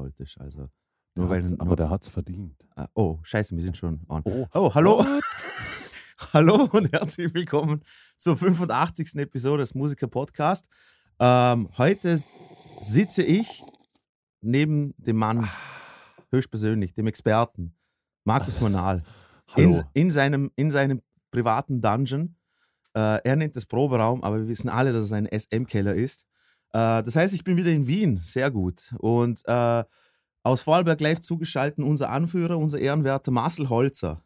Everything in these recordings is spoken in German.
solltest. Also, nur Der weil, hat's, nur, aber der hat es verdient. Ah, oh, scheiße, wir sind schon on. Oh, Oh, hallo. hallo und herzlich willkommen zur 85. Episode des Musiker Podcast. Ähm, heute sitze ich neben dem Mann, höchstpersönlich, dem Experten, Markus Monal, in, in, seinem, in seinem privaten Dungeon. Äh, er nennt das Proberaum, aber wir wissen alle, dass es ein SM-Keller ist. Äh, das heißt, ich bin wieder in Wien, sehr gut. Und äh, aus Vorarlberg live zugeschaltet unser Anführer, unser ehrenwerter Marcel Holzer.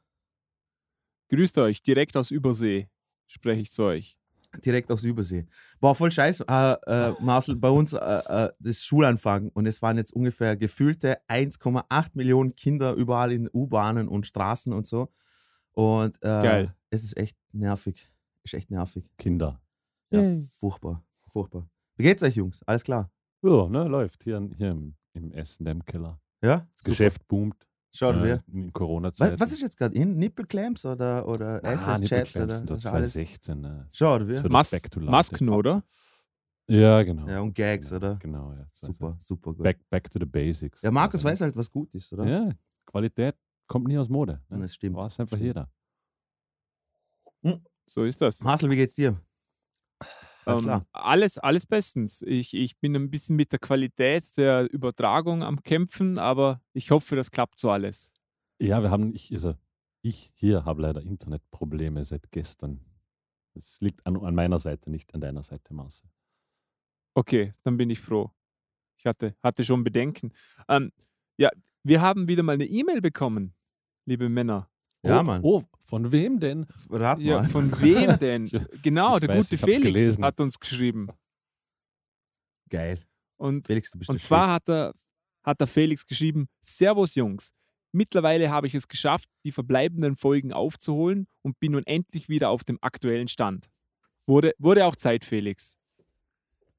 Grüßt euch, direkt aus Übersee spreche ich zu euch. Direkt aus Übersee. Boah, voll scheiße, äh, äh, Marcel, bei uns äh, äh, das Schulanfang und es waren jetzt ungefähr gefühlte 1,8 Millionen Kinder überall in U-Bahnen und Straßen und so. Und äh, Geil. es ist echt nervig. Ist echt nervig. Kinder. Ja, Yay. furchtbar. Furchtbar. Wie geht's euch, Jungs? Alles klar? Ja, ne, läuft hier, hier im, im S&M-Keller. Ja? Das Super. Geschäft boomt. Schaut, äh, wer. In Corona-Zeiten. Was, was ist jetzt gerade in? Nippelclamps oder, oder ah, Assless Chaps? Oder, Nippelclamps, das das ist alles. 2016. Ne. Schaut, wer. So Mas back to life. Masken, oder? Ja, genau. Ja, und Gags, genau, oder? Genau, ja. Also Super, super gut. Back, back to the basics. ja, Markus Also, weiß halt, was gut ist, oder? Ja, Qualität kommt nie aus Mode. Ne? Das stimmt. Weiß einfach Stimmt. jeder. So ist das. Marcel, wie geht's dir? Alles Ähm, alles, alles bestens. Ich, ich bin ein bisschen mit der Qualität der Übertragung am Kämpfen, aber ich hoffe, das klappt so alles. Ja, wir haben, ich, also ich hier habe leider Internetprobleme seit gestern. Das liegt an, an meiner Seite, nicht an deiner Seite, Marcel. Okay, dann bin ich froh. Ich hatte, hatte schon Bedenken. Ähm, ja, wir haben wieder mal eine E-Mail bekommen, liebe Männer. Ja, oh, Mann. Oh, von wem denn? Rat Ja, mal. von wem denn? Genau, ich der weiß, gute Felix hat uns geschrieben. Geil. Und Felix, du bist Und der zwar hat er, hat der Felix geschrieben: Servus Jungs, mittlerweile habe ich es geschafft, die verbleibenden Folgen aufzuholen und bin nun endlich wieder auf dem aktuellen Stand. Wurde, wurde auch Zeit, Felix.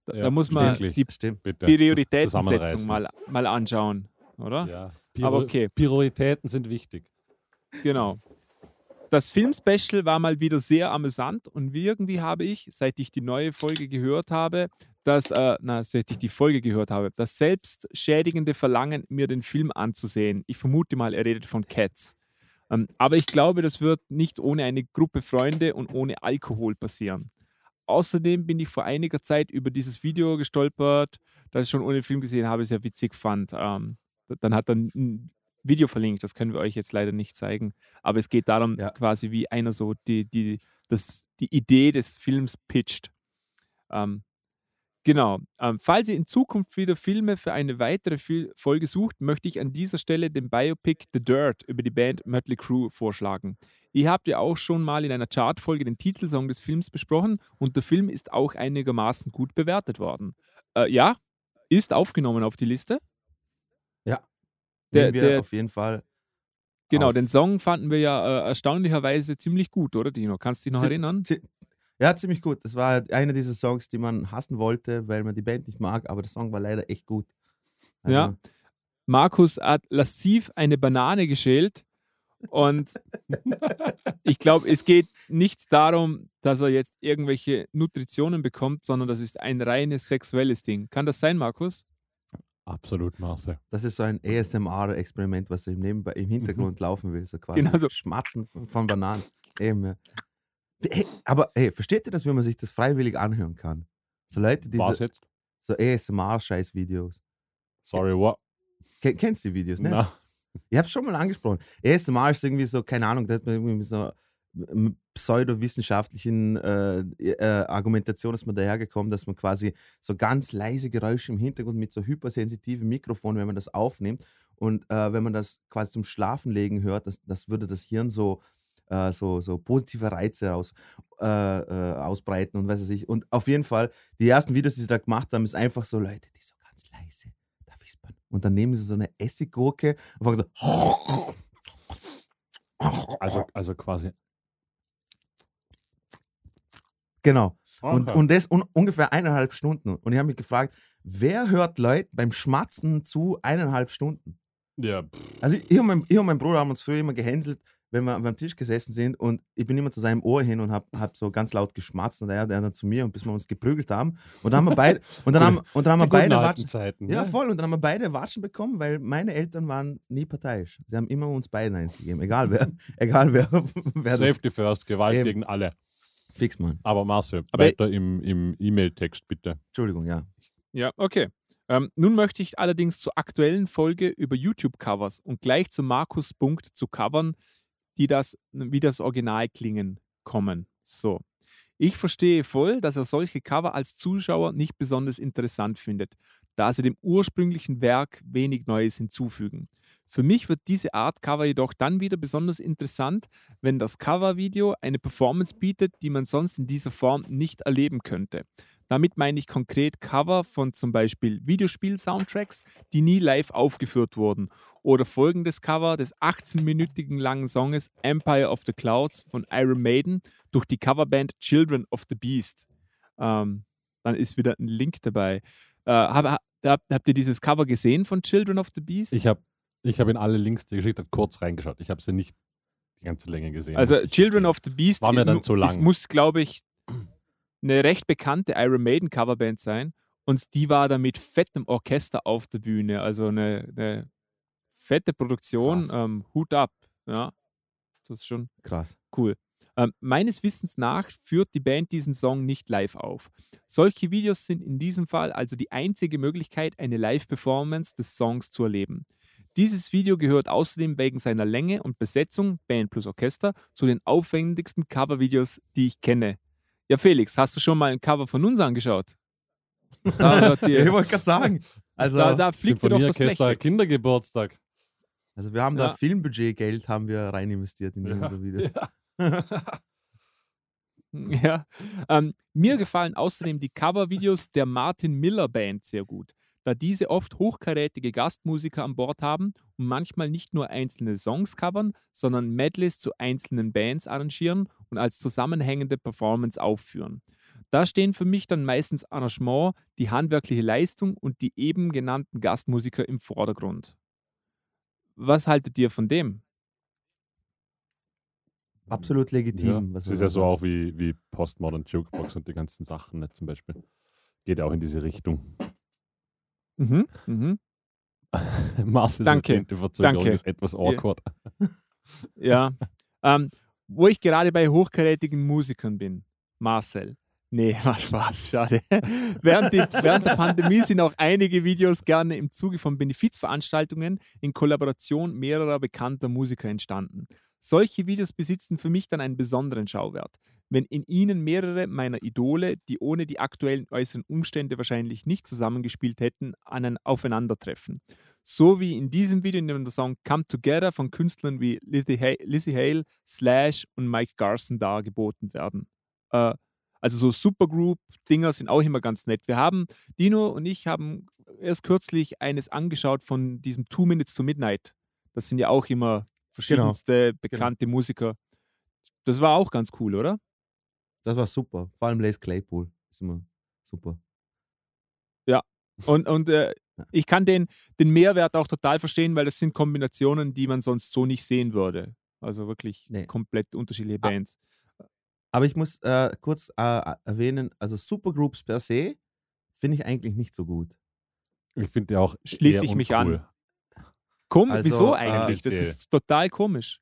Da, Ja, da muss man die. Stimmt. Prioritätensetzung mal, mal anschauen, oder? Ja. Aber okay. Prioritäten sind wichtig. Genau. Das Filmspecial war mal wieder sehr amüsant und irgendwie habe ich, seit ich die neue Folge gehört habe, das, äh, na, seit ich die Folge gehört habe, das selbstschädigende Verlangen, mir den Film anzusehen. Ich vermute mal, er redet von Cats. Ähm, aber ich glaube, das wird nicht ohne eine Gruppe Freunde und ohne Alkohol passieren. Außerdem bin ich vor einiger Zeit über dieses Video gestolpert, das ich schon ohne Film gesehen habe, sehr witzig fand. Ähm, dann hat er ein Video verlinkt, das können wir euch jetzt leider nicht zeigen. Aber es geht darum, Ja. quasi wie einer so die, die, das, die Idee des Films pitcht. Ähm, genau. Ähm, falls ihr in Zukunft wieder Filme für eine weitere Fil Folge sucht, möchte ich an dieser Stelle den Biopic The Dirt über die Band Mötley Crüe vorschlagen. Ihr habt ja auch schon mal in einer Chartfolge den Titelsong des Films besprochen und der Film ist auch einigermaßen gut bewertet worden. Äh, ja, ist aufgenommen auf die Liste. Der- wir der- auf jeden Fall. Genau, auf. den Song fanden wir ja äh, erstaunlicherweise ziemlich gut, oder Dino? Kannst du dich noch Zi- erinnern? zi- Ja, ziemlich gut. Das war einer dieser Songs, die man hassen wollte, weil man die Band nicht mag, aber der Song war leider echt gut. Also, Ja. Markus hat lassiv eine Banane geschält und ich glaube, es geht nicht darum, dass er jetzt irgendwelche Nutritionen bekommt, sondern das ist ein reines sexuelles Ding. Kann das sein, Markus? Absolut, Marcel. Das ist so ein ASMR-Experiment, was im, Nebenbei, im Hintergrund laufen will. So quasi Genau so. Schmatzen von, von Bananen. Eben, ja. Hey, aber hey, versteht ihr das, wie man sich das freiwillig anhören kann? So Leute, Was diese jetzt? so ASMR-Scheiß-Videos. Sorry, what? Ken, kennst du die Videos, ne? Na, Ich habe es schon mal angesprochen. ASMR ist irgendwie so, keine Ahnung, da hat man irgendwie so pseudowissenschaftlichen äh, äh, Argumentation ist man dahergekommen, dass man quasi so ganz leise Geräusche im Hintergrund mit so hypersensitiven Mikrofonen, wenn man das aufnimmt und äh, wenn man das quasi zum Schlafenlegen hört, das, das würde das Hirn so, äh, so, so positive Reize aus, äh, äh, ausbreiten und weiß was ich. Und auf jeden Fall, die ersten Videos, die sie da gemacht haben, ist einfach so Leute, die so ganz leise da wispern. Und dann nehmen sie so eine Essiggurke und fangen so also, also quasi. Genau. Und, Okay. und das un ungefähr eineinhalb Stunden. Und ich habe mich gefragt, wer hört Leute beim Schmatzen zu eineinhalb Stunden? Ja, pff, Also ich und mein, ich und mein Bruder haben uns früher immer gehänselt, wenn wir am Tisch gesessen sind und ich bin immer zu seinem Ohr hin und habe hab so ganz laut geschmatzt und er, er dann zu mir und bis wir uns geprügelt haben. Und dann haben wir beide, und dann haben, und dann haben wir beide Watschen. Zeiten. Ja, ne? voll. Und dann haben wir beide Watschen bekommen, weil meine Eltern waren nie parteiisch. Sie haben immer uns beiden eins gegeben. Egal wer, egal wer, wer das Safety first, Gewalt Eben. gegen alle. Fix, Mann. Aber Marcel, weiter im, im E-Mail-Text bitte. Entschuldigung, ja. Ja, okay. Ähm, nun möchte ich allerdings zur aktuellen Folge über YouTube-Covers und gleich zu Markus Punkt zu Covern, die das wie das Original klingen, kommen. So. Ich verstehe voll, dass er solche Cover als Zuschauer nicht besonders interessant findet, da sie dem ursprünglichen Werk wenig Neues hinzufügen. Für mich wird diese Art Cover jedoch dann wieder besonders interessant, wenn das Covervideo eine Performance bietet, die man sonst in dieser Form nicht erleben könnte. Damit meine ich konkret Cover von zum Beispiel Videospiel-Soundtracks, die nie live aufgeführt wurden. Oder folgendes Cover des 18-minütigen langen Songes Empire of the Clouds von Iron Maiden durch die Coverband Children of the Beast. Ähm, dann ist wieder ein Link dabei. Äh, hab, hab, habt ihr dieses Cover gesehen von Children of the Beast? Ich habe ich hab in alle Links, die geschickt habt, kurz reingeschaut. Ich habe sie nicht die ganze Länge gesehen. Also Children of the Beast War mir dann zu Es lang. muss, glaube ich, eine recht bekannte Iron Maiden Coverband sein. Und die war da mit fettem Orchester auf der Bühne. Also eine, eine fette Produktion. Ähm, Hut ab. Ja, das ist schon Krass. cool. Ähm, meines Wissens nach führt die Band diesen Song nicht live auf. Solche Videos sind in diesem Fall also die einzige Möglichkeit, eine Live-Performance des Songs zu erleben. Dieses Video gehört außerdem wegen seiner Länge und Besetzung, Band plus Orchester, zu den aufwendigsten Covervideos, die ich kenne. Ja, Felix, hast du schon mal ein Cover von uns angeschaut? Da, Ja, ich wollte gerade sagen. Also, da, da fliegt dir doch das Blech weg. Kindergeburtstag. also wir haben Ja. da Filmbudget-Geld haben wir rein investiert in Ja. unser Video. Ja. Ähm, mir gefallen außerdem die Covervideos der Martin Miller Band sehr gut, da diese oft hochkarätige Gastmusiker an Bord haben und manchmal nicht nur einzelne Songs covern, sondern Medleys zu einzelnen Bands arrangieren und als zusammenhängende Performance aufführen. Da stehen für mich dann meistens Arrangement, die handwerkliche Leistung und die eben genannten Gastmusiker im Vordergrund. Was haltet ihr von dem? Absolut legitim. Ja, was das ist ja so auch wie, wie Postmodern Jukebox und die ganzen Sachen ne, zum Beispiel. Geht ja auch in diese Richtung. Mhm. Mhm. Marcel, Danke, die Verzögerung danke. ist etwas awkward. Ja. ähm, wo ich gerade bei hochkarätigen Musikern bin. Marcel. Nee, war Spaß, schade. während, die, während der Pandemie sind auch einige Videos gerne im Zuge von Benefizveranstaltungen in Kollaboration mehrerer bekannter Musiker entstanden. Solche Videos besitzen für mich dann einen besonderen Schauwert. Wenn in ihnen mehrere meiner Idole, die ohne die aktuellen äußeren Umstände wahrscheinlich nicht zusammengespielt hätten, anen- aufeinandertreffen. So wie in diesem Video, in dem der Song Come Together von Künstlern wie Lizzie Hale, Lizzie Hale Slash und Mike Garson dargeboten werden. Äh, also so Supergroup-Dinger sind auch immer ganz nett. Wir haben, Dino und ich haben erst kürzlich eines angeschaut von diesem Two Minutes to Midnight. Das sind ja auch immer verschiedenste bekannte Musiker. Das war auch ganz cool, oder? Das war super. Vor allem Lace Claypool. Ist immer super. Und, und äh, ich kann den, den Mehrwert auch total verstehen, weil das sind Kombinationen, die man sonst so nicht sehen würde. Also wirklich Nee. komplett unterschiedliche Ah. Bands. Aber ich muss äh, kurz äh, erwähnen, also Supergroups per se finde ich eigentlich nicht so gut. Ich finde ja auch. Schließe ich mich an. Kom Also, Wieso äh, eigentlich? das erzähl. ist total komisch.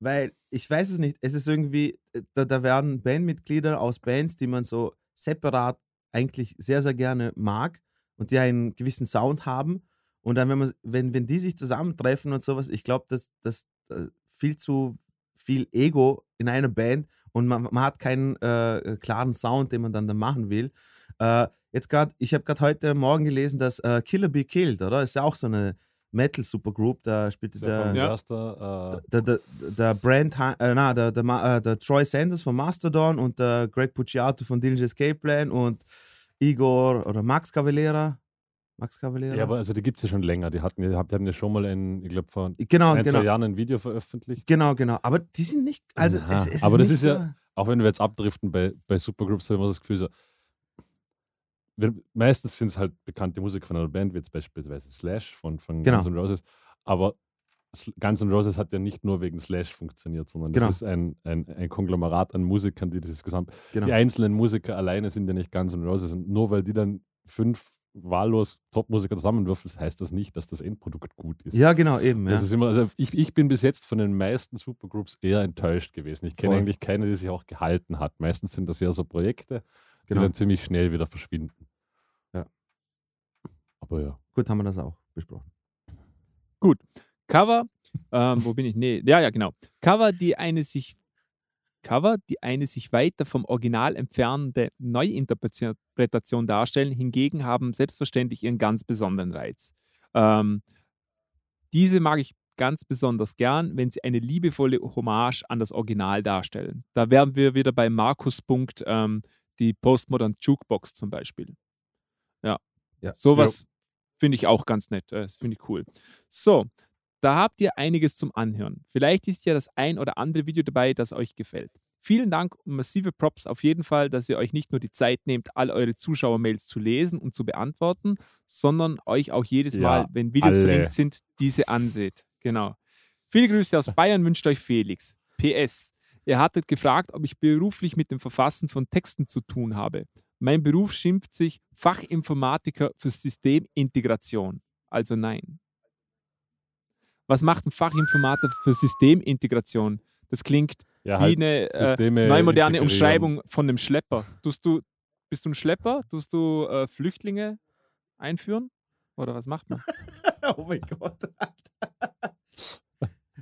Weil ich weiß es nicht, es ist irgendwie, äh, da, da werden Bandmitglieder aus Bands, die man so separat eigentlich sehr, sehr gerne mag und die einen gewissen Sound haben. Und dann, wenn, man, wenn, wenn die sich zusammentreffen und sowas, ich glaube, dass das äh, viel zu viel Ego in einer Band und man, man hat keinen äh, klaren Sound, den man dann da machen will. Äh, jetzt gerade, ich habe gerade heute Morgen gelesen, dass äh, Killer Be Killed, oder? Ist ja auch so eine Metal-Supergroup, da spielt Ist ja der, Ja. Äh, der, der, der Brand, äh, na, der, der, äh, der Troy Sanders von Mastodon und der Greg Puciato von Dillinger Escape Plan und Igor oder Max Cavalera. Max Cavalera? ja, aber also die gibt es ja schon länger. Die hatten, ja- die hatten ja schon mal ein, ich glaube, vor genau, ein, genau. zwei Jahren ein Video veröffentlicht. Genau, genau. Aber die sind nicht, also Aha, es, es aber das nicht ist ja- Auch wenn wir jetzt abdriften bei, bei Supergroups, habe ich immer das Gefühl, so, wir, meistens sind es halt bekannte Musiker von einer Band, wie jetzt beispielsweise Slash von, von Genau. Guns N' Roses. Aber Guns N' Roses hat ja nicht nur wegen Slash funktioniert, sondern Genau. das ist ein, ein, ein Konglomerat an Musikern, die dieses Gesamt. Genau. Die einzelnen Musiker alleine sind ja nicht Guns N' Roses. Und nur weil die dann fünf wahllos Top-Musiker zusammenwürfeln, heißt das nicht, dass das Endprodukt gut ist. Ja, genau, eben. Ja. Das ist immer, also ich, ich bin bis jetzt von den meisten Supergroups eher enttäuscht gewesen. Ich kenne eigentlich keine, die sich auch gehalten hat. Meistens sind das eher so Projekte, die genau. dann ziemlich schnell wieder verschwinden. Ja. Aber ja. Gut, haben wir das auch besprochen. Cover, ähm, wo bin ich? Nee, ja, ja, genau. Cover, die eine sich Cover, die eine sich weiter vom Original entfernende Neuinterpretation darstellen, hingegen haben selbstverständlich ihren ganz besonderen Reiz. Ähm, diese mag ich ganz besonders gern, wenn sie eine liebevolle Hommage an das Original darstellen. Da wären wir wieder bei Markus Punkt, ähm, die Postmodern Jukebox zum Beispiel. Ja, Ja. sowas finde ich auch ganz nett. äh, Das finde ich cool. So, da habt ihr einiges zum Anhören. Vielleicht ist ja das ein oder andere Video dabei, das euch gefällt. Vielen Dank und massive Props auf jeden Fall, dass ihr euch nicht nur die Zeit nehmt, all eure Zuschauermails zu lesen und zu beantworten, sondern euch auch jedes Ja, Mal, wenn Videos alle. verlinkt sind, diese anseht. Genau. Viele Grüße aus Bayern wünscht euch Felix. PS. Ihr hattet gefragt, ob ich beruflich mit dem Verfassen von Texten zu tun habe. Mein Beruf schimpft sich Fachinformatiker für Systemintegration. Also nein. Was macht ein Fachinformatiker für Systemintegration? Das klingt Ja, wie halt eine äh, Systeme neumoderne integrieren. Umschreibung von einem Schlepper. Tust du, bist du ein Schlepper? Tust du äh, Flüchtlinge einführen? Oder was macht man? oh mein Gott.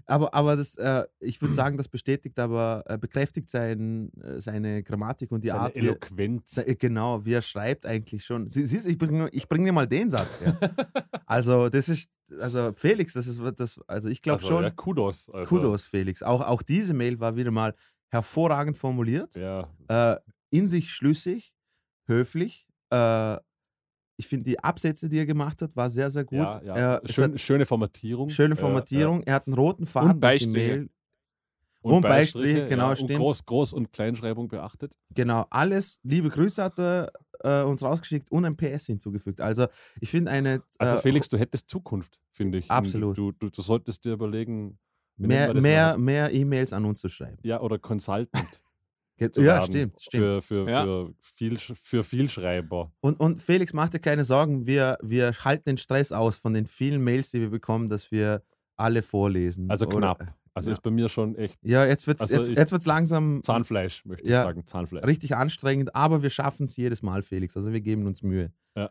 Aber, aber das, äh, ich würde sagen, das bestätigt aber, äh, bekräftigt sein, äh, seine Grammatik und die Seine Art, wie, Eloquenz. se- genau, wie er schreibt eigentlich schon. Sie, siehst, ich bringe ich bring dir mal den Satz her. also, das ist, also Felix, das ist, das, also ich glaube also, schon, Ja, Kudos. Also, Kudos, Felix. Auch, auch diese Mail war wieder mal hervorragend formuliert, Ja, äh, in sich schlüssig, höflich. Äh, ich finde, die Absätze, die er gemacht hat, war sehr, sehr gut. ja, ja. Er, Schön, hat schöne Formatierung. schöne Ja, Formatierung. Er hat einen roten Faden die Beistriche. Ja. Und Beistriche, genau, und stimmt. Groß, Groß- und Kleinschreibung beachtet. Genau, alles. Liebe Grüße hat er äh, uns rausgeschickt und ein PS hinzugefügt. Also, ich finde eine. Also äh, Felix, du hättest Zukunft, finde ich. Absolut. Du, du, du solltest dir überlegen, mehr, mehr, überhaupt? mehr E-Mails an uns zu schreiben. ja, oder Consultant. Zu Ja, werden stimmt, stimmt. Für, für, Ja. für, viel, für Vielschreiber. Und, und Felix, mach dir keine Sorgen, wir, wir halten den Stress aus von den vielen Mails, die wir bekommen, dass wir alle vorlesen. Also Oder- knapp. Also ja. ist bei mir schon echt Ja, jetzt wird es Also jetzt, jetzt wird's langsam Zahnfleisch, möchte ich Ja. sagen. Zahnfleisch. richtig anstrengend, aber wir schaffen es jedes Mal, Felix. Also wir geben uns Mühe. Ja.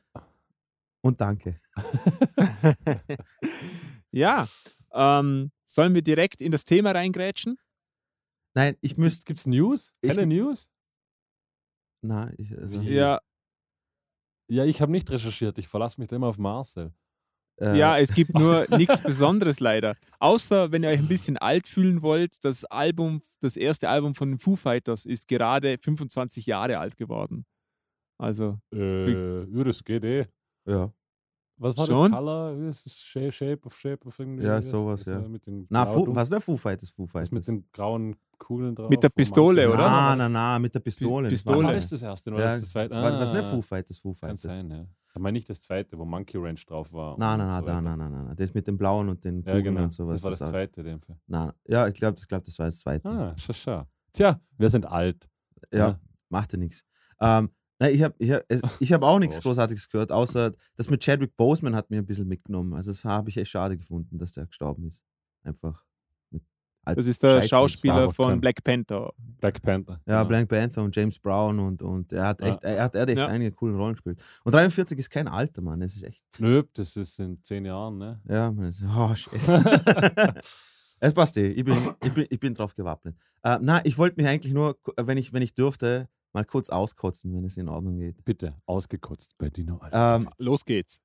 Und danke. ja. Ähm, sollen wir direkt in das Thema reingrätschen? Nein, ich müsste. Gibt es News? Ich- Keine News? Na, ich, also? Ja, Ja, ich habe nicht recherchiert. Ich verlasse mich da immer auf Marcel. äh, ja, es gibt nur nichts Besonderes leider. Außer wenn ihr euch ein bisschen alt fühlen wollt, das Album, das erste Album von den Foo Fighters ist gerade 25 Jahre alt geworden. Also, Äh, ja, das geht eh. ja. Was war Schon? das Color? Wie ist das? Shape, Shape of Shape of irgendwie? Ja, ist sowas, ja. Mit den Na, dun- was der Foo Fighters? Foo das Fighters. mit den grauen Kugeln drauf. Mit der Pistole, oder? Na, na, na, mit der Pistole. das war- Pistole. Ah, das ist das erste, oder Ja, das ist das zweite? War, was nicht Ah, Foo Fighters? Foo Kann Fighters. sein, ja. Ich meine nicht das zweite, wo Monkey Ranch drauf war. Nein, und nein, so nein, nein, nein, nein, nein. Das mit den blauen und den Ja, Kugeln genau. und sowas. Das war das auch- zweite, in dem Fall. Nein, ja, ich glaube, ich glaub, das war das zweite. Ah, schau, schau. Tja, wir sind alt. ja, macht ja nichts. Ähm, nein, ich habe ich hab, ich hab auch nichts. Großartiges gehört, außer das mit Chadwick Boseman hat mir ein bisschen mitgenommen. Also das habe ich echt schade gefunden, dass der gestorben ist. Einfach. Das ist der Scheiße. Schauspieler von Black Panther. Black Panther. Ja, Black Panther und James Brown und, und er hat Ja. echt, er hat, er hat echt Ja. einige coole Rollen gespielt. Und 43 ist kein Alter, Mann. Das ist echt. Nö, das ist in zehn Jahren, ne? Ja, man ist, oh, scheiße. es passt eh. Ich bin, ich bin, ich bin drauf gewappnet. Äh, na, ich wollte mich eigentlich nur, wenn ich, wenn ich dürfte, mal kurz auskotzen, wenn es in Ordnung geht. Bitte, ausgekotzt bei Dino. Alter. Ähm, Los geht's.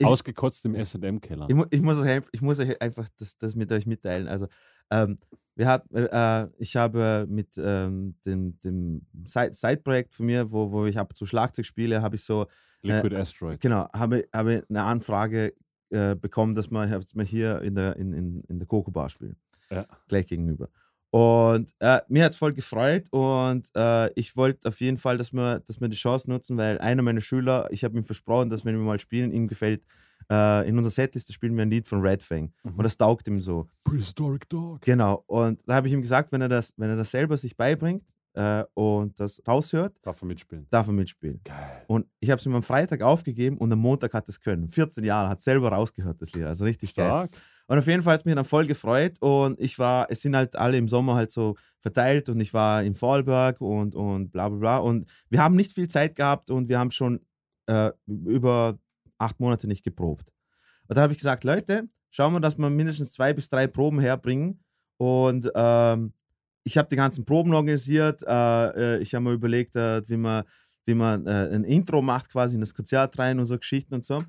Ich- ausgekotzt im SM-Keller. ich, ich, muss euch, ich muss euch einfach das, das mit euch mitteilen. Also, ähm, wir hat, äh, ich habe mit ähm, dem, dem Side- Side-Projekt von mir, wo, wo ich ab zu Schlagzeug spiele, habe ich so Liquid Asteroid. Genau, habe, habe eine Anfrage äh, bekommen, dass wir, dass wir hier in der, in, in, in der Coco Bar spielen. Ja. Gleich gegenüber. Und äh, mir hat es voll gefreut und äh, ich wollte auf jeden Fall, dass wir, dass wir die Chance nutzen, weil einer meiner Schüler, ich habe ihm versprochen, dass wenn wir mal spielen, ihm gefällt, äh, in unserer Setliste spielen wir ein Lied von Red Fang. Mhm. Und das taugt ihm so. Prehistoric Dog. Genau. Und da habe ich ihm gesagt, wenn er das, wenn er das selber sich beibringt äh, und das raushört, Darf er mitspielen. darf er mitspielen. Geil. Und ich habe es ihm am Freitag aufgegeben und am Montag hat es können. 14 Jahre, hat selber rausgehört, das Lied. Also richtig geil. Und auf jeden Fall hat es mich dann voll gefreut und ich war, es sind halt alle im Sommer halt so verteilt und ich war in Vorarlberg und, und bla bla bla. Und wir haben nicht viel Zeit gehabt und wir haben schon äh, über acht Monate nicht geprobt. Und da habe ich gesagt, Leute, schauen wir, dass wir mindestens zwei bis drei Proben herbringen. Und ähm, ich habe die ganzen Proben organisiert. Äh, äh, ich habe mir überlegt, äh, wie man, wie man äh, ein Intro macht, quasi in das Konzert rein und so Geschichten und so.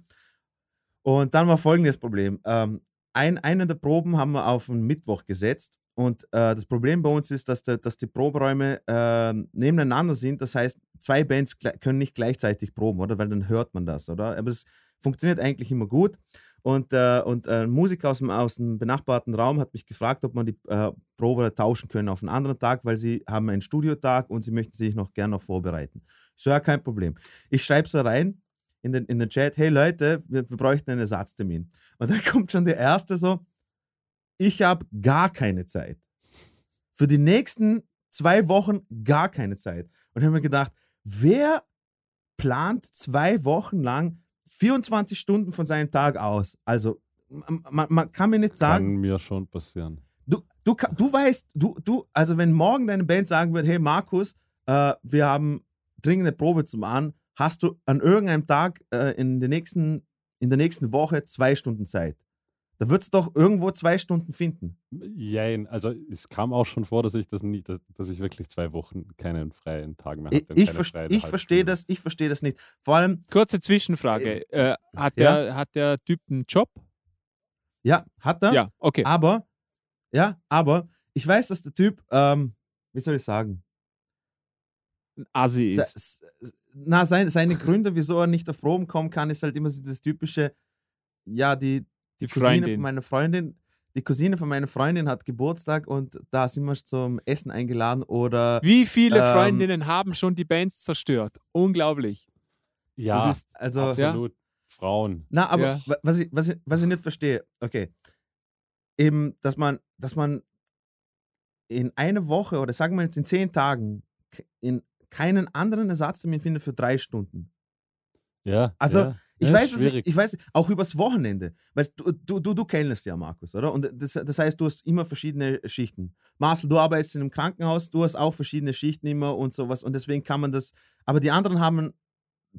Und dann war folgendes Problem. Ähm, ein, eine der Proben haben wir auf einen Mittwoch gesetzt. Und äh, das Problem bei uns ist, dass, der, dass die Proberäume äh, nebeneinander sind. Das heißt, zwei Bands können nicht gleichzeitig proben, oder? Weil dann hört man das, oder? Aber es funktioniert eigentlich immer gut. Und, äh, und äh, ein Musiker aus dem, aus dem benachbarten Raum hat mich gefragt, ob man die äh, Probe tauschen können auf einen anderen Tag, weil sie haben einen Studiotag und sie möchten sich noch gerne noch vorbereiten. So, ja, kein Problem. Ich schreibe so rein in den, in den Chat, hey Leute, wir, wir bräuchten einen Ersatztermin. Und dann kommt schon der erste so, ich habe gar keine Zeit. Für die nächsten zwei Wochen gar keine Zeit. Und habe mir gedacht, wer plant zwei Wochen lang 24 Stunden von seinem Tag aus? Also, man, man, kann mir nicht sagen, Kann mir schon passieren. du, du, du weißt, du, du, also wenn morgen deine Band sagen wird, hey Markus, äh, wir haben dringende Probe zum An, hast du an irgendeinem Tag äh, in, der nächsten, in der nächsten Woche zwei Stunden Zeit. Da wird es doch irgendwo zwei Stunden finden. Jein, also es kam auch schon vor, dass ich das nie, dass, dass ich wirklich zwei Wochen keinen freien Tag mehr hatte. ich, verste- ich verstehe das, ich verstehe das nicht. Vor allem, Kurze Zwischenfrage. Äh, hat, Ja? der, hat der Typ einen Job? ja, hat er, Ja, okay. aber, ja, aber ich weiß, dass der Typ, ähm, wie soll ich sagen, Assi ist. na, sein, seine Gründe, wieso er nicht auf Proben kommen kann, ist halt immer so das typische, ja, die, Die Cousine Freundin. von meiner Freundin, die Cousine von meiner Freundin hat Geburtstag und da sind wir zum Essen eingeladen oder Wie viele Ähm, Freundinnen haben schon die Bands zerstört? Unglaublich. Ja, Das ist, also absolut. Frauen. na, aber Ja. wa- was, ich, was, ich, was ich nicht verstehe, okay, eben, dass man, dass man in einer Woche oder sagen wir jetzt in zehn Tagen in keinen anderen Ersatztermin findet für drei Stunden. Ja. Also, ja. Ich weiß es nicht, ich weiß, auch übers Wochenende. Weil du, du, du, du kennst ja, Markus, oder? Und das, das heißt, du hast immer verschiedene Schichten. Marcel, du arbeitest in einem Krankenhaus, du hast auch verschiedene Schichten immer und sowas. Und deswegen kann man das. Aber die anderen haben einen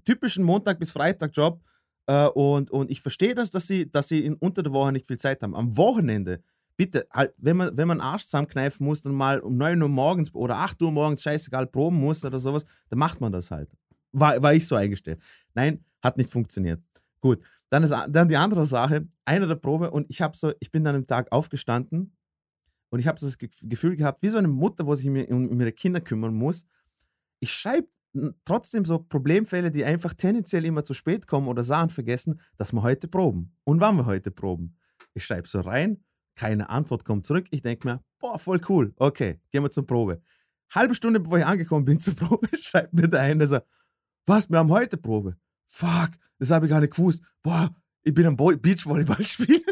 typischen Montag- bis Freitag-Job. Äh, und, und ich verstehe das, dass sie, dass sie in, unter der Woche nicht viel Zeit haben. Am Wochenende, bitte, halt, wenn man, wenn man Arsch zusammenkneifen muss und mal um 9 Uhr morgens oder 8 Uhr morgens scheißegal proben muss oder sowas, dann macht man das halt. War, war ich so eingestellt. Nein, hat nicht funktioniert. Gut, dann, ist, dann die andere Sache, eine der Probe und ich habe so, ich bin dann am Tag aufgestanden und ich habe so das Ge- Gefühl gehabt, wie so eine Mutter, wo sich um um ihre Kinder kümmern muss. Ich schreibe trotzdem so Problemfälle, die einfach tendenziell immer zu spät kommen oder Sachen vergessen, dass wir heute proben. Und wann wir heute proben. Ich schreibe so rein, keine Antwort kommt zurück. Ich denke mir, boah, voll cool. Okay, gehen wir zur Probe. Halbe Stunde bevor ich angekommen bin zur Probe, schreibt mir der eine so, was, wir haben heute Probe. Fuck, das habe ich gar nicht gewusst. Boah, ich bin am Beachvolleyball spielen.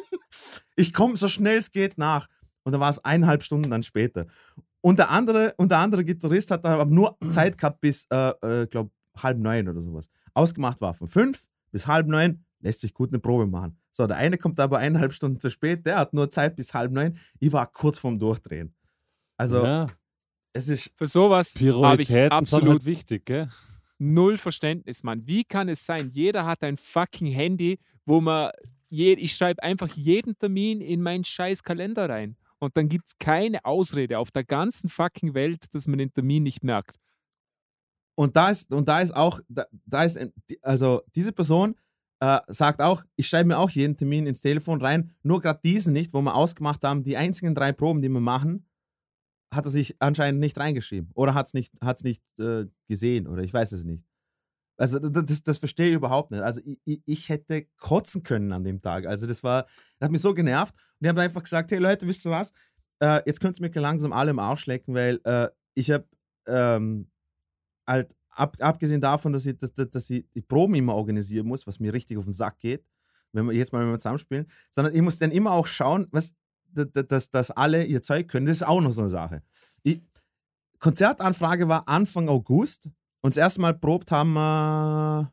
Ich komme so schnell es geht nach. Und dann war es eineinhalb Stunden dann später. Und der andere, und der andere Gitarrist hat dann aber nur Zeit gehabt bis, äh, äh, glaube halb neun oder sowas. Ausgemacht war von fünf bis halb neun, lässt sich gut eine Probe machen. So, der eine kommt aber eineinhalb Stunden zu spät, der hat nur Zeit bis halb neun. Ich war kurz vorm Durchdrehen. Also, ja. es ist, Für sowas habe ich absolut halt wichtig, gell? null Verständnis, Mann. Wie kann es sein? Jeder hat ein fucking Handy, wo man. Je, ich schreibe einfach jeden Termin in meinen scheiß Kalender rein. Und dann gibt es keine Ausrede auf der ganzen fucking Welt, dass man den Termin nicht merkt. Und da ist, und da ist auch, da, da ist, also diese Person äh, sagt auch, ich schreibe mir auch jeden Termin ins Telefon rein, nur gerade diesen nicht, wo wir ausgemacht haben, die einzigen drei Proben, die wir machen, hat er sich anscheinend nicht reingeschrieben oder hat es nicht, hat's nicht äh, gesehen oder ich weiß es nicht. Also das, das, verstehe ich überhaupt nicht. Also ich, ich, hätte kotzen können an dem Tag. Also das war, das hat mich so genervt und ich habe einfach gesagt, hey Leute, wisst ihr was? äh, jetzt könnt ihr mich langsam alle im Arsch lecken, weil äh, ich habe ähm, halt, ab, abgesehen davon, dass ich, dass, dass, dass ich die Proben immer organisieren muss, was mir richtig auf den Sack geht, wenn wir jetzt mal wenn wir zusammenspielen, sondern ich muss dann immer auch schauen, was, dass, dass, alle ihr Zeug können. Das ist auch noch so eine Sache. Ich, Konzertanfrage war Anfang August und das erste Mal probt haben wir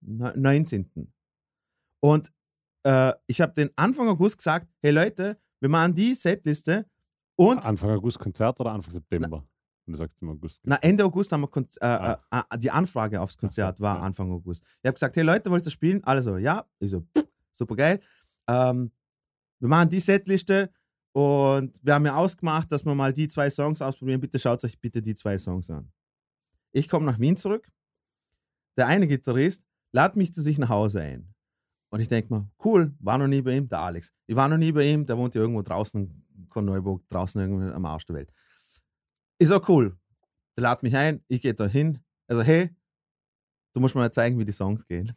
ne- 19. Und äh, ich habe den Anfang August gesagt, hey Leute, wir machen die Setliste und Anfang August Konzert oder Anfang September? Und du sagst im August. na, Ende August haben wir Konz äh, Ah. äh, äh, die Anfrage aufs Konzert so, war ja. Anfang August. Ich habe gesagt, hey Leute, wollt ihr spielen? Alle so, ja. Ich so, pff, super geil. Ähm, wir machen die Setliste und wir haben ja ausgemacht, dass wir mal die zwei Songs ausprobieren. Bitte schaut euch bitte die zwei Songs an. Ich komme nach Wien zurück. Der eine Gitarrist lädt mich zu sich nach Hause ein. Und ich denke mir, cool, war noch nie bei ihm, der Alex. Ich war noch nie bei ihm, der wohnt ja irgendwo draußen in Korneuburg, draußen irgendwo am Arsch der Welt. Ist auch cool. Der lädt mich ein, ich gehe da hin. Also, hey, du musst mir mal zeigen, wie die Songs gehen.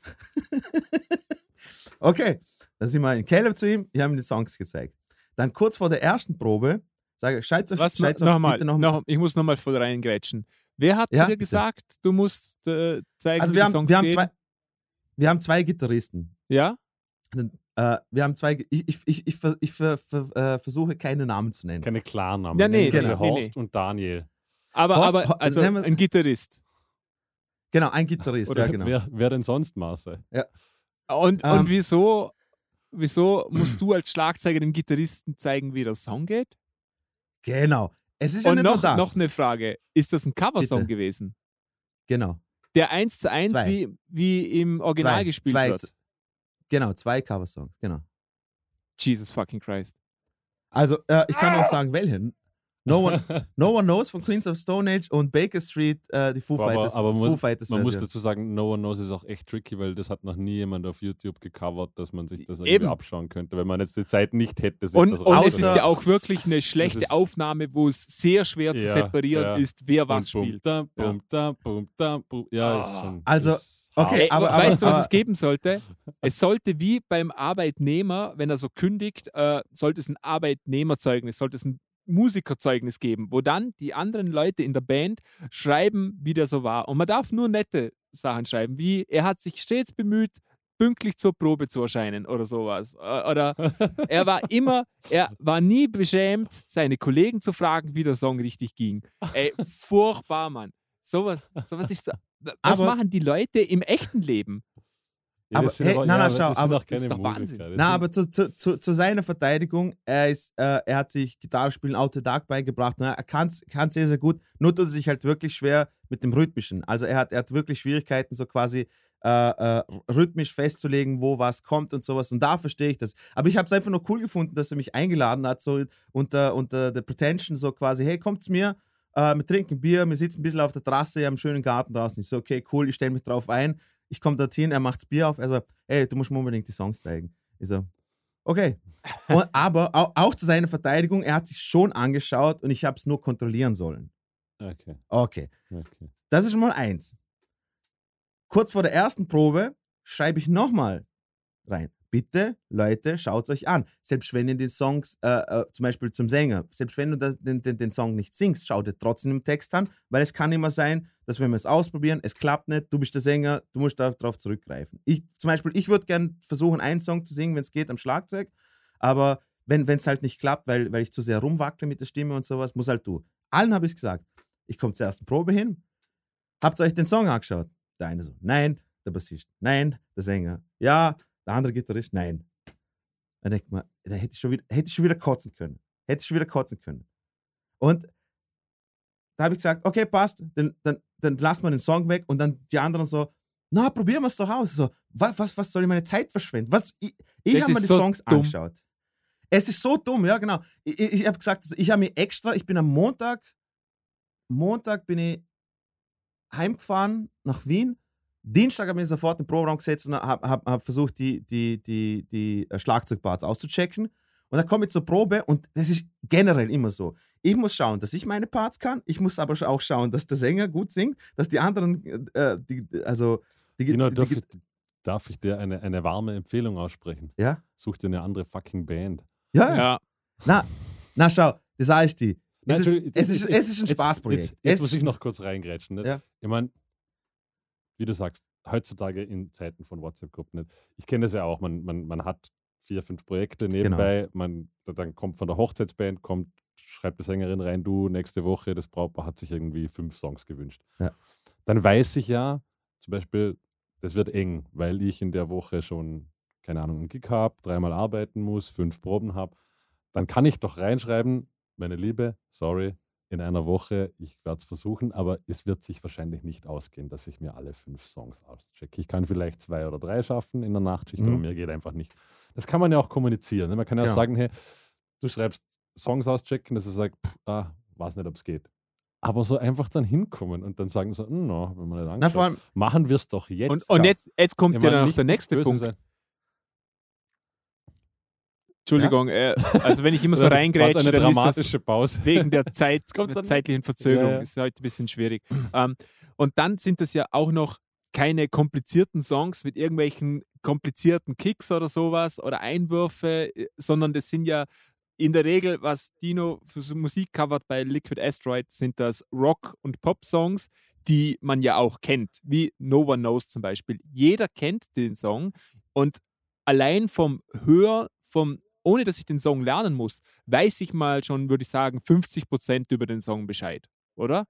okay, dann sind wir in Caleb zu ihm, ich habe ihm die Songs gezeigt. Dann kurz vor der ersten Probe sage ich, scheiß euch, Was scheiß no, euch nochmal? bitte noch Noch, ich muss nochmal voll reingrätschen. Wer hat Ja, dir bitte. gesagt, du musst äh, zeigen, Also wie wir die haben, Songs wir, haben gehen? zwei, wir haben zwei Gitarristen. Ja? Äh, wir haben zwei, ich, ich, ich, ich, ver- ich ver, ver, äh, versuche keine Namen zu nennen. Keine Klarnamen. Ja, nee, genau. sie nee, Horst und Daniel. Aber, Horst- aber also ein Gitarrist. Genau, ein Gitarrist, Oder ja genau. wer, wer denn sonst, Marcel? Und, Ähm. und wieso, wieso musst du als Schlagzeuger dem Gitarristen zeigen, wie der Song geht? Genau. Es ist ja und nicht noch, nur das. noch eine Frage. Ist das ein Coversong Bitte. gewesen? Genau. Der eins zu eins wie, wie im Original Zwei. gespielt Zwei wird? Genau, zwei Coversongs, genau. Jesus fucking Christ. Also, äh, ich kann auch sagen, welche. No one, no one Knows von Queens of Stone Age und Baker Street, äh, die Foo Aber- Fighters, aber Foo muss- Fighters Man muss dazu sagen, No One Knows ist auch echt tricky, weil das hat noch nie jemand auf YouTube gecovert, dass man sich das Eben. abschauen könnte. Wenn man jetzt die Zeit nicht hätte, sich Und, das und es ist ja auch wirklich eine schlechte ist- Aufnahme, wo es sehr schwer zu Ja, separieren ja. ist, wer was bum, spielt. Da, bum, da, bum, da, bum. Ja, ist Ah. schon. Also, ist okay, Ey, aber- weißt du, was aber- es geben sollte? Es sollte wie beim Arbeitnehmer, wenn er so kündigt, äh, sollte es ein Arbeitnehmerzeugnis, sollte es ein Musikerzeugnis geben, wo dann die anderen Leute in der Band schreiben, wie der so war. Und man darf nur nette Sachen schreiben, wie er hat sich stets bemüht, pünktlich zur Probe zu erscheinen oder sowas. Äh, Oder er war immer, er war nie beschämt, seine Kollegen zu fragen, wie der Song richtig ging. Ey, furchtbar, Mann. Sowas, sowas ist. Was Aber- machen die Leute im echten Leben? Ja, Aber, hey, aber- nein, ja, nein, das schau, aber das ist doch Musiker. Wahnsinn. Na, sind- aber zu, zu, zu, zu seiner Verteidigung, er, ist, äh, er hat sich Gitarrespielen autodidakt beigebracht. Ne? Er kann es sehr, sehr gut, nur tut er sich halt wirklich schwer mit dem Rhythmischen. Also er hat, er hat wirklich Schwierigkeiten, so quasi äh, äh, rhythmisch festzulegen, wo was kommt und sowas. Und da verstehe ich das. Aber ich habe es einfach nur cool gefunden, dass er mich eingeladen hat, so unter, unter der Pretension, so quasi, hey, kommt zu mir, äh, wir trinken Bier, wir sitzen ein bisschen auf der Terrasse, wir haben einen schönen Garten draußen. Ich so, okay, cool, ich stelle mich drauf ein. Ich komme dorthin, er macht das Bier auf. Also, hey, du musst mir unbedingt die Songs zeigen. Ich so, okay. Und, aber auch, auch zu seiner Verteidigung, er hat sich schon angeschaut und ich habe es nur kontrollieren sollen. Okay, Okay. okay. Das ist schon mal eins. Kurz vor der ersten Probe schreibe ich nochmal rein. Bitte, Leute, schaut euch an. Selbst wenn ihr den Songs, äh, äh, zum Beispiel zum Sänger, selbst wenn du das, den, den, den Song nicht singst, schaut dir trotzdem im Text an, weil es kann immer sein, dass wenn wir es ausprobieren, es klappt nicht, du bist der Sänger, du musst darauf zurückgreifen. Ich, zum Beispiel, ich würde gerne versuchen, einen Song zu singen, wenn es geht, am Schlagzeug, aber wenn es halt nicht klappt, weil, weil ich zu sehr rumwackle mit der Stimme und sowas, muss halt du. Allen habe ich gesagt, ich komme zur ersten Probe hin, habt ihr euch den Song angeschaut? Der eine so, nein, der Bassist, nein, der Sänger, ja, der andere Gitarrist, nein. Dann denkt man, da hätte ich schon wieder, hätte ich schon wieder kotzen können. Hätte ich schon wieder kotzen können. Und da habe ich gesagt, okay, passt, dann, dann, dann lassen wir den Song weg und dann die anderen so, na, probieren wir es doch aus. So, was, was, was soll ich meine Zeit verschwenden? Was, ich ich habe mir die so Songs dumm. angeschaut. Es ist so dumm, ja, genau. Ich, ich, ich habe gesagt, also ich habe mir extra, ich bin am Montag, Montag bin ich heimgefahren nach Wien. Dienstag habe ich mich sofort den Proberaum gesetzt und habe hab, hab versucht, die, die, die, die äh, Schlagzeugparts auszuchecken. Und dann komme ich zur Probe und das ist generell immer so. Ich muss schauen, dass ich meine Parts kann. Ich muss aber auch schauen, dass der Sänger gut singt, dass die anderen, äh, die, also die, Dino, die, darf, die, ich, darf ich dir eine, eine warme Empfehlung aussprechen? ja, Such dir eine andere fucking Band. ja, ja. Na, Na schau, das sage ich dir. Nein, Es ist, es, jetzt- ist, jetzt- es ist ein jetzt- Spaßprojekt. Jetzt, jetzt Es muss ich noch kurz reingrätschen. Nicht? Ja. Ich meine, wie du sagst, heutzutage in Zeiten von WhatsApp-Gruppen, nicht? ich kenne das ja auch, man, man, man hat vier, fünf Projekte Genau. nebenbei, man, dann kommt von der Hochzeitsband, kommt, schreibt die Sängerin rein, du, nächste Woche, das Brautpaar hat sich irgendwie fünf Songs gewünscht. Ja. Dann weiß ich ja, zum Beispiel, das wird eng, weil ich in der Woche schon, keine Ahnung, einen Gig habe, dreimal arbeiten muss, fünf Proben habe. Dann kann ich doch reinschreiben, meine Liebe, sorry, in einer Woche, ich werde es versuchen, aber es wird sich wahrscheinlich nicht ausgehen, dass ich mir alle fünf Songs auschecke. Ich kann vielleicht zwei oder drei schaffen in der Nachtschicht, Mhm. aber mir geht einfach nicht. Das kann man ja auch kommunizieren. ne? Man kann ja auch Genau. sagen, hey, du schreibst Songs auschecken, dass du sagst, pff, ah, weiß nicht, ob es geht. Aber so einfach dann hinkommen und dann sagen so, "Hm, no, wenn man nicht Na, vor allem, Machen wir es doch jetzt. Und, und jetzt, jetzt kommt ja dann noch der nächste Punkt. sein. Entschuldigung, äh, also wenn ich immer so reingrätsche, eine dann dramatische Pause. wegen der Zeit, der zeitlichen Verzögerung Ja, ja. ist heute ein bisschen schwierig. Ähm, und dann sind das ja auch noch keine komplizierten Songs mit irgendwelchen komplizierten Kicks oder sowas oder Einwürfe, äh, sondern das sind ja in der Regel, was Dino für so Musik covert bei Liquid Asteroid, sind das Rock- und Pop-Songs, die man ja auch kennt, wie No One Knows zum Beispiel. Jeder kennt den Song und allein vom Hör, vom, ohne dass ich den Song lernen muss, weiß ich mal schon, würde ich sagen, 50% über den Song Bescheid, oder?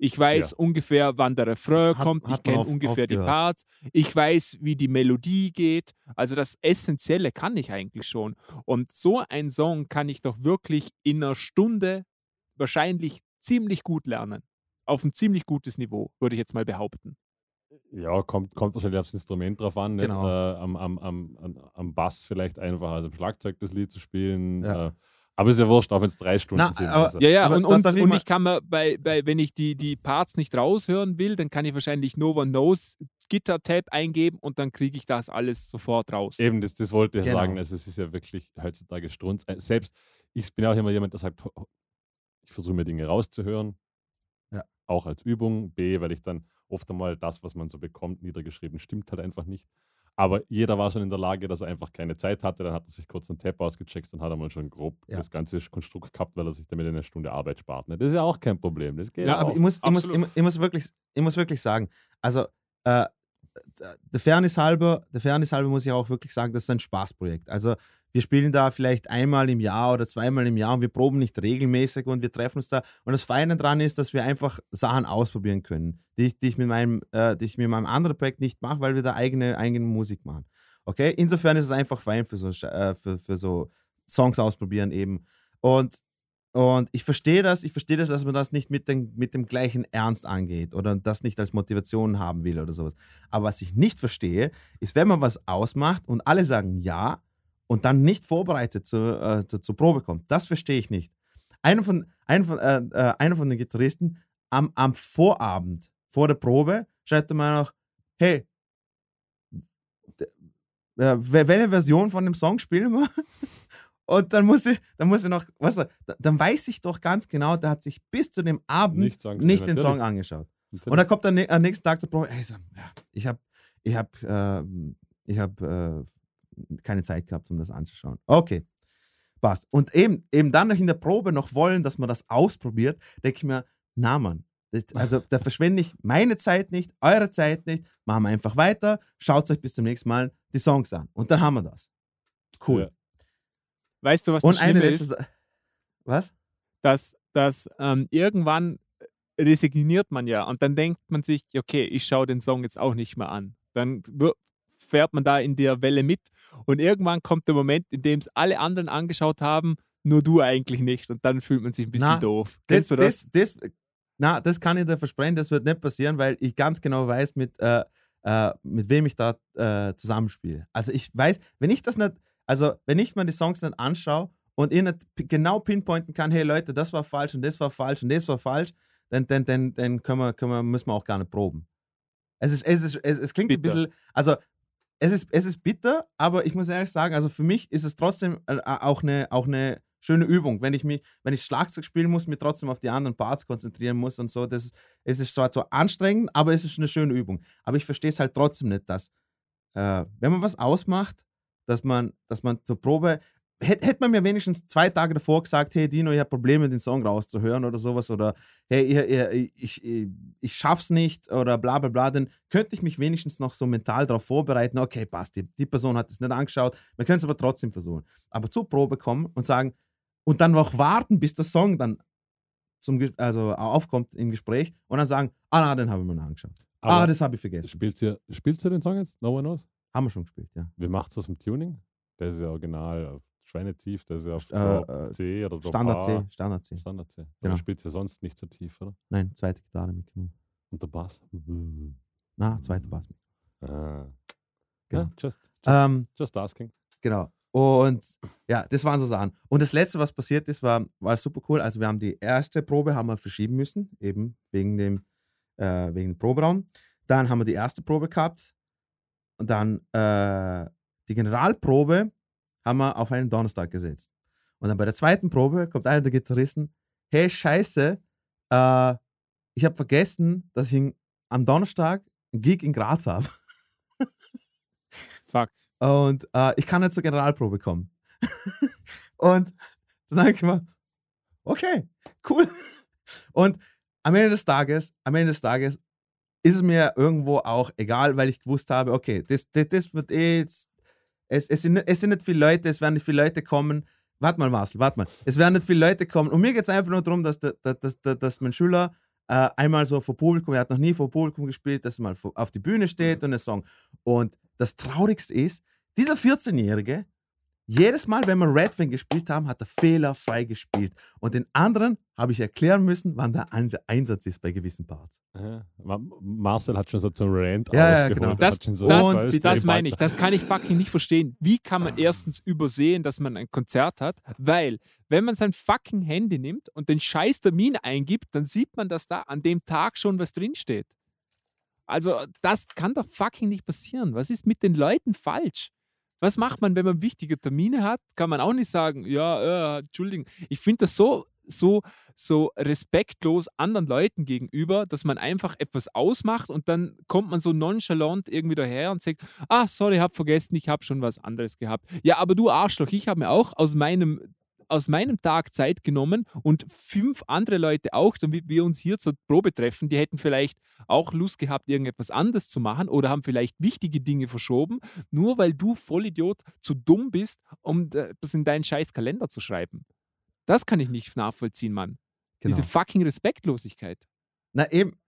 Ich weiß ungefähr, wann der Refrain Hat- kommt, hat ich kenne ungefähr die. Parts, ich weiß, wie die Melodie geht. Also das Essentielle kann ich eigentlich schon. Und so ein Song kann ich doch wirklich in einer Stunde wahrscheinlich ziemlich gut lernen. Auf ein ziemlich gutes Niveau, würde ich jetzt mal behaupten. Ja, kommt, kommt wahrscheinlich aufs Instrument drauf an. Nicht? Genau. Äh, am, am, am, am- Bass vielleicht einfach, also am Schlagzeug das Lied zu spielen. Ja. Äh, aber ist ja wurscht, auch wenn es drei Stunden Na, sind. aber- also. Ja, ja, Aber und, und, und mal- ich kann mir bei, bei, wenn ich die, die Parts nicht raushören will, dann kann ich wahrscheinlich No One Knows Gitter-Tab eingeben und dann kriege ich das alles sofort raus. Eben, das, das wollte ich Genau. sagen. Also es ist ja wirklich heutzutage Strunz. Äh, Selbst ich bin auch immer jemand, der sagt, ich versuche mir Dinge rauszuhören. Ja. Auch als Übung. B, weil ich dann oft einmal das, was man so bekommt, niedergeschrieben, stimmt halt einfach nicht. Aber jeder war schon in der Lage, dass er einfach keine Zeit hatte. Dann hat er sich kurz einen Tab ausgecheckt und hat einmal schon grob Ja. das ganze Konstrukt gehabt, weil er sich damit eine Stunde Arbeit spart. Ne? Das ist ja auch kein Problem. Das geht Ja, auch. aber ich muss, ich, muss, ich, absolut. mu- ich, muss wirklich, ich muss wirklich sagen, also äh, der Fairness halber, der Fairness halber muss ich auch wirklich sagen, das ist ein Spaßprojekt. Also wir spielen da vielleicht einmal im Jahr oder zweimal im Jahr und wir proben nicht regelmäßig und wir treffen uns da. Und das Feine daran ist, dass wir einfach Sachen ausprobieren können, die ich, die ich, mit, meinem, äh, die ich mit meinem anderen Projekt nicht mache, weil wir da eigene, eigene Musik machen. Okay? Insofern ist es einfach fein für so, äh, für, für so Songs ausprobieren eben. Und und ich verstehe das, ich verstehe das, dass man das nicht mit, den, mit dem gleichen Ernst angeht oder das nicht als Motivation haben will oder sowas. Aber was ich nicht verstehe, ist, wenn man was ausmacht und alle sagen ja und dann nicht vorbereitet zur, äh, zur, zur Probe kommt. Das verstehe ich nicht. Einer von, einer von, äh, äh, einer von den Gitarristen am, am Vorabend, vor der Probe, schreibt er mir noch, hey, äh, wel- welche Version von dem Song spielen wir? Und dann muss ich, dann muss ich noch, weißt du, dann weiß ich doch ganz genau, der hat sich bis zu dem Abend nicht, angeschaut, den natürlich. Song angeschaut. Und dann kommt er am nächsten Tag zur Probe, hey, so, ja, ich habe ich hab, ähm, ich hab, äh, keine Zeit gehabt, um das anzuschauen. Okay, passt. Und eben, eben dann noch in der Probe noch wollen, dass man das ausprobiert, denke ich mir, na Mann, das, also da verschwende ich meine Zeit nicht, eure Zeit nicht, machen wir einfach weiter, schaut euch bis zum nächsten Mal die Songs an. Und dann haben wir das. Cool. Ja. Weißt du, was Und das Schlimme ist? Was? dass, dass ähm, irgendwann resigniert man ja und dann denkt man sich, okay, ich schaue den Song jetzt auch nicht mehr an. Dann fährt man da in der Welle mit und irgendwann kommt der Moment, in dem es alle anderen angeschaut haben, nur du eigentlich nicht und dann fühlt man sich ein bisschen Na, doof. Kennst du das? Das, das, na, das kann ich dir versprechen, das wird nicht passieren, weil ich ganz genau weiß, mit, äh, äh, mit wem ich da äh, zusammenspiele. Also ich weiß, wenn ich das nicht, also wenn ich mir die Songs nicht anschaue und ich nicht genau pinpointen kann, hey Leute, das war falsch und das war falsch und das war falsch, dann, dann, dann, dann können wir, können wir, müssen wir auch gar nicht proben. Es, ist, es, ist, es, es klingt Bitter. ein bisschen, also es ist, es ist bitter, aber ich muss ehrlich sagen, also für mich ist es trotzdem äh, auch eine, auch eine schöne Übung, wenn ich mich, wenn ich Schlagzeug spielen muss, mir trotzdem auf die anderen Parts konzentrieren muss und so. Das ist, es ist zwar zwar anstrengend, aber es ist eine schöne Übung. Aber ich verstehe es halt trotzdem nicht, dass, äh, wenn man was ausmacht, dass man, dass man zur Probe, hätte hätt man mir wenigstens zwei Tage davor gesagt, hey Dino, ich habe Probleme, den Song rauszuhören oder sowas oder hey, ich, ich, ich, ich, schaff's nicht oder bla bla bla, dann könnte ich mich wenigstens noch so mental darauf vorbereiten, okay, passt, die, die Person hat es nicht angeschaut, wir können es aber trotzdem versuchen. Aber zur Probe kommen und sagen, und dann auch warten, bis der Song dann zum, also aufkommt im Gespräch und dann sagen, ah, na, den habe ich mir noch angeschaut. ah, Aber das habe ich vergessen. spielst, du, spielst du den Song jetzt? No One Knows? Haben wir schon gespielt, ja. Wie macht es aus dem Tuning? Der ist ja original schweinetief, der ist ja auf äh, äh, C oder Standard. C, Standard C. Standard C. Genau. Du spielst ja sonst nicht so tief, oder? Nein, zweite Gitarre mitgenommen. Und der Bass? Na, zweite Bass. Ah. Genau. Ja, just, just, Ähm, just asking. Genau. Und ja, das waren so Sachen. Und das letzte, was passiert ist, war, war super cool. Also wir haben die erste Probe haben wir verschieben müssen, eben wegen dem, äh, wegen dem Proberaum. Dann haben wir die erste Probe gehabt. Und dann äh, die Generalprobe haben wir auf einen Donnerstag gesetzt. Und dann bei der zweiten Probe kommt einer der Gitarristen, hey, scheiße, äh, ich habe vergessen, dass ich am Donnerstag einen Gig in Graz habe. Fuck. Und äh, ich kann nicht zur Generalprobe kommen. und dann habe ich gemacht, okay, cool. Und am Ende des Tages, am Ende des Tages ist es mir irgendwo auch egal, weil ich gewusst habe, okay, das, das, das wird eh jetzt, es, es, sind, nicht- es sind nicht viele Leute, es werden nicht viele Leute kommen. Warte mal, Marcel, warte mal. Es werden nicht viele Leute kommen. Und mir geht es einfach nur darum, dass, dass, dass, dass, mein Schüler äh, einmal so vor Publikum, er hat noch nie vor Publikum gespielt, dass er mal auf die Bühne steht und einen Song. Und das Traurigste ist, dieser 14-Jährige, jedes Mal, wenn wir Redfin gespielt haben, hat er fehlerfrei gespielt. Und den anderen habe ich erklären müssen, wann der Eins- Einsatz ist bei gewissen Parts. Ja. Ma- Marcel hat schon so zum Rant Ja, ja, genau. Das, so das, das meine ich, das kann ich fucking nicht verstehen. Wie kann man erstens übersehen, dass man ein Konzert hat? Weil, wenn man sein fucking Handy nimmt und den scheiß Termin eingibt, dann sieht man, dass da an dem Tag schon was drinsteht. Also, das kann doch fucking nicht passieren. Was ist mit den Leuten falsch? Was macht man, wenn man wichtige Termine hat? Kann man auch nicht sagen, ja, äh, Entschuldigung. Ich finde das so, so, so respektlos anderen Leuten gegenüber, dass man einfach etwas ausmacht und dann kommt man so nonchalant irgendwie daher und sagt, ah, sorry, hab vergessen, ich habe schon was anderes gehabt. Ja, aber du Arschloch, ich habe mir auch aus meinem aus meinem Tag Zeit genommen und fünf andere Leute auch, damit wir uns hier zur Probe treffen. Die hätten vielleicht auch Lust gehabt, irgendetwas anderes zu machen oder haben vielleicht wichtige Dinge verschoben, nur weil du Vollidiot zu dumm bist, um das in deinen scheiß Kalender zu schreiben. Das kann ich nicht nachvollziehen, Mann. Genau. Diese fucking Respektlosigkeit. Na eben,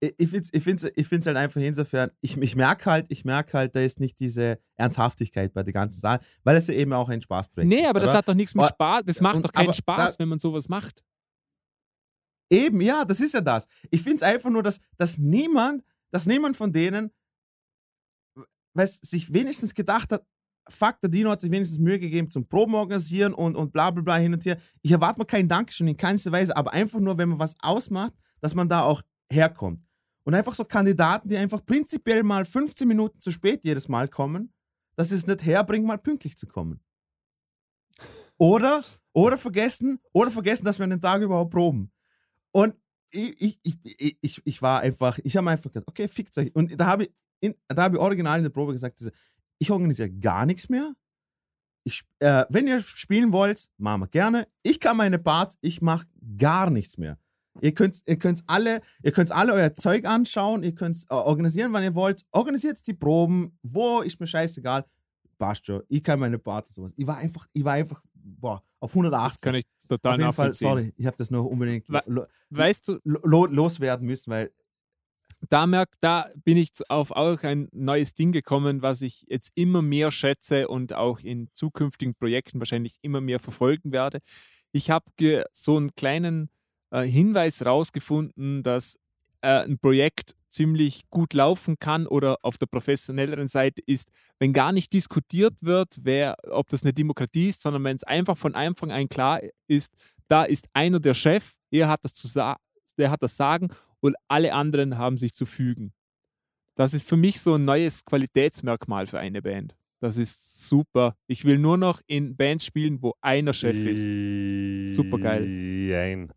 ich finde es ich find's, ich find's halt einfach insofern, ich, ich merke halt, ich merke halt, da ist nicht diese Ernsthaftigkeit bei der ganzen Sache, weil es ja eben auch ein Spaßprojekt ist. Nee, aber das oder? hat doch nichts mit Spaß. Das macht und- doch keinen Spaß, da- wenn man sowas macht. Eben, ja, das ist ja das. Ich finde es einfach nur, dass, dass niemand, dass niemand von denen weiß, sich wenigstens gedacht hat, fuck, der Dino hat sich wenigstens Mühe gegeben zum Proben organisieren und, und bla bla bla hin und her. Ich erwarte mir keinen Dankeschön in keinster Weise, aber einfach nur, wenn man was ausmacht, dass man da auch herkommt. Und einfach so Kandidaten, die einfach prinzipiell mal 15 Minuten zu spät jedes Mal kommen, dass sie es nicht herbringen, mal pünktlich zu kommen. Oder, oder vergessen, oder vergessen, dass wir an den Tag überhaupt proben. Und ich, ich, ich, ich- ich, war einfach, ich habe einfach gedacht, okay, fickt euch. Und da habe ich, in, ich original in der Probe gesagt, ich organisiere gar nichts mehr. Ich, äh, wenn ihr spielen wollt, machen wir gerne. Ich kann meine Parts, ich mache gar nichts mehr. Ihr könnt, ihr könnt alle, ihr könnt alle euer Zeug anschauen, ihr könnt äh, organisieren, wann ihr wollt. Organisiert die Proben, wo, ist mir scheißegal. Passt schon. Ich kann meine Parts und sowas. Ich war einfach, ich war einfach, boah, auf 180. Das kann ich total auf jeden Fall, sorry, ich habe das noch unbedingt lo, Weißt du, lo, loswerden müssen, weil da, merk, da bin ich auf auch ein neues Ding gekommen, was ich jetzt immer mehr schätze und auch in zukünftigen Projekten wahrscheinlich immer mehr verfolgen werde. Ich habe so einen kleinen äh, Hinweis rausgefunden, dass äh, ein Projekt ziemlich gut laufen kann oder auf der professionelleren Seite ist, wenn gar nicht diskutiert wird, wer, ob das eine Demokratie ist, sondern wenn es einfach von Anfang an klar ist, da ist einer der Chef, er hat das zu der hat das Sagen und alle anderen haben sich zu fügen. Das ist für mich so ein neues Qualitätsmerkmal für eine Band. Das ist super. Ich will nur noch in Bands spielen, wo einer Chef ist. Supergeil. Jein.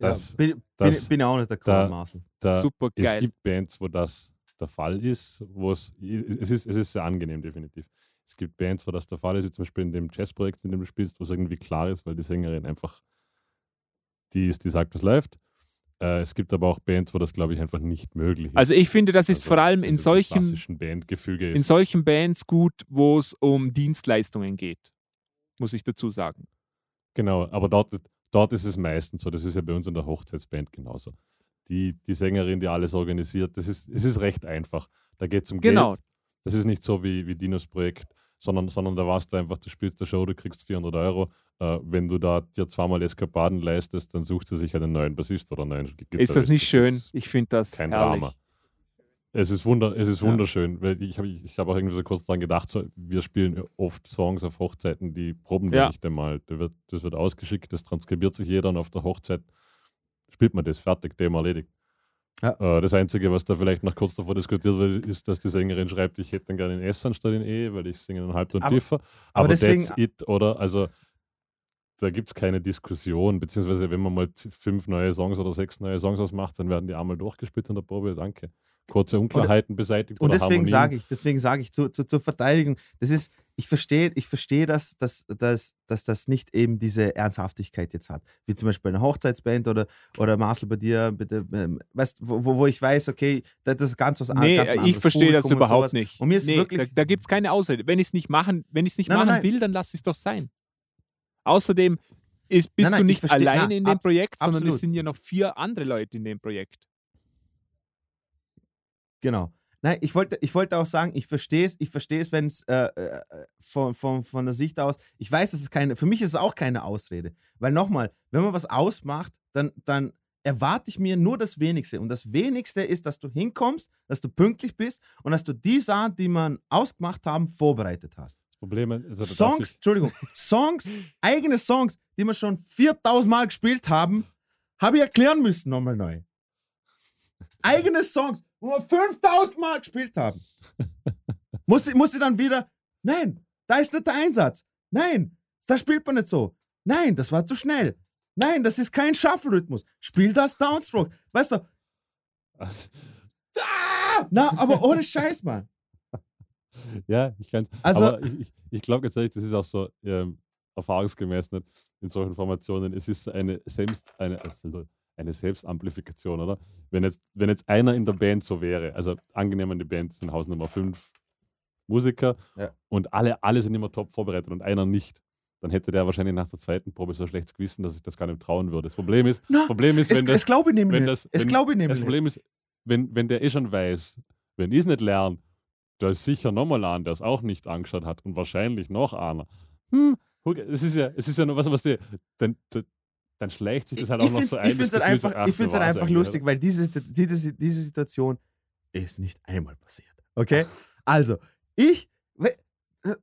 Das, ja, bin, das- bin, bin ich auch nicht der da, Super Es geil. gibt Bands, wo das der Fall ist, wo es, es ist, es ist sehr angenehm, definitiv. Es gibt Bands, wo das der Fall ist, wie zum Beispiel in dem Jazzprojekt, in dem du spielst, wo es irgendwie klar ist, weil die Sängerin einfach die ist, die sagt, was läuft. Äh, es gibt aber auch Bands, wo das, glaube ich, einfach nicht möglich ist. Also ich finde, das ist Also, vor allem in es solchen, Bandgefüge in ist. solchen Bands gut, wo es um Dienstleistungen geht. Muss ich dazu sagen. Genau, aber dort, dort ist es meistens so. Das ist ja bei uns in der Hochzeitsband genauso. Die, die Sängerin, die alles organisiert, das ist, es ist recht einfach. Da geht es um Genau. Geld. Das ist nicht so wie, wie Dinos Projekt, sondern, sondern da warst du einfach, du spielst der Show, du kriegst 400 Euro. Äh, wenn du da dir zweimal Eskapaden leistest, dann sucht sie sich einen neuen Bassist oder einen neuen Gitarrist. Ist das nicht schön? ist Ich finde das kein herrlich. Drama. Es ist, wunder, es ist Ja. wunderschön, weil ich habe ich hab auch irgendwie so kurz dran gedacht, so, wir spielen oft Songs auf Hochzeiten, die proben wir Ja. nicht einmal. Da wird, das wird ausgeschickt, das transkribiert sich jeder und auf der Hochzeit spielt man das, fertig, Thema erledigt. Ja. Äh, das Einzige, was da vielleicht noch kurz davor diskutiert wird, ist, dass die Sängerin schreibt, ich hätte dann gerne in S anstatt in E, weil ich singe einen Halbton Aber- tiefer. aber Aber, deswegen- that's it, oder? Also da gibt es keine Diskussion, beziehungsweise wenn man mal fünf neue Songs oder sechs neue Songs ausmacht, dann werden die einmal durchgespielt in der Probe, danke. Kurze Unklarheiten beseitigt. Und deswegen sage ich, deswegen sage ich zu, zu, zur Verteidigung, das ist, ich verstehe, ich verstehe, dass, dass, dass, dass das nicht eben diese Ernsthaftigkeit jetzt hat. Wie zum Beispiel eine Hochzeitsband oder, oder Marcel bei dir, bitte, ähm, weißt, wo, wo- ich weiß, okay, das ist ganz was Nee, ganz ein ich anderes verstehe das Publikum und überhaupt nicht. Und mir ist nee, wirklich- da, da gibt es keine Ausrede. Wenn ich es nicht machen, wenn ich es nicht Nein, machen nein. will, dann lass es doch sein. Außerdem ist, bist Nein, nein, du ich nicht versteh- alleine in dem Projekt, sondern absolut. es sind ja noch vier andere Leute in dem Projekt. Genau. Nein, ich wollte, ich wollte auch sagen, ich verstehe es, ich verstehe es, wenn es äh, äh, von, von, von der Sicht aus, ich weiß, es ist keine, für mich ist es auch keine Ausrede. Weil nochmal, wenn man was ausmacht, dann, dann erwarte ich mir nur das Wenigste. Und das Wenigste ist, dass du hinkommst, dass du pünktlich bist und dass du die Sachen, die man ausgemacht haben, vorbereitet hast. Das Problem ist, also, Songs, Entschuldigung, Songs, eigene Songs, die wir schon 4000 Mal gespielt haben, habe ich erklären müssen nochmal neu. Eigene Songs, wo wir 5000 Mal gespielt haben. muss, ich, muss ich dann wieder, nein, da ist nicht der Einsatz. Nein, da spielt man nicht so. Nein, das war zu schnell. Nein, das ist kein Shuffle-Rhythmus. Spiel das Downstroke. Weißt du, ah, na, aber ohne Scheiß, Mann. ja, ich kann Also- Aber ich, ich, ich glaube jetzt ehrlich, das ist auch so ähm, erfahrungsgemäß nicht in solchen Formationen. Es ist eine selbst eine, also eine Selbstamplifikation, oder? Wenn jetzt, wenn jetzt einer in der Band so wäre, also angenehm die Band sind Haus Nummer 5 Musiker Ja. und alle, alle sind immer top vorbereitet und einer nicht, dann hätte der wahrscheinlich nach der zweiten Probe so ein schlechtes Gewissen, dass ich das gar nicht trauen würde. Das Problem ist, Na, Problem ist, es, wenn es, das- es glaube ich nämlich wenn das- es wenn- glaube ich nämlich das. Problem ist, wenn, wenn der eh schon weiß, wenn ich es nicht lerne, da ist sicher nochmal einer, der es auch nicht angeschaut hat und wahrscheinlich noch einer. Hm, es ist ja, es ist ja noch was, was die, dann, dann, schleicht sich das halt auch ich noch find's, so ich ein. find's das halt Gefühl so, einfach, ach, ich find's halt einfach eigentlich, lustig, weil diese, diese, diese Situation ist nicht einmal passiert. Okay? Also, ich.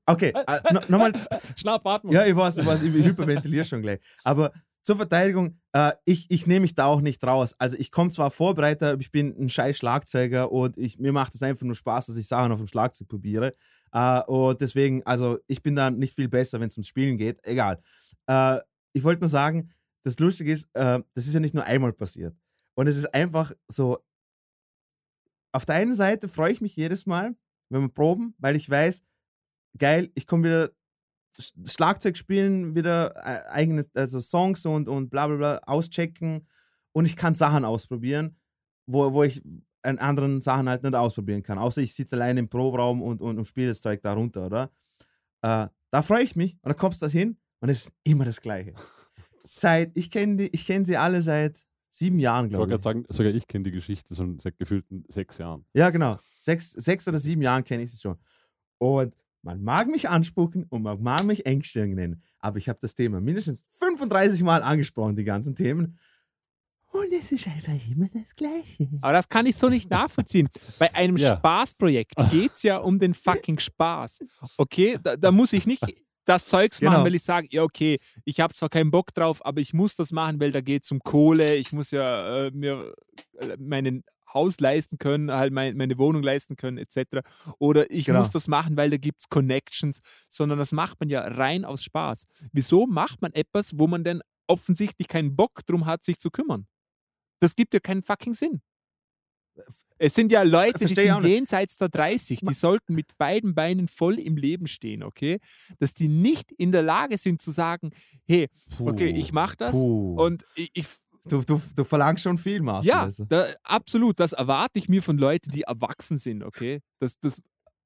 Okay, äh, no, nochmal. oder? Schnappatmung. Ja, ich weiß, ich weiß, ich hyperventiliere schon gleich. Aber zur Verteidigung, äh, ich, ich nehme mich da auch nicht raus. Also ich komme zwar vorbereitet, aber ich bin ein scheiß Schlagzeuger und ich, mir macht es einfach nur Spaß, dass ich Sachen auf dem Schlagzeug probiere. Äh, und deswegen, also ich bin da nicht viel besser, wenn es ums Spielen geht. Egal. Äh, ich wollte nur sagen, das Lustige ist, äh, das ist ja nicht nur einmal passiert. Und es ist einfach so, auf der einen Seite freue ich mich jedes Mal, wenn wir proben, weil ich weiß, geil, ich komme wieder Schlagzeug spielen, wieder äh, eigene also Songs und, und bla bla bla auschecken und ich kann Sachen ausprobieren, wo, wo ich an anderen Sachen halt nicht ausprobieren kann. Außer ich sitze alleine im Proberaum und, und, und spiele das Zeug da runter, oder? Äh, da freue ich mich und dann kommst du hin und es ist immer das Gleiche. Seit, ich kenne ich kenn sie alle seit sieben Jahren, Ich wollte glaube gerade ich. sagen, sogar ich kenne die Geschichte schon seit gefühlten sechs Jahren. Ja, genau. Sechs, sechs oder sieben Jahren kenne ich sie schon. Und man mag mich anspucken und man mag mich engstirnig nennen. Aber ich habe das Thema mindestens 35 Mal angesprochen, die ganzen Themen. Und es ist einfach immer das Gleiche. Aber das kann ich so nicht nachvollziehen. Bei einem Ja. Spaßprojekt geht es ja um den fucking Spaß. Okay, da, da muss ich nicht das Zeugs machen, Genau. weil ich sage, ja, okay, ich habe zwar keinen Bock drauf, aber ich muss das machen, weil da geht es um Kohle. Ich muss ja äh, mir äh, mein Haus leisten können, halt mein, meine Wohnung leisten können, etc. Oder ich Genau. muss das machen, weil da gibt es Connections, sondern das macht man ja rein aus Spaß. Wieso macht man etwas, wo man denn offensichtlich keinen Bock drum hat, sich zu kümmern? Das gibt ja keinen fucking Sinn. Es sind ja Leute, die sind jenseits der 30, die sollten mit beiden Beinen voll im Leben stehen, okay? Dass die nicht in der Lage sind zu sagen, hey, okay, Puh, ich mache das puh. und ich, ich Du, du, du verlangst schon viel, Marcel. ja, also. da, absolut, das erwarte ich mir von Leuten, die erwachsen sind, okay? Das, das,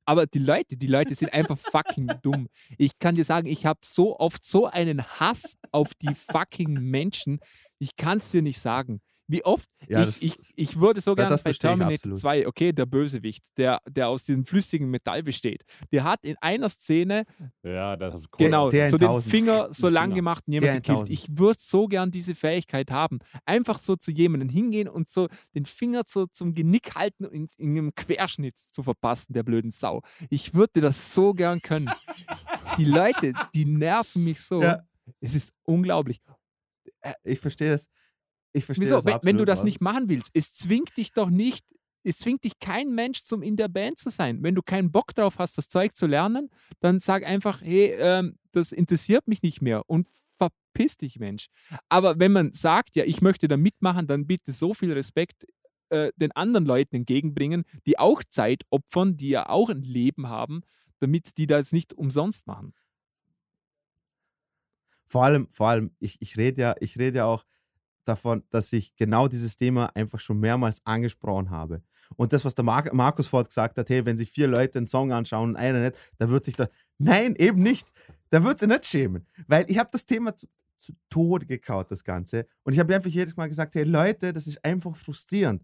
aber die Leute, die Leute sind einfach fucking dumm. Ich kann dir sagen, ich habe so oft so einen Hass auf die fucking Menschen. Ich kann es dir nicht sagen. Wie oft? Ja, ich, das- ich, ich würde so gerne das bei Terminator absolut. 2, okay, der Bösewicht, der, der aus diesem flüssigen Metall besteht, der hat in einer Szene Ja, das ist cool. Genau, Der in so den 1000. Finger so lang Finger. gemacht und Der jemand gekillt. 1000. Ich würde so gern diese Fähigkeit haben. Einfach so zu jemandem hingehen und so den Finger so zum Genick halten und in, in einem Querschnitt zu verpassen, der blöden Sau. Ich würde das so gern können. Die Leute, die nerven mich so. Ja. Es ist unglaublich. Ich verstehe das. Ich verstehe Wieso? das Wenn, wenn du absolut, das nicht machen willst, es zwingt dich doch nicht, es zwingt dich kein Mensch zum in der Band zu sein. Wenn du keinen Bock drauf hast, das Zeug zu lernen, dann sag einfach, hey, ähm, das interessiert mich nicht mehr und verpiss dich, Mensch. Aber wenn man sagt, ja, ich möchte da mitmachen, dann bitte so viel Respekt äh, den anderen Leuten entgegenbringen, die auch Zeit opfern, die ja auch ein Leben haben, damit die das nicht umsonst machen. vor allem, vor allem, ich, ich rede ja, ich rede ja auch davon, dass ich genau dieses Thema einfach schon mehrmals angesprochen habe. Und das, was der Mar Markus Ford gesagt hat, hey, wenn sich vier Leute einen Song anschauen und einer nicht, da wird sich da. Nein, eben nicht. Da wird sie nicht schämen. Weil ich habe das Thema zu, zu Tode gekaut, das Ganze. Und ich habe einfach jedes Mal gesagt, hey Leute, das ist einfach frustrierend.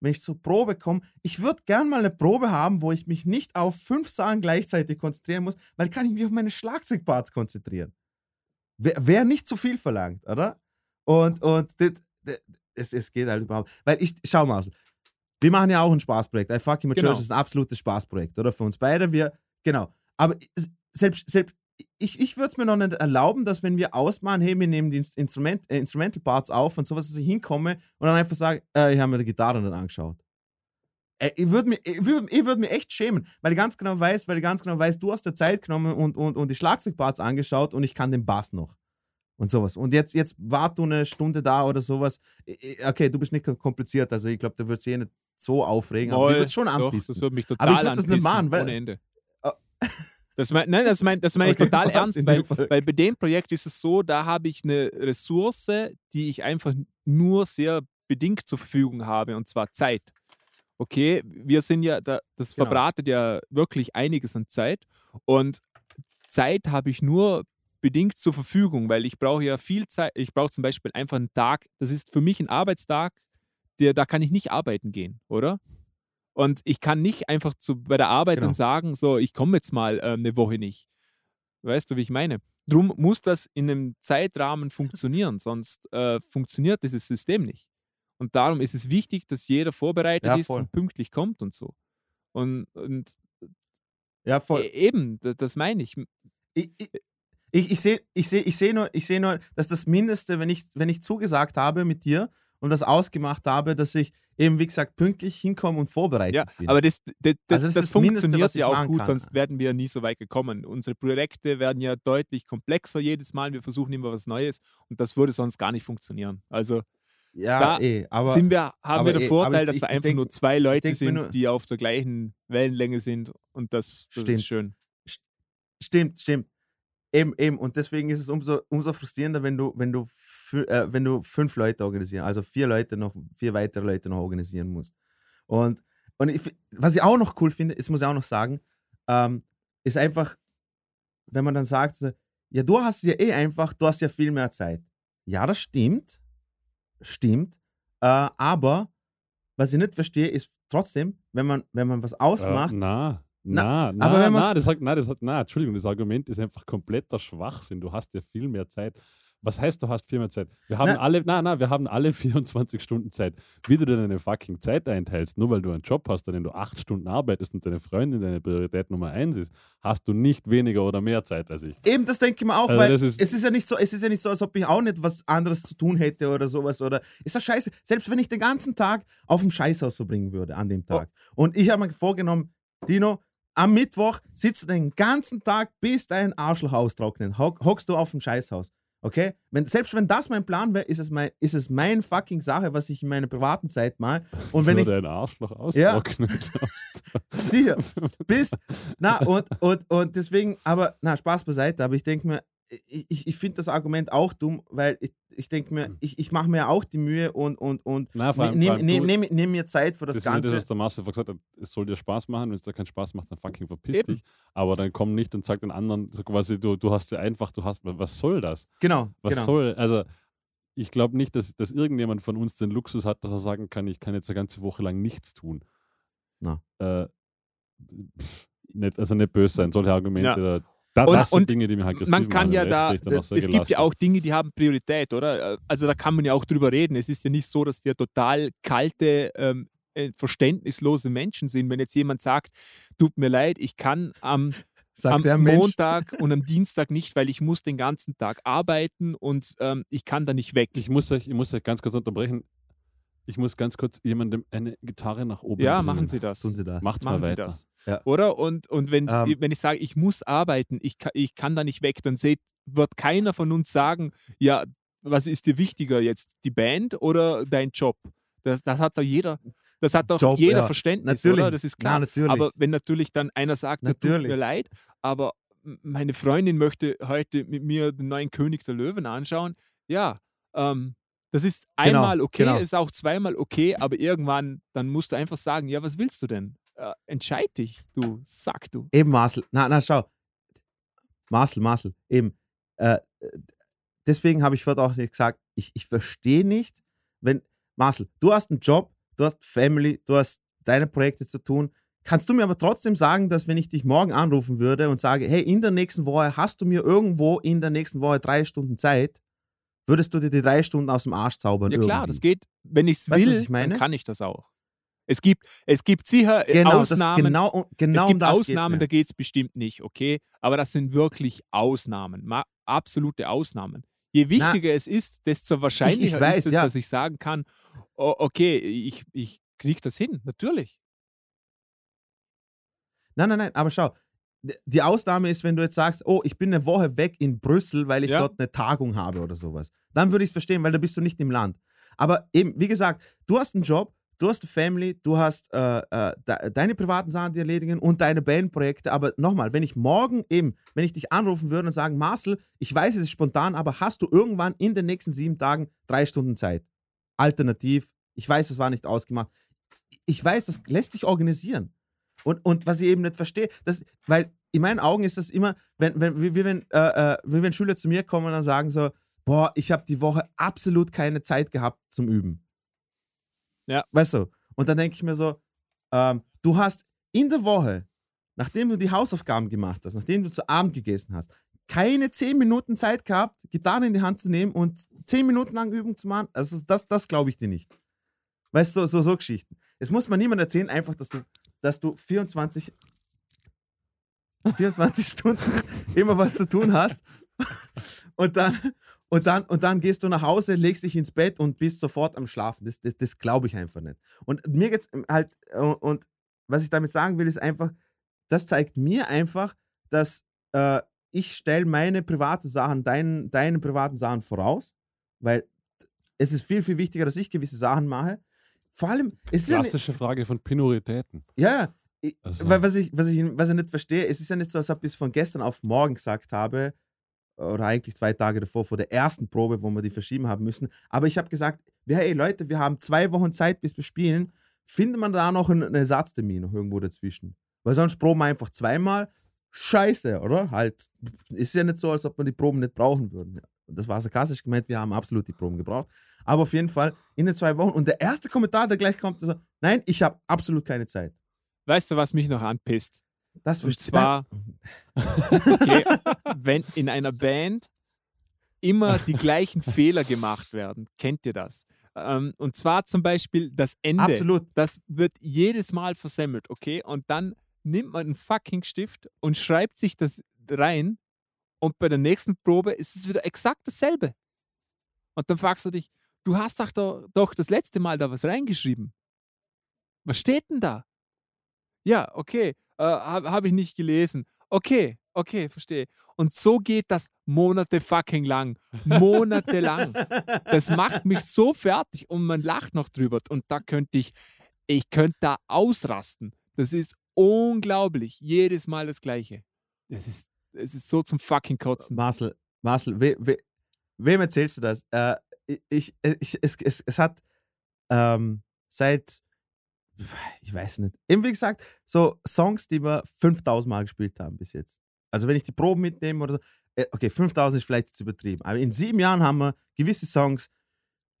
Wenn ich zur Probe komme, ich würde gern mal eine Probe haben, wo ich mich nicht auf fünf Sachen gleichzeitig konzentrieren muss, weil kann ich mich auf meine Schlagzeugparts konzentrieren. Wäre wär nicht zu viel verlangt, oder? Und, und das, das, es, es geht halt überhaupt. Weil ich, schau mal, wir machen ja auch ein Spaßprojekt. I Fucking Mature Genau. ist ein absolutes Spaßprojekt, oder? Für uns beide. Wir, genau. Aber selbst, selbst ich, ich würde es mir noch nicht erlauben, dass wenn wir ausmachen, hey, wir nehmen die Inst- Instrument, äh, Instrumental Parts auf und sowas, dass ich hinkomme und dann einfach sage, äh, ich habe mir die Gitarre nicht angeschaut. Äh, ich würde mir, ich würd, ich würd mir echt schämen, weil ich ganz genau weiß, weil ich ganz genau weiß, du hast dir Zeit genommen und, und, und die Schlagzeugparts angeschaut und ich kann den Bass noch. Und sowas. Und jetzt, jetzt wart du eine Stunde da oder sowas. Okay, du bist nicht kompliziert, also ich glaube, da wird sich eh nicht so aufregen, aber ich Moll, würde schon Doch, anpissen. das würde mich Aber total ich würd das nicht anpissen, machen, weil- ohne Ende. Oh. Das mein, nein, das meine das mein ich Okay, total passt ernst, weil, weil bei dem Projekt ist es so, da habe ich eine Ressource, die ich einfach nur sehr bedingt zur Verfügung habe, und zwar Zeit. Okay, wir sind ja, da, das Genau. verbratet ja wirklich einiges an Zeit und Zeit habe ich nur bedingt zur Verfügung, weil ich brauche ja viel Zeit. Ich brauche zum Beispiel einfach einen Tag, das ist für mich ein Arbeitstag, der, da kann ich nicht arbeiten gehen, oder? Und ich kann nicht einfach zu, bei der Arbeit Genau. dann sagen, so, ich komme jetzt mal ähm, eine Woche nicht. Weißt du, wie ich meine? Drum muss das in einem Zeitrahmen funktionieren, sonst äh, funktioniert dieses System nicht. Und darum ist es wichtig, dass jeder vorbereitet Ja, ist und pünktlich kommt und so. Und, und ja, voll. e- eben, das, das meine ich. ich, ich, ich, ich sehe ich seh, ich seh nur, ich seh nur, dass das Mindeste, wenn ich, wenn ich zugesagt habe mit dir und das ausgemacht habe, dass ich eben, wie gesagt, pünktlich hinkomme und vorbereitet Ja, bin. aber das, das, das, Also das das, Mindeste, funktioniert ich ja auch gut, kann. sonst wären wir ja nie so weit gekommen. Unsere Projekte werden ja deutlich komplexer jedes Mal. Wir versuchen immer was Neues und das würde sonst gar nicht funktionieren. Also ja, da eh, aber sind wir, haben wir den eh, Vorteil, ich- dass ich- wir ich einfach denk- nur zwei Leute sind, nur- die auf der gleichen Wellenlänge sind und das, das Stimmt. ist schön. Stimmt, stimmt. Eben, eben. Und deswegen ist es umso, umso frustrierender, wenn du, wenn du, äh, wenn du fünf Leute organisieren, also vier Leute noch, vier weitere Leute noch organisieren musst. Und, und ich, was ich auch noch cool finde, ist, muss ich auch noch sagen, ähm, ist einfach, wenn man dann sagt, so, ja, du hast ja eh einfach, du hast ja viel mehr Zeit. Ja, das stimmt. Stimmt. Äh, aber was ich nicht verstehe, ist trotzdem, wenn man, wenn man was ausmacht, Äh, na, Na, aber wenn na, das na, das hat, na, Entschuldigung, das Argument ist einfach kompletter Schwachsinn. Du hast ja viel mehr Zeit. Was heißt, du hast viel mehr Zeit? Wir haben Na- alle, na, na, wir haben alle 24 Stunden Zeit. Wie du dir deine fucking Zeit einteilst, nur weil du einen Job hast, an dem du acht Stunden arbeitest und deine Freundin deine Priorität Nummer eins ist, hast du nicht weniger oder mehr Zeit als ich. Eben, das denke ich mir auch, Also weil ist- es ist ja nicht so, es ist ja nicht so, als ob ich auch nicht was anderes zu tun hätte oder sowas oder ist das scheiße. Selbst wenn ich den ganzen Tag auf dem Scheißhaus verbringen würde an dem Tag. Und ich habe mir vorgenommen, Dino, am Mittwoch sitzt du den ganzen Tag, bis dein Arschloch austrocknet. Hock, hockst du auf dem Scheißhaus. Okay? Wenn, selbst wenn das mein Plan wäre, ist es mein, ist es mein fucking Sache, was ich in meiner privaten Zeit mal. Und wenn Nur ich. dein Arschloch Ja. austrocknen glaubst. Sicher. Bis. Na, und, und, und deswegen, aber, na, Spaß beiseite, aber ich denke mir, ich, ich, finde das Argument auch dumm, weil ich, ich denke mir, ich, ich mache mir auch die Mühe und, und, und nehme nehm, du- nehm, nehm mir Zeit für das, Das, ist ja das, Ganze. was der Marcel gesagt hat, es soll dir Spaß machen, wenn es dir keinen Spaß macht, dann fucking verpiss Eben. dich. Aber dann komm nicht und sag den anderen so quasi, du, du hast ja einfach, du hast, was soll das? Genau, Was genau. soll, also ich glaube nicht, dass, dass irgendjemand von uns den Luxus hat, dass er sagen kann, ich kann jetzt eine ganze Woche lang nichts tun. Na. Äh, nicht, also nicht böse sein, solche Argumente. Ja. Da, da, Und- das sind Dinge, die mir halt aggressiv man kann machen, ja da, es gibt ja auch Dinge, die haben Priorität, oder? Also da kann man ja auch drüber reden. Es ist ja nicht so, dass wir total kalte, ähm, äh, verständnislose Menschen sind. Wenn jetzt jemand sagt, tut mir leid, ich kann am, Sagt am. Montag und am Dienstag nicht, weil ich muss den ganzen Tag arbeiten und ähm, ich kann da nicht weg. Ich muss, euch, ich muss euch ganz kurz unterbrechen. Ich muss ganz kurz jemandem eine Gitarre nach oben ja, bringen. machen Sie das. Tun Sie das. Macht Machen mal Sie das. Ja. Oder? Und, und wenn, Ähm. wenn ich sage, ich muss arbeiten, ich kann, ich kann da nicht weg, dann seht, wird keiner von uns sagen, ja, was ist dir wichtiger jetzt, die Band oder dein Job? Das, das hat doch jeder, das hat doch Job, jeder ja. Verständnis, Natürlich. oder? Das ist klar. Na, natürlich. aber wenn natürlich dann einer sagt, ja, tut mir Natürlich. leid, aber meine Freundin möchte heute mit mir den neuen König der Löwen anschauen, ja, ähm, das ist Genau, einmal okay, genau. ist auch zweimal okay, aber irgendwann, dann musst du einfach sagen, ja, was willst du denn? Äh, entscheid dich, du Sack, du. Eben, Marcel. Na, na, schau. Marcel, Marcel, eben. Äh, deswegen habe ich vorhin auch nicht gesagt, ich, ich verstehe nicht, wenn, Marcel, du hast einen Job, du hast Family, du hast deine Projekte zu tun. Kannst du mir aber trotzdem sagen, dass wenn ich dich morgen anrufen würde und sage, hey, in der nächsten Woche hast du mir irgendwo in der nächsten Woche drei Stunden Zeit, würdest du dir die drei Stunden aus dem Arsch zaubern? Ja klar, irgendwie? das geht. Wenn ich es Weißt will, was ich meine? dann kann ich das auch. Es gibt, es gibt sicher äh, Genau, das, Ausnahmen, genau, genau es um gibt das geht's Ausnahmen, mir. da geht es bestimmt nicht, okay? Aber das sind wirklich Ausnahmen, ma absolute Ausnahmen. Je wichtiger es ist, desto wahrscheinlicher weiß, ist es, ja. dass ich sagen kann, oh, okay, ich, ich kriege das hin, natürlich. Nein, nein, nein, aber schau, die Ausnahme ist, wenn du jetzt sagst, oh, ich bin eine Woche weg in Brüssel, weil ich Ja. dort eine Tagung habe oder sowas. Dann würde ich es verstehen, weil da bist du nicht im Land. Aber eben, wie gesagt, du hast einen Job, du hast eine Family, du hast äh, äh, de deine privaten Sachen, die erledigen und deine Bandprojekte. Aber nochmal, wenn ich morgen eben, wenn ich dich anrufen würde und sagen, Marcel, ich weiß, es ist spontan, aber hast du irgendwann in den nächsten sieben Tagen drei Stunden Zeit? Alternativ, ich weiß, es war nicht ausgemacht. Ich weiß, das lässt sich organisieren. Und, und was ich eben nicht verstehe, das, weil in meinen Augen ist das immer, wenn, wenn, wie, wenn, äh, äh, wie wenn Schüler zu mir kommen und dann sagen so, boah, ich habe die Woche absolut keine Zeit gehabt zum Üben. Ja. Weißt du? Und dann denke ich mir so, ähm, du hast in der Woche, nachdem du die Hausaufgaben gemacht hast, nachdem du zu Abend gegessen hast, keine zehn Minuten Zeit gehabt, Gitarre in die Hand zu nehmen und zehn Minuten lang Übung zu machen. Also das, das glaube ich dir nicht. Weißt du, so, so Geschichten. Es muss man niemand erzählen, einfach, dass du, dass du 24, 24 Stunden immer was zu tun hast. Und dann, und, dann, und dann gehst du nach Hause, legst dich ins Bett und bist sofort am Schlafen. Das, das, das glaube ich einfach nicht. Und mir geht's halt, äh, und was ich damit sagen will, ist einfach, das zeigt mir einfach, dass äh, ich stelle meine privaten Sachen deinen, deinen privaten Sachen voraus, weil es ist viel, viel wichtiger, dass ich gewisse Sachen mache. Vor allem, es ist ja, nicht, Klassische Frage von Prioritäten. ja. Ich, Also- weil was, ich, was, ich, was ich nicht verstehe, es ist ja nicht so, als ob ich es von gestern auf morgen gesagt habe, oder eigentlich zwei Tage davor, vor der ersten Probe, wo wir die verschieben haben müssen. Aber ich habe gesagt, hey Leute, wir haben zwei Wochen Zeit, bis wir spielen. Findet man da noch einen, Ersatztermin noch irgendwo dazwischen? Weil sonst proben wir einfach zweimal. Scheiße, oder? Halt, ist ja nicht so, als ob wir die Proben nicht brauchen würden. Und das war sarkastisch gemeint, wir haben absolut die Proben gebraucht. Aber auf jeden Fall in den zwei Wochen. Und der erste Kommentar, der gleich kommt, ist so, nein, ich habe absolut keine Zeit. Weißt du, was mich noch anpisst? Das Und zwar, okay, wenn in einer Band immer die gleichen Fehler gemacht werden. Kennt ihr das? Ähm, und zwar zum Beispiel das Ende. Absolut. Das wird jedes Mal versemmelt, okay? Und dann nimmt man einen fucking Stift und schreibt sich das rein und bei der nächsten Probe ist es wieder exakt dasselbe. Und dann fragst du dich, du hast doch, doch, doch das letzte Mal da was reingeschrieben. Was steht denn da? Ja, okay, äh, habe hab ich nicht gelesen. Okay, Okay, verstehe. Und so geht das Monate fucking lang. Monatelang. Das macht mich so fertig und man lacht noch drüber. Und da könnte ich, ich könnte da ausrasten. Das ist unglaublich. Jedes Mal das Gleiche. Das ist, es ist so zum fucking Kotzen. Marcel, Marcel, we, we, wem erzählst du das? Äh, ich, ich, es, es, es hat ähm, seit, ich weiß nicht, eben wie gesagt, so Songs, die wir 5000 Mal gespielt haben bis jetzt. Also wenn ich die Proben mitnehme oder so, äh, okay, 5000 ist vielleicht zu übertrieben, aber in sieben Jahren haben wir gewisse Songs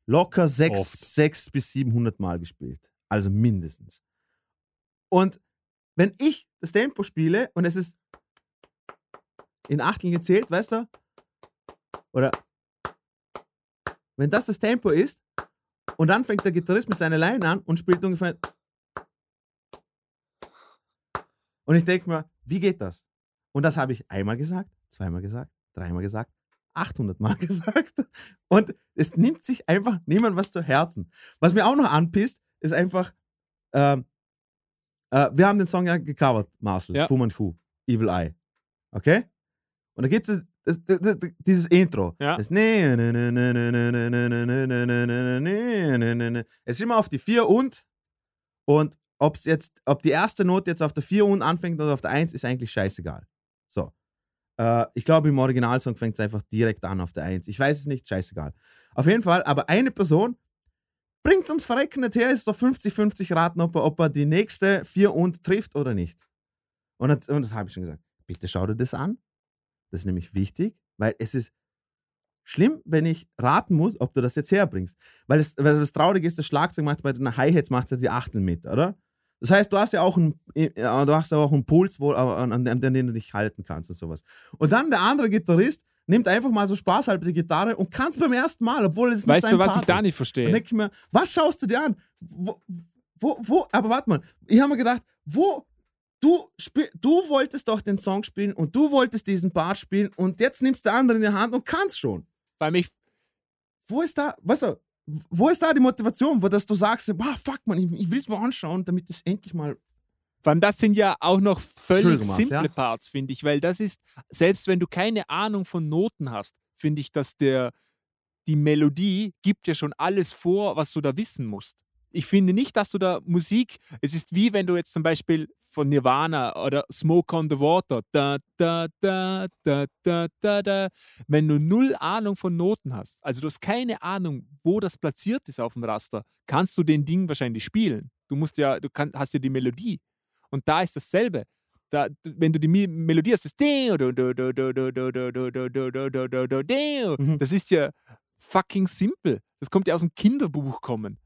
locker 6 bis 700 Mal gespielt. Also mindestens. Und wenn ich das Tempo spiele und es ist in Achteln gezählt, weißt du? Oder wenn das das Tempo ist und dann fängt der Gitarrist mit seiner Line an und spielt ungefähr. Und ich denke mir, wie geht das? Und das habe ich einmal gesagt, zweimal gesagt, dreimal gesagt, 800 Mal gesagt. Und es nimmt sich einfach niemand was zu Herzen. Was mir auch noch anpisst, ist einfach, ähm, äh, wir haben den Song ja gecovert, Marcel, Ja. Fu Manchu, Evil Eye. Okay? Und da gibt es das, das, das, dieses Intro. Ja. Das es ist immer auf die 4 und und ob's jetzt, ob die erste Note jetzt auf der 4 und anfängt oder auf der 1, ist eigentlich scheißegal. So. Äh, ich glaube, im Originalsong fängt es einfach direkt an auf der 1. Ich weiß es nicht, scheißegal. Auf jeden Fall, aber eine Person bringt es ums Verrecken nicht her, ist so 50-50 raten, ob er, ob er die nächste 4 und trifft oder nicht. Und, das, und das habe ich schon gesagt. Bitte schau dir das an das ist nämlich wichtig, weil es ist schlimm, wenn ich raten muss, ob du das jetzt herbringst. Weil, es, weil das Traurige ist, das Schlagzeug macht bei den Hi-Hats macht ja die Achtel mit, oder? Das heißt, du hast ja auch einen, ja, du hast ja auch einen Puls, wo, an, an, an den du dich halten kannst und sowas. Und dann der andere Gitarrist nimmt einfach mal so spaßhalber die Gitarre und kann es beim ersten Mal, obwohl es nicht Weißt du, was Part ich da nicht Dann verstehe? denke ich mir, was schaust du dir an? Wo, wo, wo aber warte mal, ich habe mir gedacht, wo, du, spiel, du wolltest doch den Song spielen und du wolltest diesen Part spielen und jetzt nimmst der andere in die Hand und kannst schon. Weil mich Wo ist da, weißt du, wo ist da die Motivation, wo dass du sagst, wow, fuck man, ich, ich will es mal anschauen, damit ich endlich mal. Vor allem, das sind ja auch noch völlig simple ja? Parts, finde ich, weil das ist, selbst wenn du keine Ahnung von Noten hast, finde ich, dass der, die Melodie gibt ja schon alles vor, was du da wissen musst. Ich finde nicht, dass du da Musik, es ist wie wenn du jetzt zum Beispiel von Nirvana oder Smoke on the Water, da, da, da, da, da, da, da, wenn du null Ahnung von Noten hast, also du hast keine Ahnung, wo das platziert ist auf dem Raster, kannst du den Ding wahrscheinlich spielen. Du musst ja, du kann, hast ja die Melodie. Und da ist dasselbe. Da, wenn du die Melodie hast, das Mhm. das ist ja fucking simpel. Das kommt ja aus dem Kinderbuch kommen.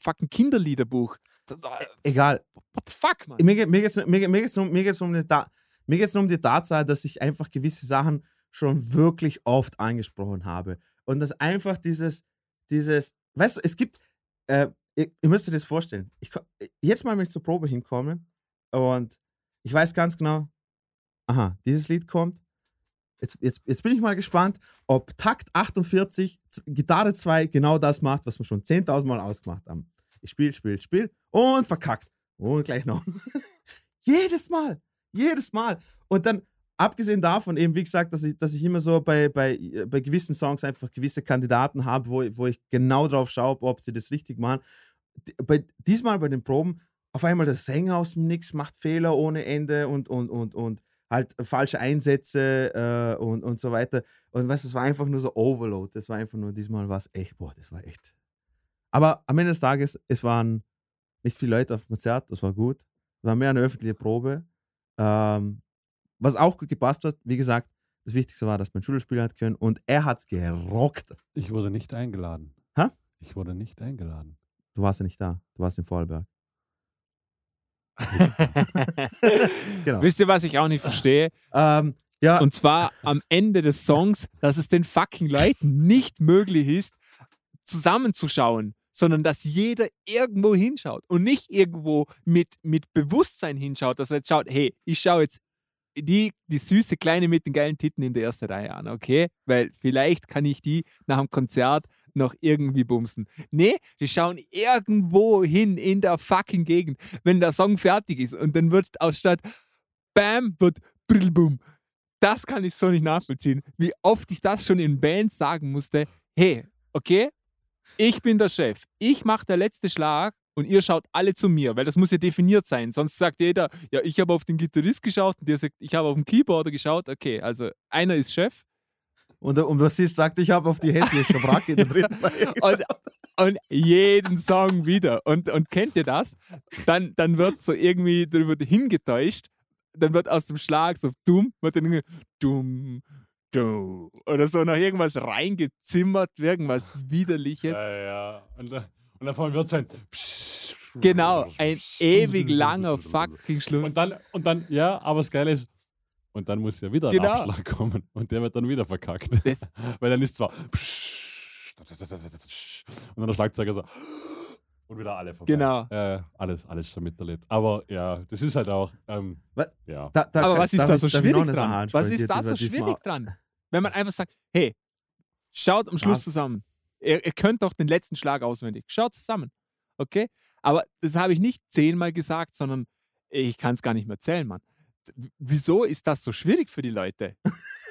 Fucking Kinderliederbuch. Da- Egal, What the fuck, man? mir, geht- mir geht es mir, mir geht's um, mir geht's um, die Ta- mir geht's nur um die Tatsache, dass ich einfach gewisse Sachen schon wirklich oft angesprochen habe. Und dass einfach dieses, dieses, weißt du, es gibt, äh, ihr, ihr müsst euch das vorstellen. Ich, jetzt mal, wenn ich zur Probe hinkomme und ich weiß ganz genau, aha, dieses Lied kommt. Jetzt, jetzt, jetzt bin ich mal gespannt, ob Takt 48, Z- Gitarre 2 genau das macht, was wir schon 10.000 Mal ausgemacht haben. Ich spiele, spiele, spiele und verkackt. Und gleich noch. jedes Mal. Jedes Mal. Und dann, abgesehen davon, eben wie gesagt, dass ich, dass ich immer so bei, bei, bei gewissen Songs einfach gewisse Kandidaten habe, wo, wo ich genau drauf schaue, ob sie das richtig machen. Bei, diesmal bei den Proben, auf einmal der Sänger aus dem Nix macht Fehler ohne Ende und, und, und, und halt falsche Einsätze äh, und, und so weiter. Und du, es war einfach nur so Overload. Das war einfach nur, diesmal war es echt, boah, das war echt. Aber am Ende des Tages, es waren nicht viele Leute auf dem Konzert, das war gut. Es war mehr eine öffentliche Probe. Ähm, was auch gut gepasst hat, wie gesagt, das Wichtigste war, dass mein Schulspieler hat können und er hat es gerockt. Ich wurde nicht eingeladen. Hä? Ich wurde nicht eingeladen. Du warst ja nicht da, du warst in Vorarlberg. Genau. Wisst ihr, was ich auch nicht verstehe? Ähm, ja, Und zwar am Ende des Songs, dass es den fucking Leuten nicht möglich ist, zusammenzuschauen, sondern dass jeder irgendwo hinschaut und nicht irgendwo mit, mit Bewusstsein hinschaut, dass er jetzt schaut, hey, ich schaue jetzt die, die süße Kleine mit den geilen Titten in der ersten Reihe an, okay? Weil vielleicht kann ich die nach dem Konzert noch irgendwie bumsen. Nee, die schauen irgendwo hin in der fucking Gegend, wenn der Song fertig ist und dann wird aus statt Bam, wird Brillboom. Das kann ich so nicht nachvollziehen. Wie oft ich das schon in Bands sagen musste. Hey, okay, ich bin der Chef. Ich mache der letzte Schlag und ihr schaut alle zu mir, weil das muss ja definiert sein. Sonst sagt jeder, ja, ich habe auf den Gitarrist geschaut und der sagt, ich habe auf den Keyboarder geschaut. Okay, also einer ist Chef Und, und was sie sagt, ich habe auf die Hände Schabracke in der dritten Reihe. und, und jeden Song wieder. Und, und kennt ihr das? Dann, dann wird so irgendwie darüber hingetäuscht. Dann wird aus dem Schlag so dumm, wird dann irgendwie dumm, dumm oder so noch irgendwas reingezimmert, irgendwas Widerliches. Ja, ja. Und, dann- und dann vorne wird sein. Genau, ein ewig langer fucking Schluss. Und dann, und dann, ja, aber das Geile ist, und dann muss ja wieder ein Genau. Abschlag kommen und der wird dann wieder verkackt. Das- Weil dann ist zwar und dann der Schlagzeuger so und wieder alle vorbei. Genau. Äh, alles, alles schon miterlebt. Aber ja, das ist halt auch, ähm, Was? ja. Da, da, Aber was ist da ich- so schwierig dran? Was ist da so schwierig dran? Wenn man einfach sagt, hey, schaut am Schluss Was? zusammen. Ihr, ihr könnt doch den letzten Schlag auswendig. Schaut zusammen. Okay? Aber das habe ich nicht zehnmal gesagt, sondern ich kann es gar nicht mehr zählen, Mann. Wieso ist das so schwierig für die Leute?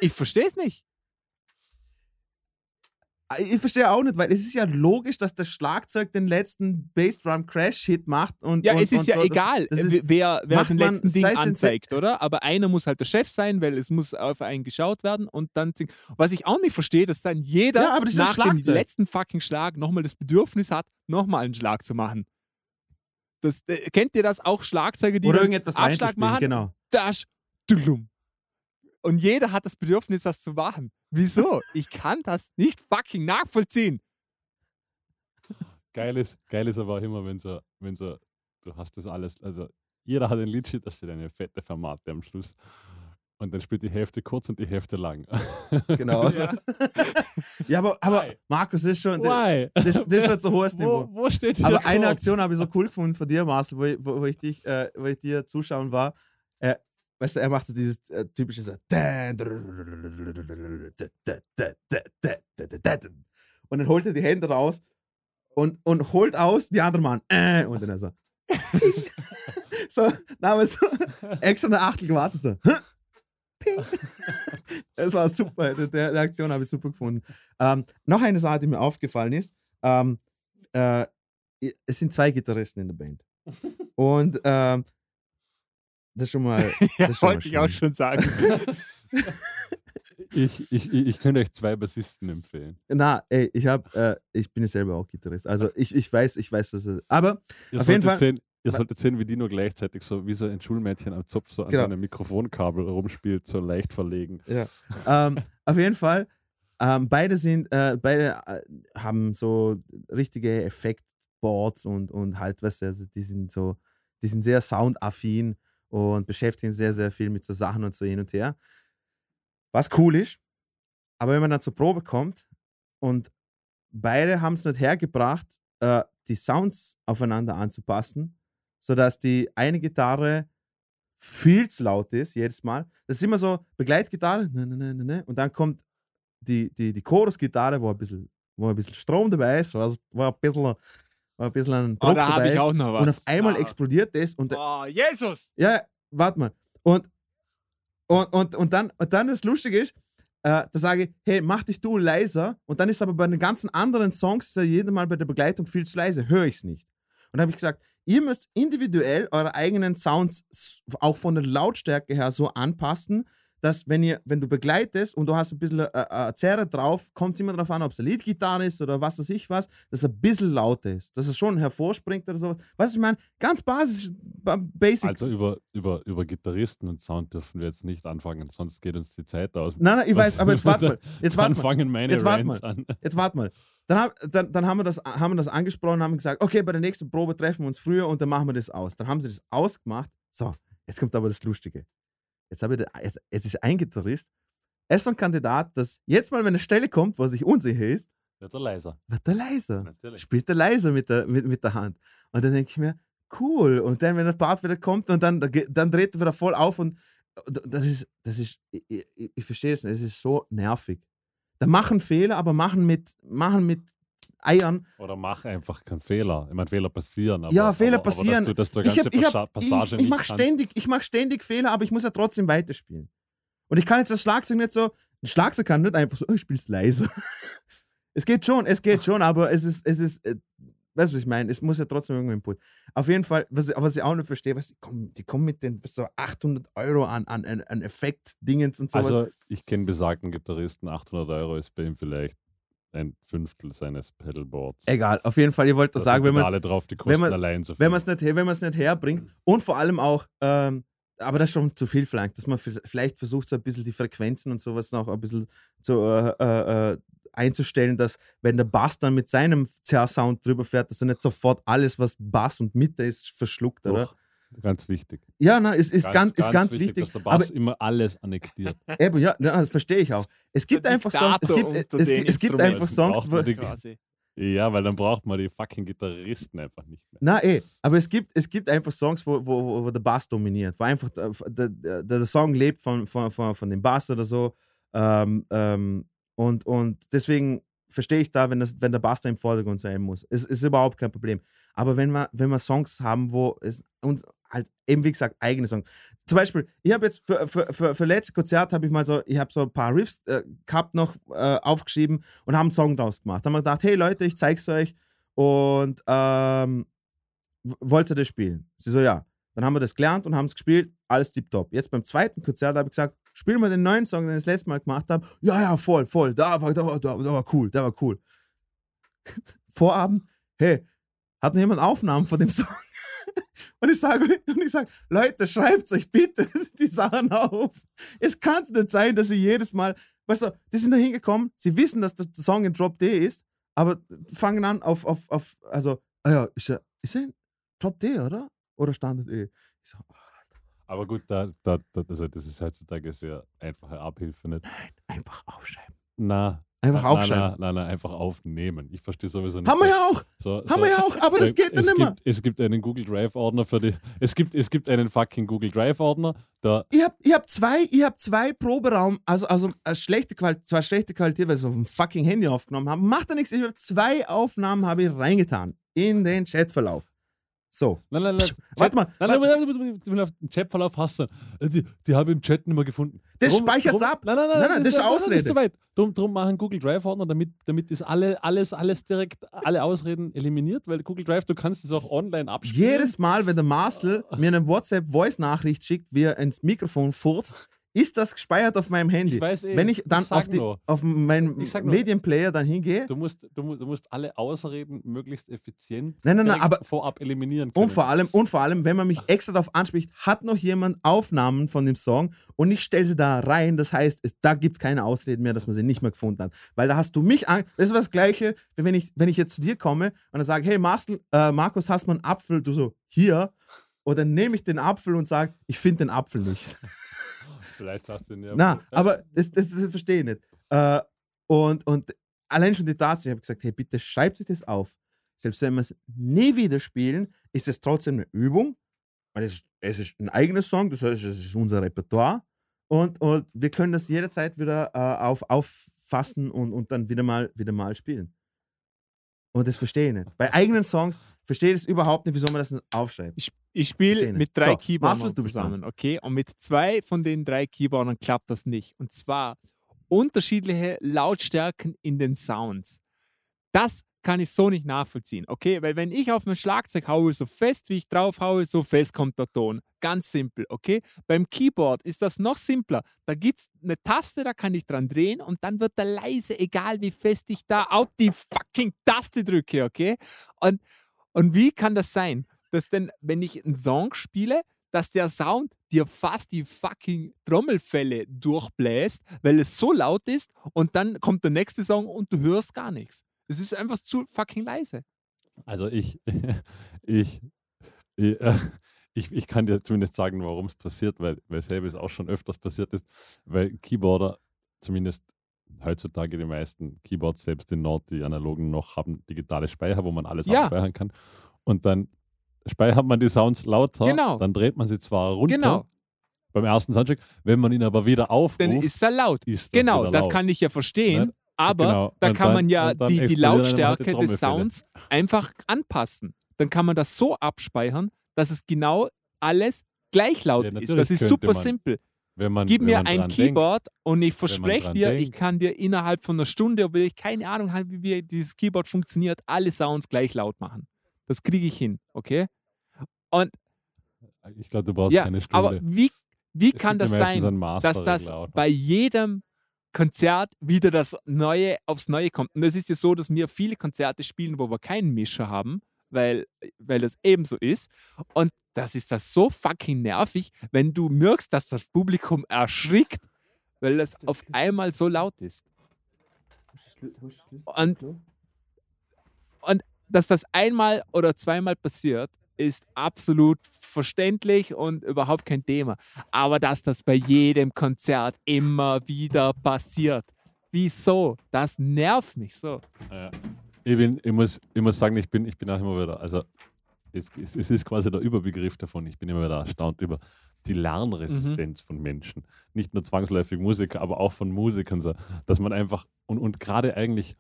Ich verstehe es nicht. Ich verstehe auch nicht, weil es ist ja logisch, dass das Schlagzeug den letzten Bassdrum-Crash-Hit macht. Und, Ja, und, es ist ja so. Das- egal, das äh, ist- wer, wer den letzten Ding anzeigt, oder? Aber einer muss halt der Chef sein, weil es muss auf einen geschaut werden und dann. Was ich auch nicht verstehe, dass dann jeder Ja, das nach das dem letzten fucking Schlag nochmal das Bedürfnis hat, nochmal einen Schlag zu machen. Das, äh, kennt ihr das auch, Schlagzeuge, die Oder irgendetwas Abschlag reinzuspielen, machen? genau. Das, dulum. Und jeder hat das Bedürfnis, das zu machen. Wieso? Ich kann das nicht fucking nachvollziehen. Geil ist, geil ist aber auch immer, wenn so, wenn so, du hast das alles, also jeder hat ein Liedsheet, da steht eine fette Formate am Schluss. Und dann spielt die Hälfte kurz und die Hälfte lang. Genau. Ja. Ja, aber, aber Why? Markus, das ist schon, das, Why? das ist schon zu hohes Niveau. Wo, wo steht hier Aber eine kurz? Aktion habe ich so cool gefunden von dir, Marcel, wo ich, wo, wo ich, dich, äh, wo ich dir zuschauen war. Äh, weißt du, er macht so dieses äh, typische so. Und dann holt er die Hände raus und, und holt aus, die anderen machen. Äh, und dann er so. so, haben wir so extra eine Achtel gewartet. So. Das war super. Der der Aktion habe ich super gefunden. Ähm, noch eine Sache, die mir aufgefallen ist. Ähm, äh, es sind zwei Gitarristen in der Band. Und ähm, das ist schon mal. Das Ja, schon mal wollte ich auch schon sagen. Ich, ich, ich, könnte euch zwei Bassisten empfehlen. Na, ey, ich hab, äh, ich bin ja selber auch Gitarrist. Also ich, ich weiß, ich weiß, dass es. Aber Ihr Auf jeden Fall- Sehen, ihr solltet sehen, wie die nur gleichzeitig so wie so ein Schulmädchen am Zopf so an Genau. seinem Mikrofonkabel rumspielt, so leicht verlegen. Ja. ähm, auf jeden Fall, ähm, beide sind, äh, beide äh, haben so richtige Effektboards und, und halt, weißt du, also die sind so, die sind sehr soundaffin und beschäftigen sehr, sehr viel mit so Sachen und so hin und her. Was cool ist, aber wenn man dann zur Probe kommt und beide haben es nicht hergebracht, äh, die Sounds aufeinander anzupassen, sodass die eine Gitarre viel zu laut ist, jedes Mal. Das ist immer so Begleitgitarre, ne, ne, ne, und dann kommt die, die, die Chorusgitarre, wo ein bisschen, wo ein bisschen Strom dabei ist, also wo ein bisschen, wo ein bisschen ein Oh, Druck da habe dabei ich auch noch was. Und auf einmal Ah. explodiert das und Oh, Jesus! ja, warte mal. Und, und, und, und, dann, und dann das Lustige ist, äh, da sage ich, hey, mach dich du leiser. Und dann ist aber bei den ganzen anderen Songs jedes Mal bei der Begleitung viel zu leise. Höre ich es nicht. Und da habe ich gesagt, ihr müsst individuell eure eigenen Sounds auch von der Lautstärke her so anpassen, dass wenn ihr, wenn du begleitest und du hast ein bisschen äh, äh, Zerre drauf, kommt es immer darauf an, ob es eine Leadgitarre ist oder was weiß ich was, dass es ein bisschen lauter ist, dass es schon hervorspringt oder so. Weißt du, ich meine, ganz basisch, ba- basic. Also über, über, über Gitarristen und Sound dürfen wir jetzt nicht anfangen, sonst geht uns die Zeit aus. Nein, nein, ich Was- weiß, aber jetzt warte mal. Jetzt warte mal. fangen meine Jetzt warte Rants an. Jetzt warte mal. Dann, dann, dann haben, wir das, haben wir das angesprochen, haben gesagt, okay, bei der nächsten Probe treffen wir uns früher und dann machen wir das aus. Dann haben sie das ausgemacht. So, jetzt kommt aber das Lustige. Jetzt, habe ich, jetzt, jetzt ist ein Gitarrist. Er ist so ein Kandidat, dass jetzt mal, wenn eine Stelle kommt, wo er sich unsicher ist, Wird er leiser. wird er leiser. Natürlich. Spielt er leiser mit der, mit, mit der Hand. Und dann denke ich mir, cool. Und dann, wenn der Part wieder kommt und dann, dann dreht er wieder voll auf und und das ist, das ist, ich, ich, ich verstehe es nicht, es ist so nervig. Da machen Fehler, aber machen mit, machen mit Eiern. Oder mach einfach keinen Fehler. Ich meine, Fehler passieren. Aber, Ja, Fehler aber, aber, passieren. dass du, dass du Ich, hab, ich, Passa- hab, Passage ich, ich kannst. ständig, ich mach ständig Fehler, aber ich muss ja trotzdem weiterspielen. Und ich kann jetzt das Schlagzeug nicht so, ein Schlagzeug kann nicht einfach so, oh, ich spiel's leise. es geht schon, es geht schon, aber es ist, es ist, äh, weißt du, was ich meine? Es muss ja trotzdem irgendwo Input. Auf jeden Fall, was, ich- was ich auch nicht verstehe, was, die, kommen, die kommen mit den so 800 Euro an, an, an, an Effekt-Dingens und so. Also, ich kenne besagten Gitarristen, 800 Euro ist bei ihm vielleicht ein Fünftel seines Pedalboards. Egal, auf jeden Fall, ihr wollt das Da sagen, wenn man alle drauf, die wenn kosten man- allein so viel. wenn man es nicht, wenn nicht herbringt und vor allem auch, ähm, aber das ist schon zu viel verlangt, dass man vielleicht versucht, so ein bisschen die Frequenzen und sowas noch ein bisschen zu, äh, äh, äh, einzustellen, dass wenn der Bass dann mit seinem Zerr-Sound drüber fährt, dass er nicht sofort alles, was Bass und Mitte ist, verschluckt, oder? Ganz wichtig. Ja, nein, ist, ist, ganz, ist ganz wichtig. dass der aber Bass immer alles annektiert. eben, ja, na, das verstehe ich auch. Es gibt Der einfach Songs, es gibt, es, es gibt einfach Songs, wo, man die- Quasi. Ja, weil dann braucht man die fucking Gitarristen einfach nicht mehr. Na eh, aber es gibt, es gibt einfach Songs, wo, wo, wo- wo der Bass dominiert, wo einfach der, der, der, Song lebt von, von, von, von dem Bass oder so. Ähm, ähm, und, und deswegen verstehe ich da, wenn, das, wenn der Bass da im Vordergrund sein muss. Es ist überhaupt kein Problem. Aber wenn wir, wenn wir Songs haben, wo es uns halt eben, wie gesagt, eigene Songs. Zum Beispiel, ich habe jetzt für, für, für, für letztes Konzert habe ich mal so, ich habe so ein paar Riffs äh, gehabt noch äh, aufgeschrieben und haben einen Song draus gemacht. Da haben wir gedacht, hey Leute, ich zeig's euch und ähm, wollt ihr das spielen? Sie so, ja. Dann haben wir das gelernt und haben es gespielt, alles tipptopp. Jetzt beim zweiten Konzert habe ich gesagt, spielen wir den neuen Song, den ich das letzte Mal gemacht habe. Ja, ja, voll, voll. Da war, da war, da, da war cool, der war cool. Vorabend, hey, hat noch jemand Aufnahmen von dem Song? Und ich sage, und ich sage, Leute, schreibt euch bitte die Sachen auf. Es kann nicht sein, dass ihr jedes Mal, weißt du, die sind da hingekommen, sie wissen, dass der Song in Drop D ist, aber fangen an auf, auf, auf also, ah ja, ist er, ist er in Drop D, oder? Oder Standard E? Ich so, oh, Aber gut, da, da, da, also das ist heutzutage sehr einfache Abhilfe. Nicht? nein, einfach aufschreiben. Na, Einfach na, aufschreiben. Na, na, einfach aufnehmen. Ich verstehe sowieso nicht. Haben wir ja auch, so, haben wir ja auch, aber das äh, geht dann es nicht mehr. gibt, es gibt einen Google Drive-Ordner für die. Es gibt, es gibt einen fucking Google Drive-Ordner. Da, Ich hab, ich hab zwei, ich hab zwei Proberaum, also, also äh, schlechte Qualität, zwar schlechte Qualität, weil sie auf dem fucking Handy aufgenommen haben. Macht ja nichts, ich hab zwei Aufnahmen habe ich reingetan in den Chatverlauf. So. nein, nein, nein. Warte mal, Nein, nein, nein, nein, nein, auf dem Chatverlauf hast du. äh, Die, die habe ich im Chat nicht mehr gefunden. Das Drum- speichert's drum- ab. Nein, nein, nein, Nein, nein, das ist nein, nein, Ausrede. zu weit. Drum, drum machen Google Drive-Ordner, damit, damit ist alle, alles, alles direkt, alle Ausreden eliminiert, weil Google Drive, du kannst es auch online abspielen. Jedes Mal, wenn der Marcel mir eine WhatsApp-Voice-Nachricht schickt, wie er ins Mikrofon furzt, ist das gespeichert auf meinem Handy. Ich weiß eh, wenn ich dann ich auf, die, auf meinen. Medienplayer dann hingehe Du musst, du, du musst alle Ausreden möglichst effizient Nein, nein, nein, aber- vorab eliminieren können. und vor, allem, und vor allem, wenn man mich extra darauf anspricht, hat noch jemand Aufnahmen von dem Song und ich stelle sie da rein. Das heißt, es, da gibt es keine Ausreden mehr, dass man sie nicht mehr gefunden hat. Weil da hast du mich an. Das ist das Gleiche, wenn ich, wenn ich jetzt zu dir komme und dann sage, hey Marcel, äh, Markus, hast du einen Apfel? Du so, hier. Oder nehme ich den Apfel und sage, ich finde den Apfel nicht. Vielleicht hast du ihn ja. Na, aber das, das, das verstehe ich nicht. Äh, und, und allein schon die Tatsache, ich habe gesagt, hey, bitte schreibt sich das auf. Selbst wenn wir es nie wieder spielen, ist es trotzdem eine Übung. Und es, ist, es ist ein eigener Song, das heißt, es ist unser Repertoire. Und, und wir können das jederzeit wieder äh, auf, auffassen und, und dann wieder mal, wieder mal spielen. Und das verstehe ich nicht. Bei eigenen Songs verstehe es überhaupt nicht, wieso man das aufschreibt. Ich, ich spiele mit drei So, Keyboardern zusammen, okay? Und mit zwei von den drei Keyboardern klappt das nicht. Und zwar unterschiedliche Lautstärken in den Sounds. Das kann ich so nicht nachvollziehen, okay? Weil wenn ich auf mein Schlagzeug haue, so fest wie ich drauf haue, so fest kommt der Ton. Ganz simpel, okay? Beim Keyboard ist das noch simpler. Da gibt es eine Taste, da kann ich dran drehen und dann wird er leise, egal wie fest ich da auf die fucking Taste drücke, okay? Und, und wie kann das sein, dass denn, wenn ich einen Song spiele, dass der Sound dir fast die fucking Trommelfälle durchbläst, weil es so laut ist und dann kommt der nächste Song und du hörst gar nichts. Es ist einfach zu fucking leise. Also ich, ich, ich, äh, ich, ich kann dir zumindest sagen, warum es passiert, weil, weil selber es auch schon öfters passiert ist, weil Keyboarder, zumindest heutzutage die meisten Keyboards, selbst in Nord, die analogen noch, haben digitale Speicher, wo man alles Ja. abspeichern kann. Und dann speichert man die Sounds lauter, Genau. dann dreht man sie zwar runter Genau. beim ersten Soundcheck, wenn man ihn aber wieder aufruft, Dann ist er laut. ist das Genau, das laut. kann ich ja verstehen. Ne? Aber Genau. da kann dann- man ja die, die explodieren einem halt die Lautstärke des. Sounds einfach anpassen. Dann kann man das so abspeichern, dass es genau alles gleich laut Ja, ist. Das ist super simpel. Wenn man, Gib wenn mir man ein Keyboard und ich verspreche dir, ich denkt. kann dir innerhalb von einer Stunde, obwohl ich keine Ahnung habe, wie dieses Keyboard funktioniert, alle Sounds gleich laut machen. Das kriege ich hin, okay? Und Denkt. Ich glaube, du brauchst ja, keine Stunde. aber wie, wie Es kann das sein, dass das noch. bei jedem Konzert wieder das Neue aufs Neue kommt? Und es ist ja so, dass wir viele Konzerte spielen, wo wir keinen Mischer haben, weil, weil das ebenso ist. Und das ist das so fucking nervig, wenn du merkst, dass das Publikum erschrickt, weil das auf einmal so laut ist. Und, und dass das einmal oder zweimal passiert, ist absolut verständlich und überhaupt kein Thema. Aber dass das bei jedem Konzert immer wieder passiert, wieso? Das nervt mich so. Ja. Ich, bin, ich, muss, ich muss sagen, ich bin, ich bin auch immer wieder, also es, es, es ist quasi der Überbegriff davon. Ich bin immer wieder erstaunt über die Lernresistenz von Menschen. Nicht nur zwangsläufig Musiker, aber auch von Musikern. So, dass man einfach, und, und gerade eigentlich,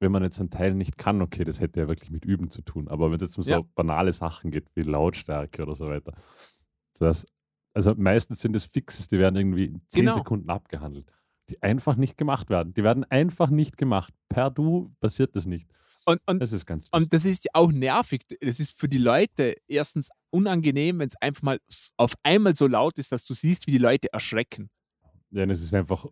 wenn man jetzt einen Teil nicht kann, okay, das hätte ja wirklich mit Üben zu tun. Aber wenn es jetzt um so Ja. banale Sachen geht, wie Lautstärke oder so weiter, das, also meistens sind es Fixes, die werden irgendwie in 10 Genau. Sekunden abgehandelt, die einfach nicht gemacht werden. Die werden einfach nicht gemacht. Per Du passiert das nicht. Und, und, Das ist ganz und das ist ja auch nervig. Das ist für die Leute erstens unangenehm, wenn es einfach mal auf einmal so laut ist, dass du siehst, wie die Leute erschrecken. Und es ist einfach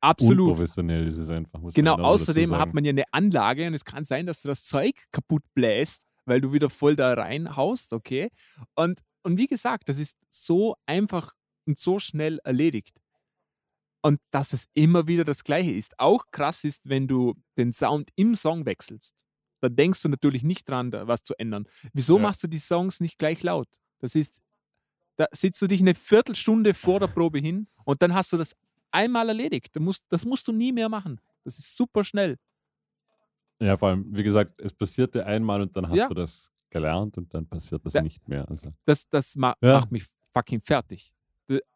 Absolut. unprofessionell, ist es einfach. Genau, außerdem hat man ja eine Anlage und es kann sein, dass du das Zeug kaputt bläst, weil du wieder voll da reinhaust, okay? Und, und wie gesagt, das ist so einfach und so schnell erledigt. Und dass es immer wieder das Gleiche ist. Auch krass ist, wenn du den Sound im Song wechselst. Da denkst du natürlich nicht dran, da was zu ändern. Wieso Ja. machst du die Songs nicht gleich laut? Das ist, da sitzt du dich eine Viertelstunde vor der Probe hin und dann hast du das einmal erledigt. Du musst, das musst du nie mehr machen. Das ist super schnell. Ja, vor allem, wie gesagt, es passierte einmal und dann hast Ja. du das gelernt und dann passiert das Ja. nicht mehr. Also, Das, das ma Ja. macht mich fucking fertig.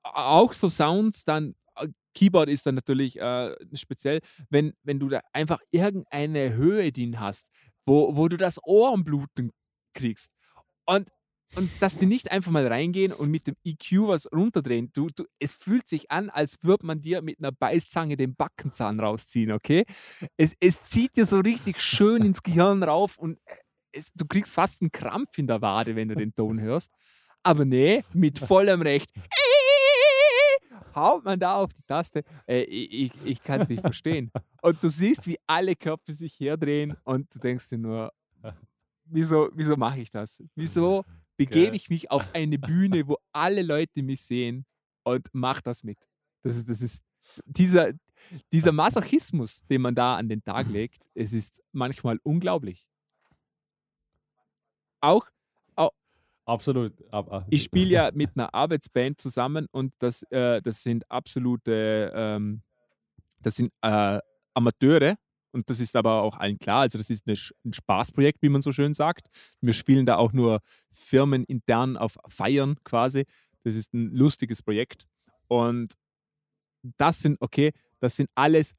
Auch so Sounds, dann äh, Keyboard ist dann natürlich äh, speziell, wenn, wenn du da einfach irgendeine Höhe drin hast, wo, wo du das Ohr am Bluten kriegst. Und, und dass die nicht einfach mal reingehen und mit dem EQ was runterdrehen. Du, du, es fühlt sich an, als würde man dir mit einer Beißzange den Backenzahn rausziehen, okay? Es, es zieht dir so richtig schön ins Gehirn rauf und es, du kriegst fast einen Krampf in der Wade, wenn du den Ton hörst. Aber nee, mit vollem Recht. Haut man da auf die Taste. Äh, ich ich, ich kann es nicht verstehen. Und du siehst, wie alle Köpfe sich herdrehen und du denkst dir nur, wieso, wieso mache ich das? Wieso begebe ich mich auf eine Bühne, wo alle Leute mich sehen und mach das mit? Das ist, das ist dieser, dieser Masochismus, den man da an den Tag legt, es ist manchmal unglaublich. Auch absolut. ab- ab- ich spiele ja mit einer Arbeitsband zusammen und das, äh, das sind absolute, ähm, das sind äh, Amateure und das ist aber auch allen klar. Also das ist eine, ein Spaßprojekt, wie man so schön sagt. Wir spielen da auch nur firmenintern auf Feiern quasi. Das ist ein lustiges Projekt und das sind, okay, das sind alles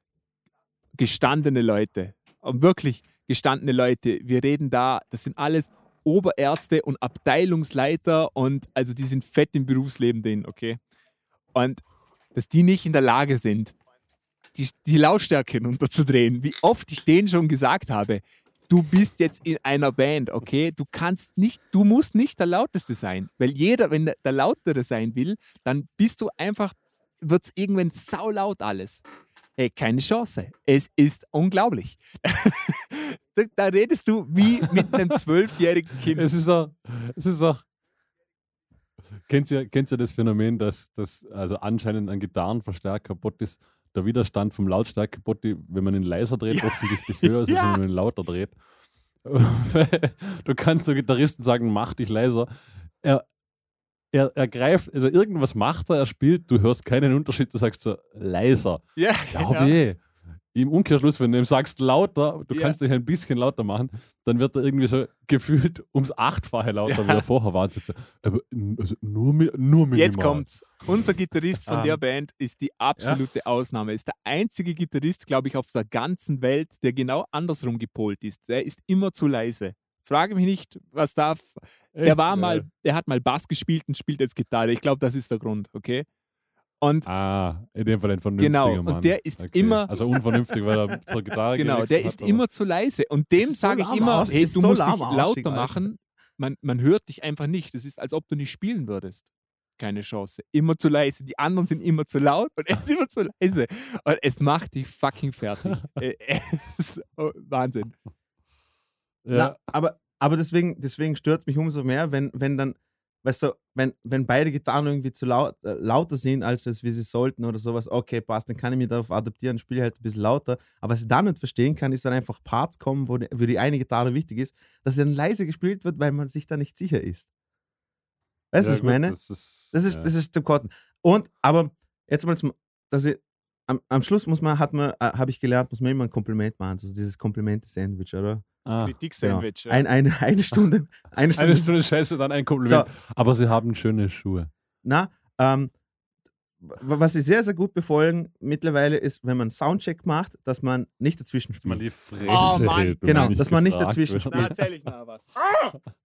gestandene Leute. Und wirklich gestandene Leute. Wir reden da, das sind alles Oberärzte und Abteilungsleiter und also die sind fett im Berufsleben drin, okay? Und dass die nicht in der Lage sind, die, die Lautstärke runterzudrehen, wie oft ich denen schon gesagt habe, du bist jetzt in einer Band, okay? Du kannst nicht, du musst nicht der Lauteste sein, weil jeder, wenn der, der Lautere sein will, dann bist du einfach, wird es irgendwann saulaut alles. Ey, keine Chance. Es ist unglaublich. da, da redest du wie mit einem zwölfjährigen Kind. Es ist auch, es ist auch kennt ihr, kennt ihr das Phänomen, dass, dass also anscheinend ein Gitarrenverstärker kaputt ist, der Widerstand vom Lautstärke kaputt, wenn man ihn leiser dreht, offensichtlich höher ist, als Ja. wenn man ihn lauter dreht. du kannst dem Gitarristen sagen, mach dich leiser. Er, er, er greift, also irgendwas macht er, er spielt, du hörst keinen Unterschied, du sagst so leiser. Ja, Ja, genau. nee. im Umkehrschluss, wenn du ihm sagst lauter, du Ja. kannst dich ein bisschen lauter machen, dann wird er irgendwie so gefühlt ums Achtfache lauter, wie er vorher war. Aber also nur, nur minimal. Jetzt kommt's. Unser Gitarrist von Ähm, der Band ist die absolute Ausnahme. Ist der einzige Gitarrist, glaube ich, auf der ganzen Welt, der genau andersrum gepolt ist. Der ist immer zu leise. Frage mich nicht, was da. Er war mal, er hat mal Bass gespielt und spielt jetzt Gitarre. Ich glaube, das ist der Grund, okay? Und Ah, in dem Fall ein vernünftiger Genau, und Mann. der ist immer- Also unvernünftig, weil er zur Gitarre genau, der hat, ist aber- immer zu leise. Und dem ist so sage ich immer, hey, du so musst dich lauter machen. Man, man hört dich einfach nicht. Das ist, als ob du nicht spielen würdest. Keine Chance. Immer zu leise. Die anderen sind immer zu laut und er ist immer zu leise. Und es macht dich fucking fertig. Äh, es oh, Wahnsinn. Ja, Na, aber, aber deswegen, deswegen stört es mich umso mehr, wenn, wenn dann, weißt du, wenn, wenn beide Gitarren irgendwie zu laut, äh, lauter sind, als, als wie sie sollten oder sowas, okay, passt, dann kann ich mich darauf adaptieren, spiele halt ein bisschen lauter. Aber was ich dann nicht verstehen kann, ist, wenn einfach Parts kommen, wo die, wo die eine Gitarre wichtig ist, dass sie dann leise gespielt wird, weil man sich da nicht sicher ist. Weißt du, ja, ich gut, meine? Das ist, Das ist, ja. das ist zum Kotzen. Und, aber jetzt mal zum, dass ich, am, am Schluss muss man, hat man, äh, habe ich gelernt, muss man immer ein Kompliment machen, also dieses Komplimente-Sandwich, oder? Ah, Kritik-Sandwich. Ein, eine, eine Stunde, eine Stunde eine Stunde Scheiße, dann ein Kompliment. Aber sie haben schöne Schuhe. Na, ähm, was sie sehr, sehr gut befolgen mittlerweile ist, wenn man Soundcheck macht, dass man nicht dazwischen Dass man spielt. die Fresse Oh Mann. Genau, dass man nicht dazwischen wird. spielt. Na, erzähl ich noch was.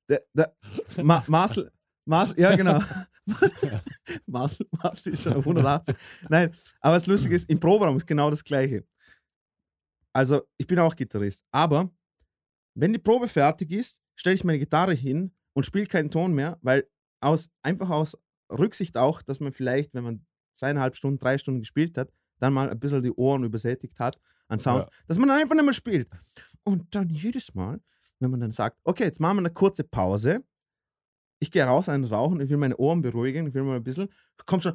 Der, der, Ma, Marcel, Marcel, ja genau. Marcel, Marcel ist schon auf 180. Nein, aber das Lustige ist, im Proberaum ist genau das Gleiche. Also, ich bin auch Gitarrist, aber wenn die Probe fertig ist, stelle ich meine Gitarre hin und spiele keinen Ton mehr, weil aus, einfach aus Rücksicht auch, dass man vielleicht, wenn man zweieinhalb Stunden, drei Stunden gespielt hat, dann mal ein bisschen die Ohren übersättigt hat an Sounds, Ja. dass man einfach nicht mehr spielt. Und dann jedes Mal, wenn man dann sagt, okay, jetzt machen wir eine kurze Pause, ich gehe raus, einen rauchen, ich will meine Ohren beruhigen, ich will mal ein bisschen, kommt schon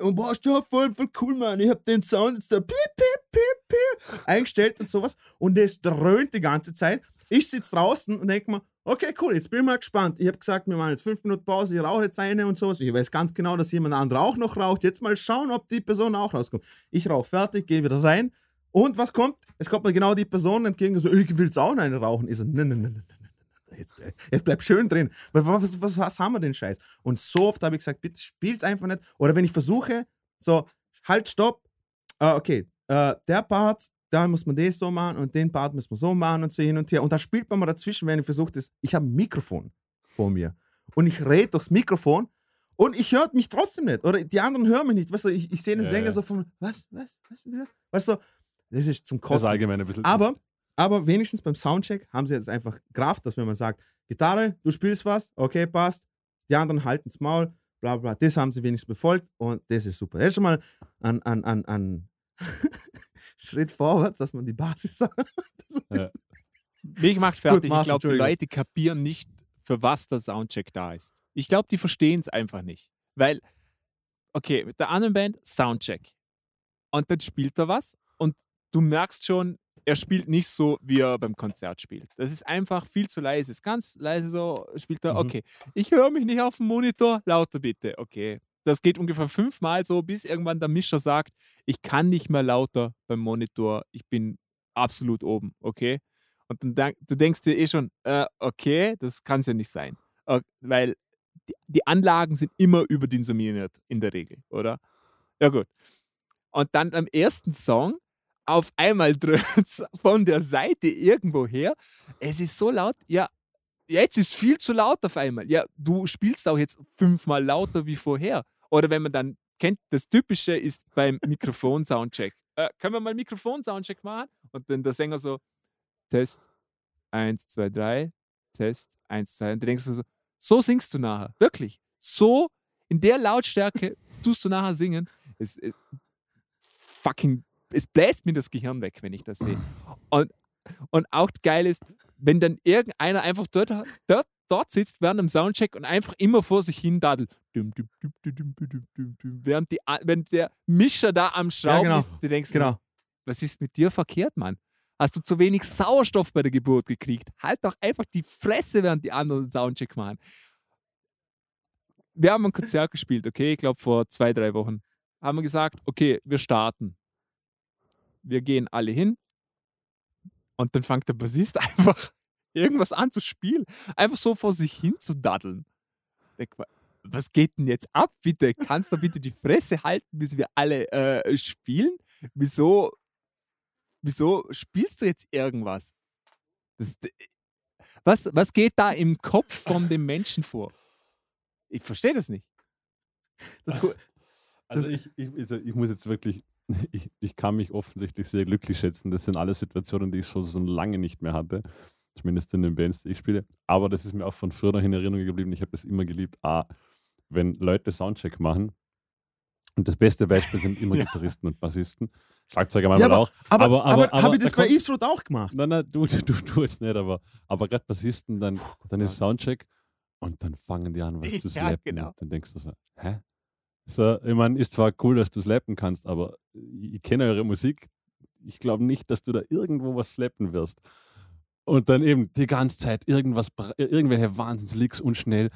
und boah, ja voll, voll cool, Mann, ich hab den Sound jetzt da piep, piep, piep, piep, eingestellt und sowas und es dröhnt die ganze Zeit. Ich sitze draußen und denke mir, okay, cool, jetzt bin ich mal gespannt. Ich habe gesagt, wir machen jetzt fünf Minuten Pause, ich rauche jetzt eine und sowas. Ich weiß ganz genau, dass jemand anderer auch noch raucht. Jetzt mal schauen, ob die Person auch rauskommt. Ich rauche fertig, gehe wieder rein. Und was kommt? Es kommt mir genau die Person entgegen, so, ich will jetzt auch eine rauchen. Ich so, nein, nein, nein, nein. Jetzt, jetzt bleib schön drin. Was, was, was, was haben wir denn Scheiß? Und so oft habe ich gesagt, bitte spiel's einfach nicht. Oder wenn ich versuche, so, halt, stopp. Ah, okay, äh, der Part, da muss man das so machen und den Part muss man so machen und so hin und her. Und da spielt man mal dazwischen, wenn ich versuche, das. Ich habe ein Mikrofon vor mir und ich rede durchs Mikrofon und ich höre mich trotzdem nicht. Oder die anderen hören mich nicht. Weißt du, ich, ich sehe den Ja, Sänger ja. so von, was, was, was, wieder? Weißt du, das ist zum Das ist allgemein ein bisschen. Aber, aber wenigstens beim Soundcheck haben sie jetzt einfach Kraft, dass wenn man sagt, Gitarre, du spielst was, okay, passt, die anderen halten's Maul, bla bla, das haben sie wenigstens befolgt und das ist super. Das ist schon mal ein, ein, ein, ein Schritt vorwärts, dass man die Basis hat. Ja. Mich macht fertig. ich Marcel, glaube, die. Leute kapieren nicht, für was der Soundcheck da ist. Ich glaube, die verstehen es einfach nicht. Weil, okay, mit der anderen Band Soundcheck. Und dann spielt er was und du merkst schon, er spielt nicht so, wie er beim Konzert spielt. Das ist einfach viel zu leise. Es ist ganz leise so, spielt er, Mhm. okay, ich höre mich nicht auf dem Monitor, lauter bitte, okay. Das geht ungefähr fünfmal so, bis irgendwann der Mischer sagt, ich kann nicht mehr lauter beim Monitor, ich bin absolut oben, okay? Und dann denk, du denkst dir eh schon, äh, okay, das kann es ja nicht sein. Äh, weil die, die Anlagen sind immer überdimensioniert in der Regel, oder? Ja, gut. Und dann am ersten Song, auf einmal dröhnt von der Seite irgendwo her. Es ist so laut, ja, jetzt ist viel zu laut auf einmal. Ja, du spielst auch jetzt fünfmal lauter wie vorher. Oder wenn man dann kennt, das Typische ist beim Mikrofon-Soundcheck. Äh, können wir mal Mikrofon-Soundcheck machen? Und dann der Sänger so, Test, 1, 2, 3, Test, 1, 2. Und du denkst so, so singst du nachher. Wirklich. So in der Lautstärke tust du nachher singen. Es, es, fucking, es bläst mir das Gehirn weg, wenn ich das sehe. Und, und auch geil ist, wenn dann irgendeiner einfach dort, dort, dort sitzt während dem Soundcheck und einfach immer vor sich hin daddelt. Während, die, wenn der Mischer da am Schrauben genau. ist, du denkst, Genau. was ist mit dir verkehrt, Mann? Hast du zu wenig Sauerstoff bei der Geburt gekriegt? Halt doch einfach die Fresse, während die anderen Soundcheck machen. Wir haben ein Konzert gespielt, okay? Ich glaube vor zwei, drei Wochen haben wir gesagt, okay, wir starten. Wir gehen alle hin und dann fängt der Bassist einfach irgendwas an zu spielen. Einfach so vor sich hin zu daddeln. Was geht denn jetzt ab, bitte? Kannst du bitte die Fresse halten, bis wir alle äh, spielen? Wieso, wieso spielst du jetzt irgendwas? Das, was, was geht da im Kopf von dem Menschen vor? Ich verstehe das nicht. Das. Also ich, ich, also ich muss jetzt wirklich, ich, ich kann mich offensichtlich sehr glücklich schätzen. Das sind alle Situationen, die ich schon so lange nicht mehr hatte. Zumindest in den Bands, die ich spiele. Aber das ist mir auch von früher noch in Erinnerung geblieben. Ich habe es immer geliebt. A, wenn Leute Soundcheck machen. Und das beste Beispiel sind immer Ja. Gitarristen und Bassisten. Schlagzeuger Ja, manchmal aber, auch. aber, aber- aber, aber- habe ich das da bei kommt- Eastwood auch gemacht? Nein, nein, du, du, du, du es nicht, aber, aber gerade Bassisten, dann, dann ist Soundcheck und dann fangen die an, was zu Ja, slappen. genau. Und dann denkst du so, hä? So, ich meine, ist zwar cool, dass du slappen kannst, aber ich kenne eure Musik. Ich glaube nicht, dass du da irgendwo was slappen wirst. Und dann eben die ganze Zeit irgendwas, bra- irgendwelche Wahnsinnslicks und schnell.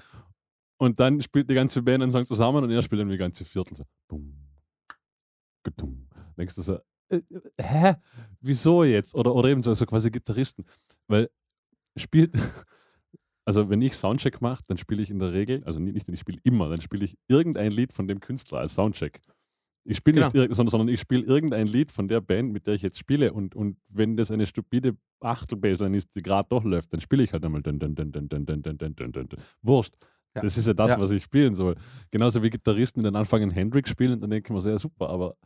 Und dann spielt die ganze Band einen Song zusammen und er spielt dann die ganze Viertel so. Bum, gedum. Denkst du so, äh, äh, hä? Wieso jetzt? Oder, oder eben so, so quasi Gitarristen. Weil spielt, also wenn ich Soundcheck mache, dann spiele ich in der Regel, also nicht, nicht ich spiele immer, dann spiele ich irgendein Lied von dem Künstler als Soundcheck. Ich spiele nicht, Genau. irg- sondern, sondern ich spiele irgendein Lied von der Band, mit der ich jetzt spiele. Und, und wenn das eine stupide Achtelbassline ist, die gerade durchläuft, dann spiele ich halt einmal dun, dun, dun, dun, dun, dun, dun, dun, dun, dun, dun. Wurscht. Ja. Das ist ja das, Ja. was ich spielen soll. Genauso wie Gitarristen, die dann anfangen Hendrix spielen, dann denken wir sehr super, aber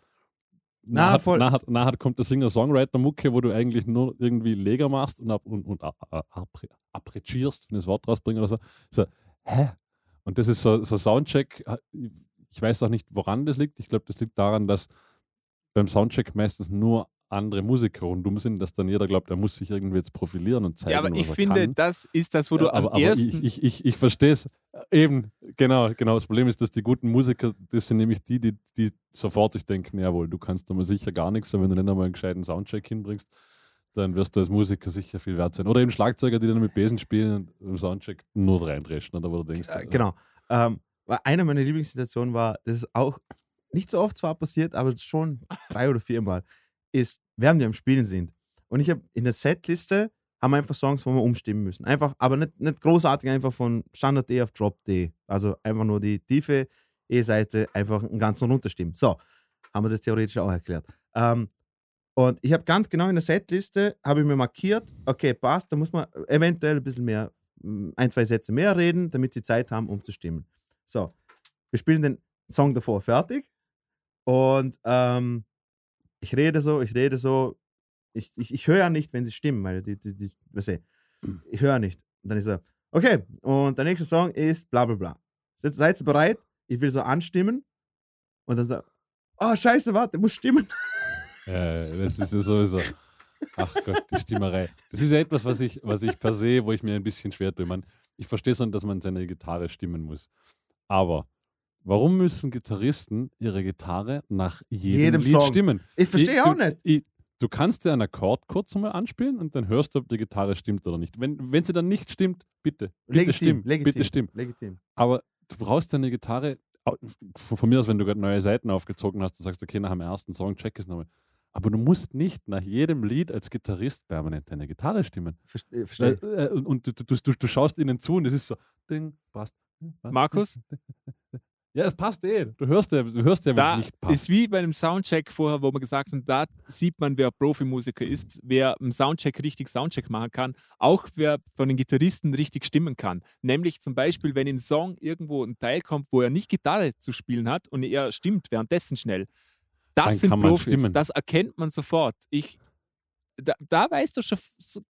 Na, nachher, voll. nachher, nachher kommt der Singer-Songwriter-Mucke, wo du eigentlich nur irgendwie Leger machst und, ab, und, und a- a- apre- apprezierst, wenn ich das Wort rausbringe oder so. so hä? Und das ist so, so Soundcheck. äh, Ich weiß auch nicht, woran das liegt. Ich glaube, das liegt daran, dass beim Soundcheck meistens nur andere Musiker rundum sind, dass dann jeder glaubt, er muss sich irgendwie jetzt profilieren und zeigen, Ja, aber ich finde, kann. das ist das, wo du Ja, am aber, aber ersten. ich, ich, ich, ich verstehe es. Eben, genau, genau. Das Problem ist, dass die guten Musiker, das sind nämlich die, die, die sofort sich denken, jawohl, du kannst da mal sicher gar nichts, und wenn du nicht einmal einen gescheiten Soundcheck hinbringst, dann wirst du als Musiker sicher viel wert sein. Oder eben Schlagzeuger, die dann mit Besen spielen und im Soundcheck nur reindreschen, oder wo du denkst, Äh, genau. Ähm, eine meiner Lieblingssituationen war, das ist auch nicht so oft zwar passiert, aber schon drei oder viermal, ist, während wir am Spielen sind. Und ich habe in der Setliste haben einfach Songs, wo wir umstimmen müssen. Einfach, aber nicht, nicht großartig, einfach von Standard D auf Drop D. Also einfach nur die tiefe E-Seite einfach einen ganzen runterstimmen. So, haben wir das theoretisch auch erklärt. Ähm, und ich habe ganz genau in der Setliste, habe ich mir markiert, okay, passt, da muss man eventuell ein bisschen mehr, mm, ein, zwei Sätze mehr reden, damit sie Zeit haben, um zu stimmen. So, wir spielen den Song davor fertig und ähm, ich rede so, ich rede so, ich, ich, ich höre ja nicht, wenn sie stimmen, weil die, die, die weißt du, ich höre nicht. Und dann ist er, okay, und der nächste Song ist bla bla bla. Seid, seid ihr bereit? Ich will so anstimmen und dann sagt, oh scheiße, warte, muss stimmen. Äh, das ist ja sowieso. Ach Gott, die Stimmerei. Das ist ja etwas, was ich, was ich per se, wo ich mir ein bisschen schwer tue. Man, ich verstehe schon, dass man seine Gitarre stimmen muss. Aber warum müssen Gitarristen ihre Gitarre nach jedem, Jedem Lied Song. stimmen? Ich verstehe auch du, nicht. Ich, du kannst dir einen Akkord kurz einmal anspielen und dann hörst du, ob die Gitarre stimmt oder nicht. Wenn, wenn sie dann nicht stimmt, bitte. Bitte Legitim, stimm. legitim, Bitte stimm. legitim. Aber du brauchst deine Gitarre, von, von mir aus, wenn du gerade neue Seiten aufgezogen hast, du sagst, okay, nach dem ersten Song check es nochmal. Aber du musst nicht nach jedem Lied als Gitarrist permanent deine Gitarre stimmen. Verstehe. Äh, äh, und und du, du, du, du schaust ihnen zu und es ist so, Ding, passt, Markus? Ja, es passt eh. Du hörst ja, du hörst ja, Da es nicht passt. ist wie bei einem Soundcheck vorher, wo wir gesagt haben, da sieht man, wer Profimusiker ist, wer im Soundcheck richtig Soundcheck machen kann, auch wer von den Gitarristen richtig stimmen kann. Nämlich zum Beispiel, wenn im Song irgendwo ein Teil kommt, wo er nicht Gitarre zu spielen hat und er stimmt währenddessen schnell. Das Dann sind Profis, stimmen. das erkennt man sofort. Ich, da, da weißt du schon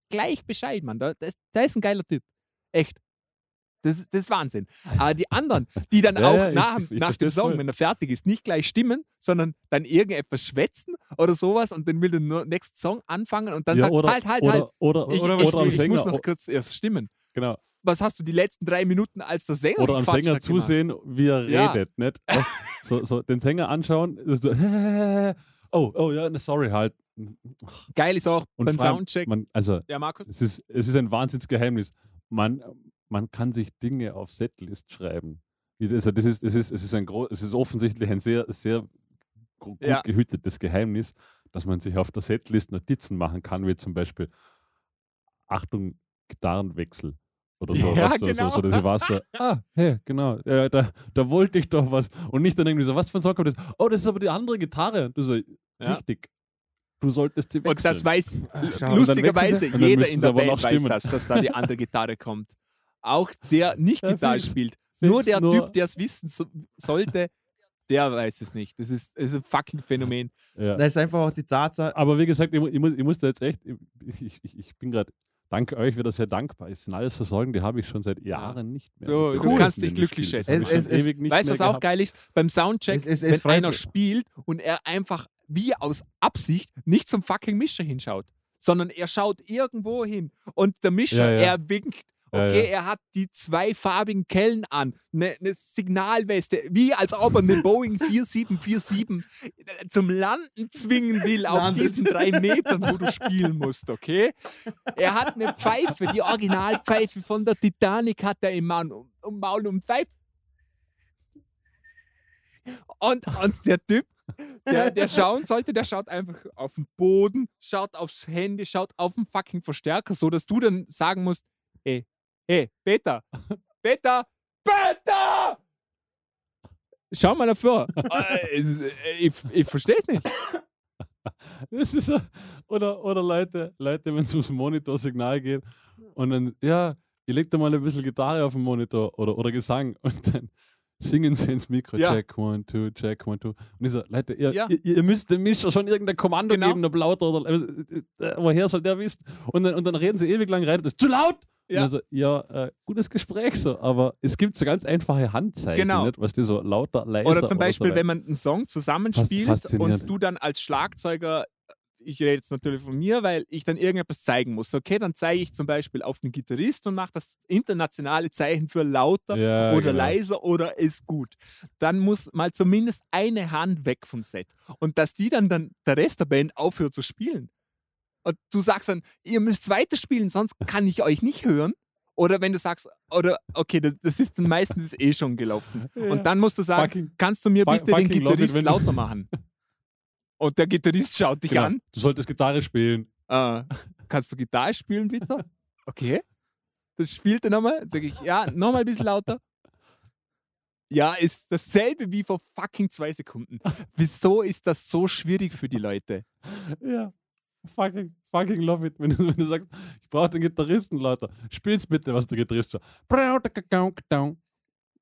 gleich Bescheid, Mann. Da, da ist ein geiler Typ. Echt. Das, das ist Wahnsinn. Aber die anderen, die dann Ja, auch ja, ich- nach, ich- ich nach dem Song, voll. wenn er fertig ist, nicht gleich stimmen, sondern dann irgendetwas schwätzen oder sowas und dann will der nur nächsten Song anfangen und dann ja, sagt, oder, halt, halt, oder, halt. Oder, Ich, oder, ich, oder am ich Sänger, muss noch kurz erst stimmen. genau, Was hast du die letzten drei Minuten als der Sänger oder am Sänger hat gemacht? zusehen, wie er redet. Nicht? so, so, den Sänger anschauen, so, oh, oh ja, sorry, halt. Geil ist auch Und beim Soundcheck. Man, also, ja, Markus? Es ist, es ist ein Wahnsinnsgeheimnis. Man, man kann sich Dinge auf Setlist schreiben. Also das ist, es, ist, es, ist ein gro es ist offensichtlich ein sehr, sehr gut Ja. gehütetes Geheimnis, dass man sich auf der Setlist Notizen machen kann, wie zum Beispiel Achtung, Gitarrenwechsel. Oder so, Ja, genau. so, so, ich weiß, so, ah, hey, genau, ja, da, da wollte ich doch was. Und nicht dann irgendwie so, was für ein Song kommt das? Oh, das ist aber die andere Gitarre. Und du so, Ja. richtig, du solltest sie wechseln. Und das weiß lustigerweise jeder in der Band weiß das, dass da die andere Gitarre kommt. Auch der nicht Gitarre spielt. Nur der nur- Typ, der es wissen so, sollte, der weiß es nicht. Das ist, das ist ein fucking Phänomen. Ja. Da ist einfach auch die Tatsache, Aber wie gesagt, ich, ich, muss, ich muss da jetzt echt, ich, ich, ich bin gerade dank euch wieder sehr dankbar. Es sind alles so Sorgen, die habe ich schon seit Jahren nicht mehr. Du- du kannst dich glücklich schätzen. Es- es- nicht weißt du, was auch geil ist? Beim Soundcheck, Es- es- es wenn einer mich. spielt und er einfach wie aus Absicht nicht zum fucking Mischer hinschaut, sondern er schaut irgendwo hin und der Mischer, Ja, ja. er winkt. Okay, er hat die zwei farbigen Kellen an, eine ne Signalweste, wie als ob er eine Boeing 4747 zum Landen zwingen will auf Landet. diesen drei Metern, wo du spielen musst, okay? Er hat eine Pfeife, die Originalpfeife von der Titanic hat er im Maul, um Maul und pfeift. Und, und der Typ, der, der schauen sollte, der schaut einfach auf den Boden, schaut aufs Handy, schaut auf den fucking Verstärker, so dass du dann sagen musst, ey, ey, Peter, Peter, Peter! Schau mal davor. Äh, äh, ich ich verstehe es nicht. Das ist oder, oder Leute, Leute wenn es ums Monitorsignal geht und dann, ja, ihr legt da mal ein bisschen Gitarre auf den Monitor oder, oder Gesang und dann singen sie ins Mikro, Ja. check, one, two, check, one, two. Und ich so, Leute, ihr, Ja. ihr, ihr müsst dem Mischer schon irgendein Kommando Genau. geben, ob lauter oder, äh, äh, woher soll der wissen? Und dann, und dann reden sie ewig lang rein, das ist zu laut! Ja. Also, ja, äh, gutes Gespräch so, aber es gibt so ganz einfache Handzeichen, Genau. nicht? was die so lauter, leiser Oder zum Beispiel, so wenn man einen Song zusammenspielt und du dann als Schlagzeuger, ich rede jetzt natürlich von mir, weil ich dann irgendetwas zeigen muss. Okay, dann zeige ich zum Beispiel auf den Gitarrist und mache das internationale Zeichen für lauter Ja, oder genau. leiser oder ist gut. Dann muss mal zumindest eine Hand weg vom Set. Und dass die dann, dann der Rest der Band aufhört zu spielen. Und du sagst dann, ihr müsst weiterspielen, sonst kann ich euch nicht hören. Oder wenn du sagst, oder okay, das, das ist dann meistens eh schon gelaufen. Ja. Und dann musst du sagen, Fucking- kannst du mir bitte den it, Gitarrist du- lauter machen? Und der Gitarrist schaut dich Genau. an. Du solltest Gitarre spielen. Äh, kannst du Gitarre spielen, bitte? Okay. Dann spielt er nochmal. Dann sage ich, ja, nochmal ein bisschen lauter. Ja, ist dasselbe wie vor fucking zwei Sekunden. Wieso ist das so schwierig für die Leute? Ja. Fucking, fucking love it. Wenn du, wenn du sagst, ich brauche den Gitarristen lauter. Spiel's bitte, was der Gitarrist so.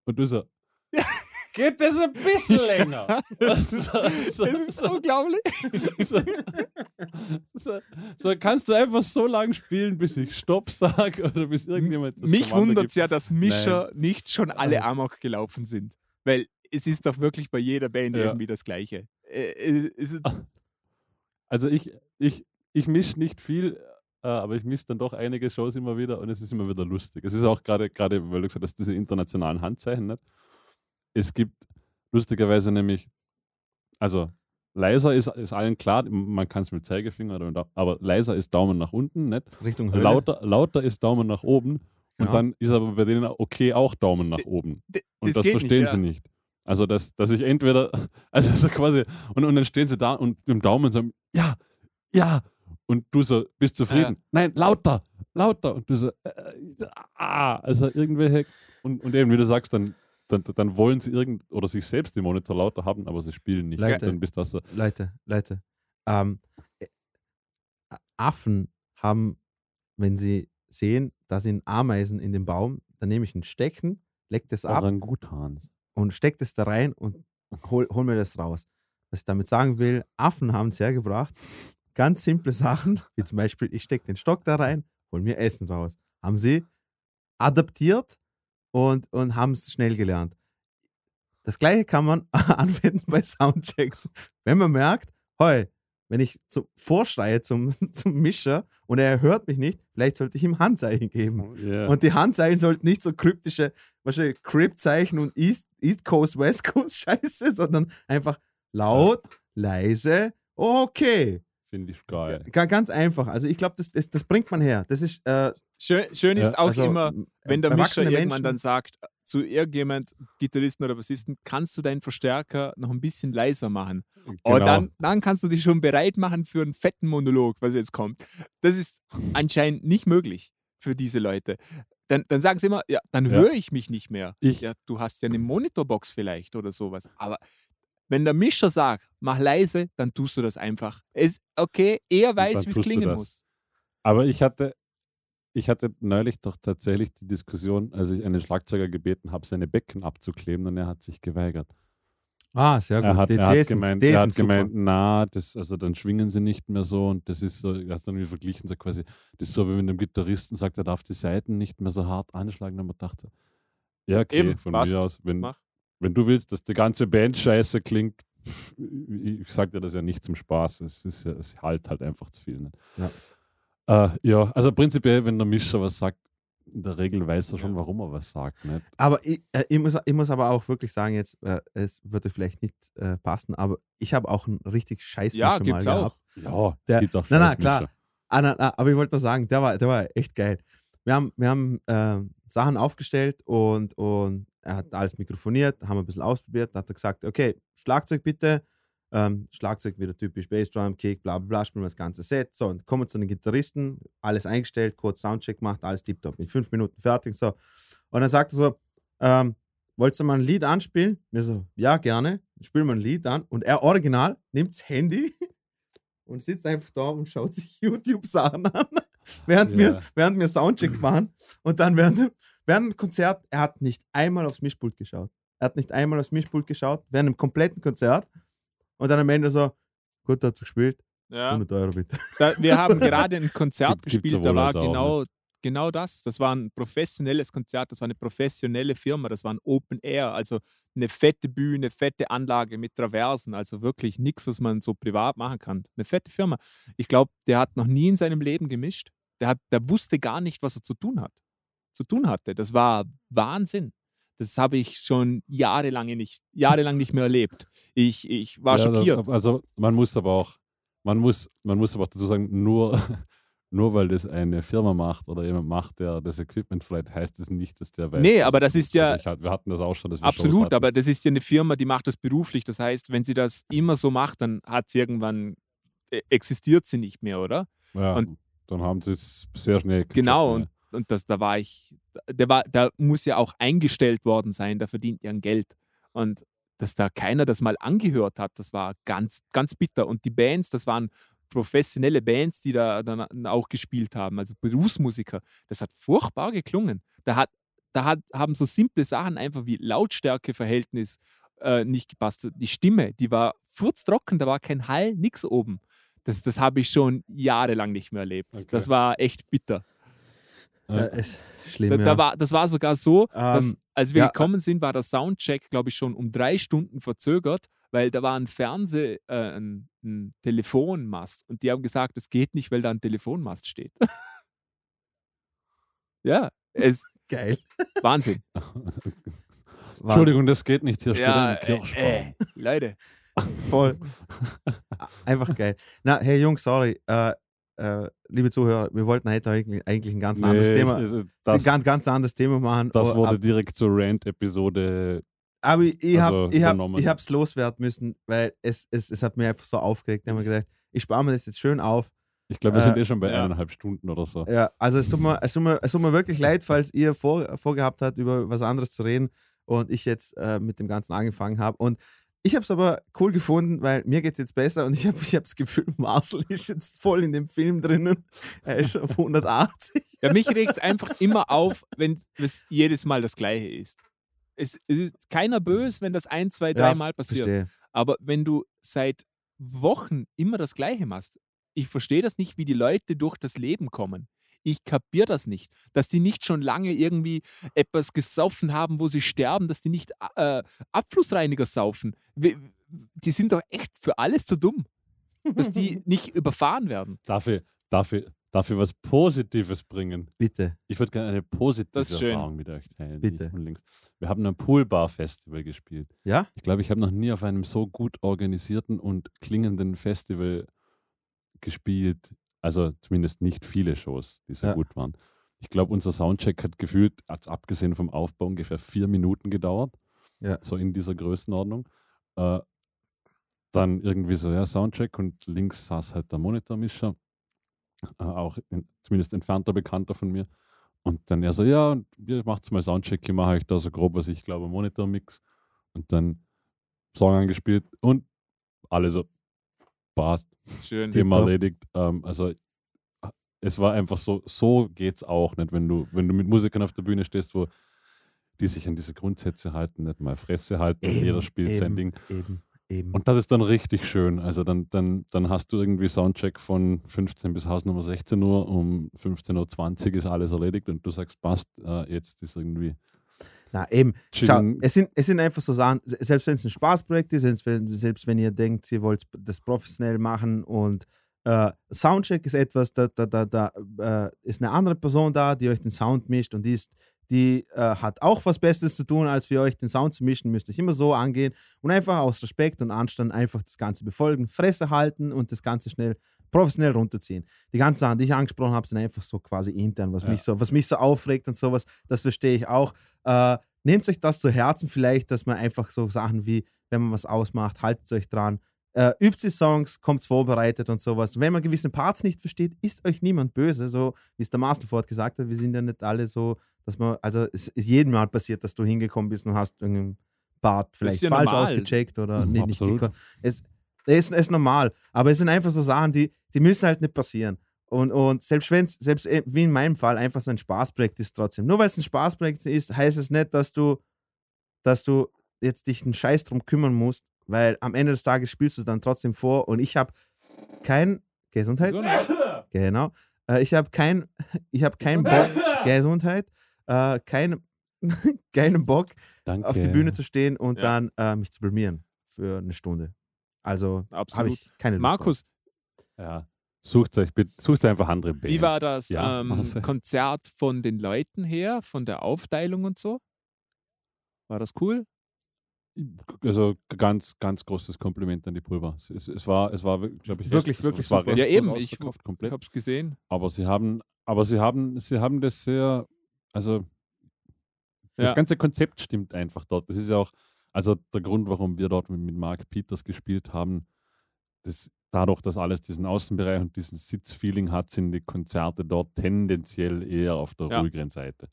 Und du so. Geht das ein bisschen länger? so, so, Das ist so, unglaublich. so, so, so, kannst du einfach so lange spielen, bis ich Stopp sage oder bis irgendjemand das Mich wundert es ja, dass Mischer nicht schon alle Amok gelaufen sind. Weil es ist doch wirklich bei jeder Band Ja. irgendwie das Gleiche. Äh, ist, Also ich, ich, ich mische nicht viel, äh, aber ich mische dann doch einige Shows immer wieder und es ist immer wieder lustig. Es ist auch gerade, gerade weil du gesagt hast, diese internationalen Handzeichen nicht. Es gibt lustigerweise nämlich, also leiser ist, ist allen klar, man kann es mit Zeigefinger oder mit, aber leiser ist Daumen nach unten, nicht? Richtung Hölle. Lauter, lauter ist Daumen nach oben und Ja. dann ist aber bei denen okay auch Daumen nach oben. d- Und das das, verstehen nicht, sie ja. nicht. Also, dass, dass ich entweder, also so quasi, und, und dann stehen sie da und dem Daumen sagen, ja, ja. Und du so, bist zufrieden. Nein, lauter, lauter. Und du so, äh, ah, also irgendwelche, und, und eben, wie du sagst, dann, dann, dann wollen sie irgend, oder sich selbst den Monitor lauter haben, aber sie spielen nicht. Leute. Dann bist du so, Leute, Leute. Ähm, äh, Affen haben, wenn sie sehen, da sind Ameisen in dem Baum, dann nehme ich ein Stecken, leck das ab Orangutans. und steck das da rein und hol, hol mir das raus. Was ich damit sagen will, Affen haben es hergebracht. Ganz simple Sachen, wie zum Beispiel, ich stecke den Stock da rein, hol mir Essen raus. Haben sie adaptiert und, und haben es schnell gelernt. Das gleiche kann man anwenden bei Soundchecks. Wenn man merkt, hey, wenn ich zum, vorschreie zum, zum Mischer und er hört mich nicht, vielleicht sollte ich ihm Handzeichen geben. Ja. Und die Handzeichen sollten nicht so kryptische, wahrscheinlich Crypt-Zeichen und East, East Coast, West Coast Scheiße, sondern einfach laut, leise, okay. Finde ich geil. Ga- Ganz einfach. Also ich glaube, das, das, das bringt man her. Das ist äh, Schön, schön ist Ja, auch also, immer, m- wenn der Mischer erwachsene irgendwann Menschen- dann sagt zu irgendjemand, Gitarristen oder Bassisten, kannst du deinen Verstärker noch ein bisschen leiser machen? Genau. Und dann, dann kannst du dich schon bereit machen für einen fetten Monolog, was jetzt kommt. Das ist anscheinend nicht möglich für diese Leute. Dann, dann sagen sie immer, ja, dann Ja. höre ich mich nicht mehr. Ich- ja, du hast ja eine Monitorbox vielleicht oder sowas. Aber wenn der Mischer sagt, mach leise, dann tust du das einfach. Es, okay, er weiß, dann wie es klingen muss. Aber ich hatte, ich hatte neulich doch tatsächlich die Diskussion, als ich einen Schlagzeuger gebeten habe, seine Becken abzukleben und er hat sich geweigert. Ah, sehr Er hat, Die- er hat gemeint, er hat gemeint na, das, also dann schwingen sie nicht mehr so und das ist so, er hat es dann verglichen, so quasi, das ist so, wie wenn einem Gitarristen sagt, er darf die Saiten nicht mehr so hart anschlagen, und man dachte, ja, okay, Eben, von passt. mir aus, wenn, Mach. Wenn du willst, dass die ganze Band scheiße klingt, ich, ich sag dir das ja nicht zum Spaß, es ist ja, es halt halt einfach zu viel. Nicht? Ja. Äh, ja, also prinzipiell, wenn der Mischer was sagt, in der Regel weiß er schon, warum er was sagt. Nicht? Aber ich, äh, ich, muss, ich muss aber auch wirklich sagen, jetzt, äh, es würde vielleicht nicht äh, passen, aber ich habe auch einen richtig scheiß Ja, gibt's mal auch. gehabt. Ja, Der- es gibt auch Nein, nein, Scheißmischer. klar. Ah, nein, nein, aber ich wollte nur sagen, der war, der war echt geil. Wir haben, wir haben äh, Sachen aufgestellt und, und er hat alles mikrofoniert, haben ein bisschen ausprobiert, dann hat er gesagt, okay, Schlagzeug bitte, ähm, Schlagzeug wieder typisch Bassdrum, Kick, bla bla bla, spielen wir das ganze Set. So, und kommen wir zu den Gitarristen, alles eingestellt, kurz Soundcheck gemacht, alles tipptopp, in fünf Minuten fertig, so. Und dann sagt er so, ähm, wolltest du mal ein Lied anspielen? Mir so, ja, gerne. Dann spielen wir ein Lied an und er original nimmt das Handy und sitzt einfach da und schaut sich YouTube-Sachen an, während, Ja. wir, während wir Soundcheck machen. Und dann während, dem- während dem Konzert, er hat nicht einmal aufs Mischpult geschaut. Er hat nicht einmal aufs Mischpult geschaut, während dem kompletten Konzert. Und dann am Ende so, gut, hat gespielt, Ja. 100 Euro bitte. Da, wir haben gerade ein Konzert Gibt- gespielt, da war genau, genau das. Das war ein professionelles Konzert, das war eine professionelle Firma, das war ein Open Air, also eine fette Bühne, fette Anlage mit Traversen, also wirklich nichts, was man so privat machen kann. Eine fette Firma. Ich glaube, der hat noch nie in seinem Leben gemischt. Der, hat, der wusste gar nicht, was er zu tun hat. Zu tun hatte. Das war Wahnsinn. Das habe ich schon jahrelang nicht, jahrelang nicht mehr erlebt. Ich, ich war Ja, schockiert. Also man muss aber auch, man muss, man muss aber auch dazu sagen, nur, nur weil das eine Firma macht oder jemand macht, der das Equipment vielleicht heißt es nicht, dass der weiß. Nee, aber er das ist ja- Also ich, wir hatten das auch schon, dass wir Shows Absolut, aber das ist ja eine Firma, die macht das beruflich. Das heißt, wenn sie das immer so macht, dann hat sie irgendwann, äh, existiert sie nicht mehr, oder? ja, und- dann haben sie es sehr schnell gecheckt, Genau, und, und das, da war ich, der, war, der muss ja auch eingestellt worden sein, der verdient ja ein Geld. Und dass da keiner das mal angehört hat, das war ganz, ganz bitter. Und die Bands, das waren professionelle Bands, die da dann auch gespielt haben, also Berufsmusiker. Das hat furchtbar geklungen. Da, hat, da hat, haben so simple Sachen einfach wie Lautstärkeverhältnis äh, nicht gepasst. Die Stimme, die war furztrocken, da war kein Hall, nix oben. Das, das habe ich schon jahrelang nicht mehr erlebt. Okay. Das war echt bitter. Ja. Ist schlimm, Da, ja. da war, das war sogar so, dass Ähm, als wir ja, gekommen sind, war der Soundcheck, glaube ich, schon um drei Stunden verzögert, weil da war ein Fernseh, äh, ein, ein Telefonmast und die haben gesagt, es geht nicht, weil da ein Telefonmast steht. ja, es Geil. Wahnsinn. Entschuldigung, das geht nicht, hier steht ja, ein Kirschbaum. äh, äh, Leute. Voll. Einfach geil. Na, hey Jungs, sorry. Äh, äh, liebe Zuhörer, wir wollten heute eigentlich, ein ganz anderes Nee, Thema. also ein das, ganz, ganz anderes Thema machen. das wurde direkt zur Rant-Episode. Aber ich, ich Also habe ich hab, ich loswerden müssen, weil es, es, es hat mir einfach so aufgeregt. Ich habe mir gedacht, ich spare mir das jetzt schön auf. Ich glaube, wir Äh, sind eh schon bei ja. eineinhalb Stunden oder so. Ja, also es tut mir, es tut mir, es tut mir wirklich leid, falls ihr vor, vorgehabt habt, über was anderes zu reden und ich jetzt äh, mit dem Ganzen angefangen habe. Und ich habe es aber cool gefunden, weil mir geht es jetzt besser und ich habe ich hab das Gefühl, Marcel ist jetzt voll in dem Film drinnen. Er ist auf 180. Ja, mich regt es einfach immer auf, wenn es jedes Mal das Gleiche ist. Es, es ist keiner böse, wenn das ein, zwei, drei Mal passiert. Verstehe. Aber wenn du seit Wochen immer das Gleiche machst, ich verstehe das nicht, wie die Leute durch das Leben kommen. Ich kapiere das nicht, dass die nicht schon lange irgendwie etwas gesoffen haben, wo sie sterben, dass die nicht äh, Abflussreiniger saufen. Die sind doch echt für alles zu dumm, dass die nicht überfahren werden. Dafür, dafür, dafür was Positives bringen. Bitte. Ich würde gerne eine positive. Erfahrung mit euch teilen. Bitte. nicht von links. Wir haben ein Poolbar-Festival gespielt. Ja? Ich glaube, ich habe noch nie auf einem so gut organisierten und klingenden Festival gespielt. Also zumindest nicht viele Shows, die so Ja. gut waren. Ich glaube, unser Soundcheck hat gefühlt, als abgesehen vom Aufbau, ungefähr vier Minuten gedauert. Ja. So in dieser Größenordnung. Äh, dann irgendwie so, ja, Soundcheck und links saß halt der Monitormischer, äh, auch in, zumindest entfernter Bekannter von mir. Und dann er so, ja, und ihr macht mal Soundcheck, ich mache euch da so grob, was ich glaube, Monitormix. Und dann Song angespielt und alle so, passt, Schön. Thema Tipptopp. erledigt. Ähm, also es war einfach so, so geht's auch nicht, wenn du, wenn du mit Musikern auf der Bühne stehst, wo die sich an diese Grundsätze halten, nicht mal Fresse halten, jeder spielt sein eben, Ding. Eben, eben. Und das ist dann richtig schön. Also dann, dann, dann hast du irgendwie Soundcheck von 15 bis Hausnummer 16 Uhr, um 15.20 Uhr ist alles erledigt und du sagst, passt, äh, jetzt ist irgendwie Na, eben. Schau, es sind, es sind einfach so Sachen, se- selbst wenn es ein Spaßprojekt ist, selbst wenn, selbst wenn ihr denkt, ihr wollt das professionell machen und äh, Soundcheck ist etwas, da, da, da, da äh, ist eine andere Person da, die euch den Sound mischt und die, ist, die äh, hat auch was Besseres zu tun, als für euch den Sound zu mischen, müsst ihr immer so angehen und einfach aus Respekt und Anstand einfach das Ganze befolgen, Fresse halten und das Ganze schnell professionell runterziehen. Die ganzen Sachen, die ich angesprochen habe, sind einfach so quasi intern, was, Ja. mich, so, was mich so aufregt und sowas, das verstehe ich auch. Äh, nehmt euch das zu Herzen vielleicht, dass man einfach so Sachen wie, wenn man was ausmacht, haltet euch dran, äh, übt die Songs, kommt vorbereitet und sowas. Wenn man gewisse Parts nicht versteht, ist euch niemand böse, so wie es der Marcelford gesagt hat, wir sind ja nicht alle so, dass man, also es ist jedem Mal passiert, dass du hingekommen bist und hast irgendeinen Part vielleicht ja falsch normal. ausgecheckt oder Mhm, nicht, nicht es ist, ist normal, aber es sind einfach so Sachen, die, die müssen halt nicht passieren. Und, und selbst wenn es, selbst eh- wie in meinem Fall, einfach so ein Spaßprojekt ist trotzdem. Nur weil es ein Spaßprojekt ist, heißt es nicht, dass du, dass du jetzt dich einen Scheiß drum kümmern musst, weil am Ende des Tages spielst du es dann trotzdem vor und ich habe kein Gesundheit. Genau. Äh, ich habe kein, ich habe keinen Bock, Gesundheit, äh, kein, keinen Bock, Danke. auf die Bühne zu stehen und Ja. dann äh, mich zu blamieren für eine Stunde. Also habe Absolut. ich keine Lust Markus, Ja. Sucht euch, sucht einfach andere Bands. wie war das Ja, ähm, Marcel. Konzert von den Leuten her, von der Aufteilung und so? War das cool? Also ganz, ganz großes Kompliment an die Pulver. Es, es, es war, es war, glaube ich, Wirklich, rest- wirklich es war super. Ja, eben, ich- komplett. hab's gesehen. Aber sie haben, aber sie haben, sie haben das sehr, also das Ja. ganze Konzept stimmt einfach dort. Das ist ja auch, also der Grund, warum wir dort mit, Mark Peters gespielt haben, das, dadurch, dass alles diesen Außenbereich und diesen Sitzfeeling hat, sind die Konzerte dort tendenziell eher auf der Ja. ruhigeren Seite.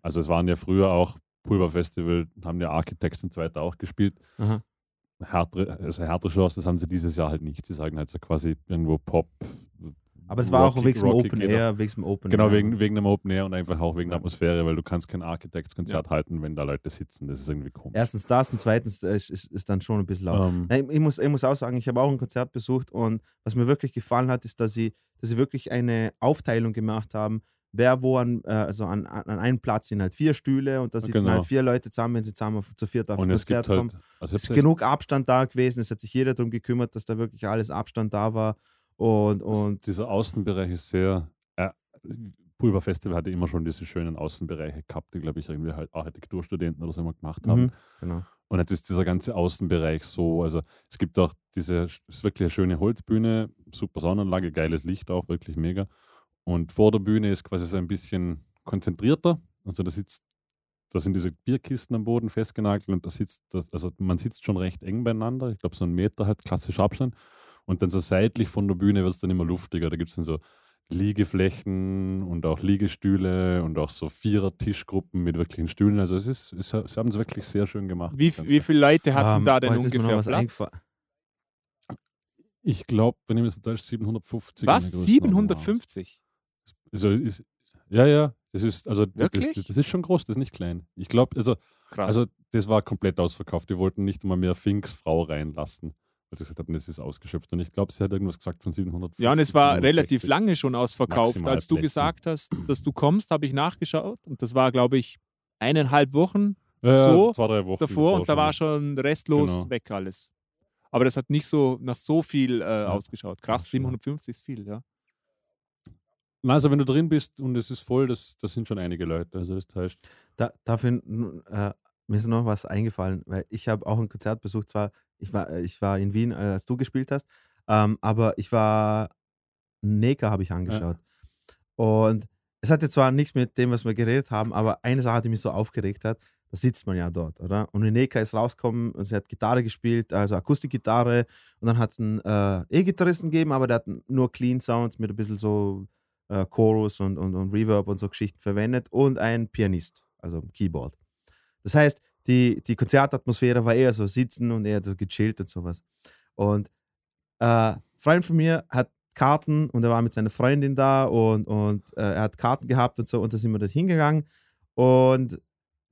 Also es waren ja früher auch Pulverfestival, haben ja Architects und so weiter auch gespielt. Aha. Härtere, also härtere Shows, das haben sie dieses Jahr halt nicht. Sie sagen halt so quasi irgendwo Pop. Aber es war auch rockig- wegen dem Open. Air, wegen dem Open Genau, Air. wegen, wegen dem Open Air und einfach auch wegen der Atmosphäre, weil du kannst kein Architects-Konzert halten, wenn da Leute sitzen. Das ist irgendwie komisch. Erstens das und zweitens äh, ist, ist, dann schon ein bisschen laut. Ähm, Nein, ich, muss, ich muss auch sagen, ich habe auch ein Konzert besucht und was mir wirklich gefallen hat, ist, dass sie, dass sie wirklich eine Aufteilung gemacht haben, wer wo an, äh, also an, an einem Platz sind halt vier Stühle und da sitzen Genau. halt vier Leute zusammen, wenn sie zusammen auf, zu viert auf ein Konzert gibt kommen. halt, also Es ist genug Abstand da gewesen, es hat sich jeder darum gekümmert, dass da wirklich alles Abstand da war und, Und dieser Außenbereich ist sehr. Äh, Pulver Festival hatte immer schon diese schönen Außenbereiche gehabt, die, glaube ich, irgendwie halt Architekturstudenten oder so immer gemacht haben. mhm, genau. Und jetzt ist dieser ganze Außenbereich so, also es gibt auch diese, es ist wirklich eine schöne Holzbühne, super Sonnenanlage, geiles Licht auch, wirklich mega. Und vor der Bühne ist quasi so ein bisschen konzentrierter. Also da sitzt, da sind diese Bierkisten am Boden festgenagelt und da sitzt, das, also man sitzt schon recht eng beieinander. Ich glaube, so ein Meter halt klassisch Abstand. Und dann so seitlich von der Bühne wird es dann immer luftiger. Da gibt es dann so Liegeflächen und auch Liegestühle und auch so Vierer-Tischgruppen mit wirklichen Stühlen. Also es ist, es, sie haben es wirklich sehr schön gemacht. Wie, wie viele Leute hatten Ähm, da denn ungefähr was Platz? Ich glaube, wenn ich mir das Deutsch 750. Was? in der Größenordnung war. 750? Also ist, ja, ja, das ist, also das, Wirklich? das, das ist schon groß, das ist nicht klein. Ich glaube, also, Krass. also das war komplett ausverkauft. Die wollten nicht mal mehr Finks Frau reinlassen, weil sie gesagt haben, das ist ausgeschöpft. Und ich glaube, sie hat irgendwas gesagt von 750. ja, und es war 760. relativ lange schon ausverkauft. Maximal Als du Plätze. gesagt hast, dass du kommst, habe ich nachgeschaut. Und das war, glaube ich, eineinhalb Wochen ja, so zwei, drei Wochen davor. Und da war schon restlos Genau. weg alles. Aber das hat nicht so nach so viel äh, Ja. ausgeschaut. Krass, Ja, schon. 750 ist viel, ja. Na, also wenn du drin bist und es ist voll, das, das sind schon einige Leute. Also das täuscht. Da, dafür, äh, mir ist noch was eingefallen, weil ich habe auch ein Konzert besucht. Zwar, ich war, ich war in Wien, äh, als du gespielt hast, ähm, aber ich war Neka habe ich angeschaut. Und es hatte zwar nichts mit dem, was wir geredet haben, aber eine Sache, die mich so aufgeregt hat, da sitzt man ja dort, oder? Und Neka ist rausgekommen und sie hat Gitarre gespielt, also Akustikgitarre. Und dann hat es einen äh, E-Gitarristen gegeben, aber der hat nur Clean Sounds mit ein bisschen so äh, Chorus und, und, und Reverb und so Geschichten verwendet und ein Pianist, also Keyboard. Das heißt, die, die Konzertatmosphäre war eher so sitzen und eher so gechillt und sowas. Und äh, ein Freund von mir hat Karten und er war mit seiner Freundin da und, und äh, er hat Karten gehabt und so und da sind wir dort hingegangen und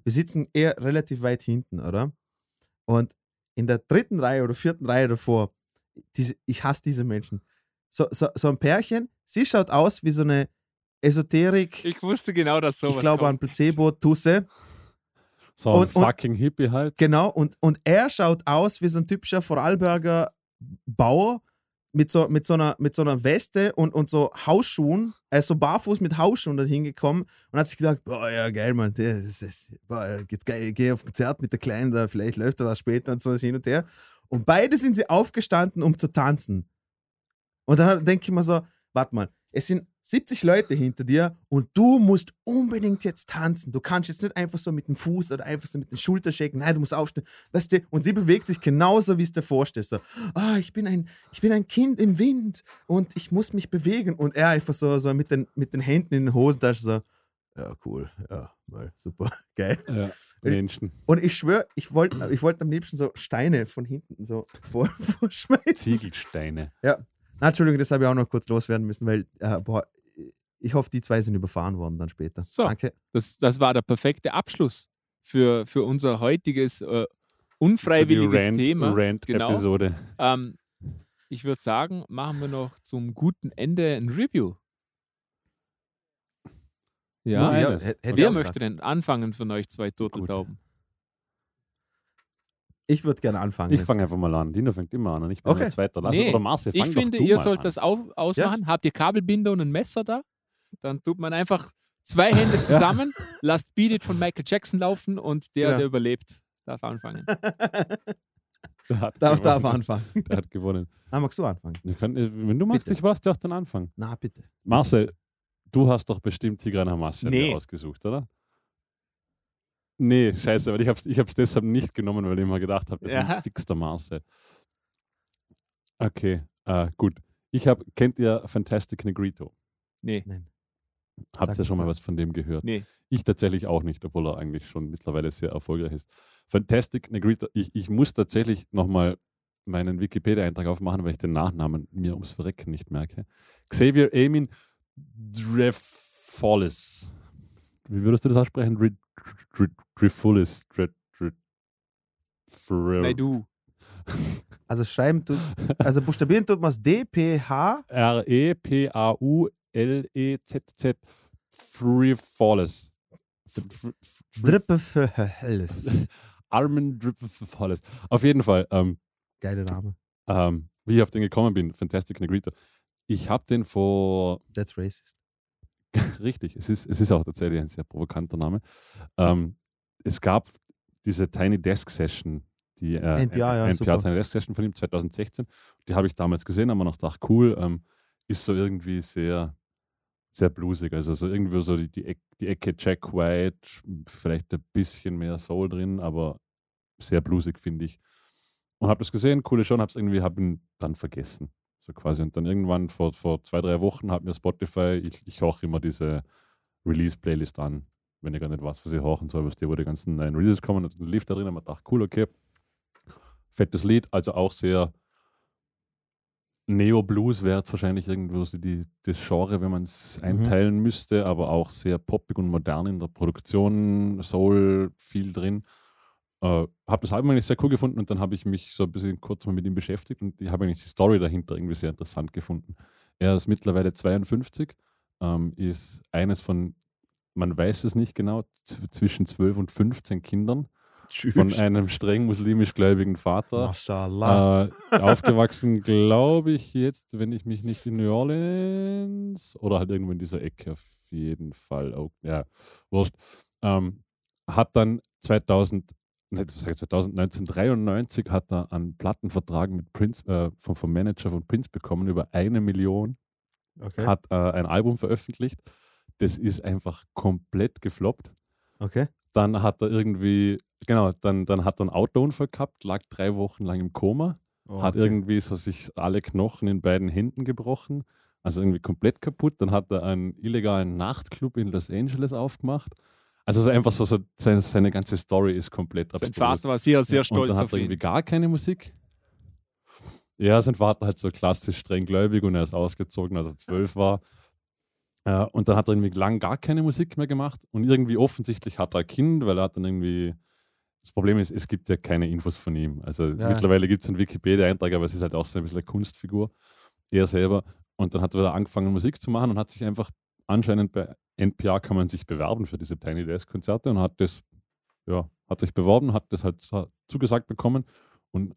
wir sitzen eher relativ weit hinten, oder? Und in der dritten Reihe oder vierten Reihe davor, diese, ich hasse diese Menschen. So, so, so ein Pärchen, sie schaut aus wie so eine Esoterik, Ich wusste genau, dass sowas ich glaube an kommt. Placebo-Tusse. So ein Und- und- fucking Hippie halt. Genau, und, und er schaut aus wie so ein typischer Vorarlberger Bauer mit so, mit so, einer, mit so einer Weste und, und so Hausschuhen, also barfuß mit Hausschuhen da hingekommen und hat sich gedacht, boah, ja, geil, Mann, das ist, boah, geht's geil, ich gehe auf Konzert mit der Kleinen, da vielleicht läuft da was später und so was hin und her. Und beide sind sie aufgestanden, um zu tanzen. Und dann denke ich mir so, warte mal, es sind 70 Leute hinter dir und du musst unbedingt jetzt tanzen. Du kannst jetzt nicht einfach so mit dem Fuß oder einfach so mit den Schultern shake. Nein, du musst aufstehen. Weißt du? Und sie bewegt sich genauso, wie es dir vorstellst. So, ah, ich, bin ein, ich bin ein Kind im Wind und ich muss mich bewegen. Und er einfach so, so mit, den, mit den Händen in den Hosentaschen so, ja, cool, ja, mal, super, geil. Ja, Menschen. Und ich schwöre, ich wollte ich wollt am liebsten so Steine von hinten so vor, vorschmeißen. Ziegelsteine. Na, Entschuldigung, das habe ich auch noch kurz loswerden müssen, weil, äh, boah, ich hoffe, die zwei sind überfahren worden dann später. So. Danke. Das, das war der perfekte Abschluss für, für unser heutiges äh, unfreiwilliges die Thema. Rant- Genau. Rant-Episode. Ähm, ich würde sagen, machen wir noch zum guten Ende ein Review. Ja, hätte wer möchte denn anfangen von euch zwei Turteltauben? Ich würde gerne anfangen. Ich fange einfach mal an. Dino fängt immer an und ich bin Okay. der Zweite. Lass, Nee, oder Marcel, Ich finde, ihr sollt an. das auf, ausmachen. Habt ihr Kabelbinder und ein Messer da? Dann tut man einfach zwei Hände zusammen, lasst Beat It von Michael Jackson laufen und der, Ja. der überlebt, darf anfangen. Der hat darf, darf gewonnen. anfangen. Der hat gewonnen. Na, magst du anfangen? Können, wenn du magst, Bitte. ich weiß, darf dann anfangen. Na, bitte. Marcel, du hast doch bestimmt Tigran Hamassia Nee. ausgesucht, oder? Nee, scheiße, weil ich hab's, ich hab's deshalb nicht genommen, weil ich immer gedacht habe, das ist Ja. ein fixer Marcel. Okay, äh, gut. Ich habe, kennt ihr Fantastic Negrito? Nee, Nein. Habt ihr Sag- schon mal sag. was von dem gehört? nee. Ich tatsächlich auch nicht, obwohl er eigentlich schon mittlerweile sehr erfolgreich ist. Fantastic Negrito, ich, ich muss tatsächlich nochmal meinen Wikipedia-Eintrag aufmachen, weil ich den Nachnamen mir ums Verrecken nicht merke. Xavier Amin Drefolis. Wie würdest du das aussprechen? Dre- Dre- Drefolis. Nein, du. Also schreiben tut, also buchstabieren tut man es D-P-H. E R-E-P-A-U-L-E-Z-Z. Drefolis. Drippe Armin Drefolis. Auf jeden Fall. Ähm, Geiler Name. ähm, wie ich auf den gekommen bin, Fantastic Negrito. Ich habe den vor, That's racist. richtig, es ist, es ist auch tatsächlich ein sehr provokanter Name. Ähm, es gab diese Tiny Desk Session, die äh, NPR, ja, NPR super. Tiny Desk Session von ihm 2016. Die habe ich damals gesehen, haben wir noch gedacht, cool, ähm, ist so irgendwie sehr, sehr bluesig. Also so irgendwie so die, die, Eck, die Ecke Jack White, vielleicht ein bisschen mehr Soul drin, aber sehr bluesig, finde ich. Und habe das gesehen, coole Show, habe es irgendwie, habe ihn dann vergessen. So quasi. Und dann irgendwann vor, vor zwei, drei Wochen hat mir Spotify, ich, ich höre immer diese Release-Playlist an, wenn ich gar nicht weiß, was ich hören soll, was die, wo die ganzen neuen Releases kommen. Und dann lief da drin und man dachte, cool, okay. Fettes Lied, also auch sehr Neo-Blues wäre jetzt wahrscheinlich irgendwo so die, das Genre, wenn man es einteilen müsste, aber auch sehr poppig und modern in der Produktion, Soul viel drin. Äh, habe das Album eigentlich sehr cool gefunden und dann habe ich mich so ein bisschen kurz mal mit ihm beschäftigt und ich habe eigentlich die Story dahinter irgendwie sehr interessant gefunden. Er ist mittlerweile 52, ähm, ist eines von, man weiß es nicht genau, zwischen 12 und 15 Kindern von einem streng muslimisch gläubigen Vater. Mashallah. Äh, aufgewachsen, glaube ich, jetzt, wenn ich mich nicht in New Orleans oder halt irgendwo in dieser Ecke auf jeden Fall. Ja, wurscht. Ähm, hat dann 2000, nicht, was sag ich, 2000, 1993 hat er einen Plattenvertrag mit Prince, äh, vom, vom Manager von Prince bekommen über eine Million Okay. hat äh, ein Album veröffentlicht. Das ist einfach komplett gefloppt. okay. Dann hat er irgendwie, genau, dann, dann hat er einen Autounfall gehabt, lag drei Wochen lang im Koma, Oh, hat okay. irgendwie so sich alle Knochen in beiden Händen gebrochen, also irgendwie komplett kaputt. Dann hat er einen illegalen Nachtclub in Los Angeles aufgemacht. Also so einfach so, so seine, seine ganze Story ist komplett Sein abstrus. Vater war sehr, sehr und stolz dann hat auf er irgendwie ihn. gar keine Musik. Ja, sein Vater halt so klassisch streng gläubig und er ist ausgezogen, als er zwölf war. Und dann hat er irgendwie lang gar keine Musik mehr gemacht und irgendwie offensichtlich hat er ein Kind, weil er hat dann irgendwie. Das Problem ist, es gibt ja keine Infos von ihm. Also Ja. mittlerweile gibt es einen Wikipedia-Eintrag, aber es ist halt auch so ein bisschen eine Kunstfigur. Er selber. Und dann hat er wieder angefangen, Musik zu machen und hat sich einfach anscheinend bei NPR kann man sich bewerben für diese Tiny Desk Konzerte und hat das, ja, hat sich beworben, hat das halt zu- zugesagt bekommen und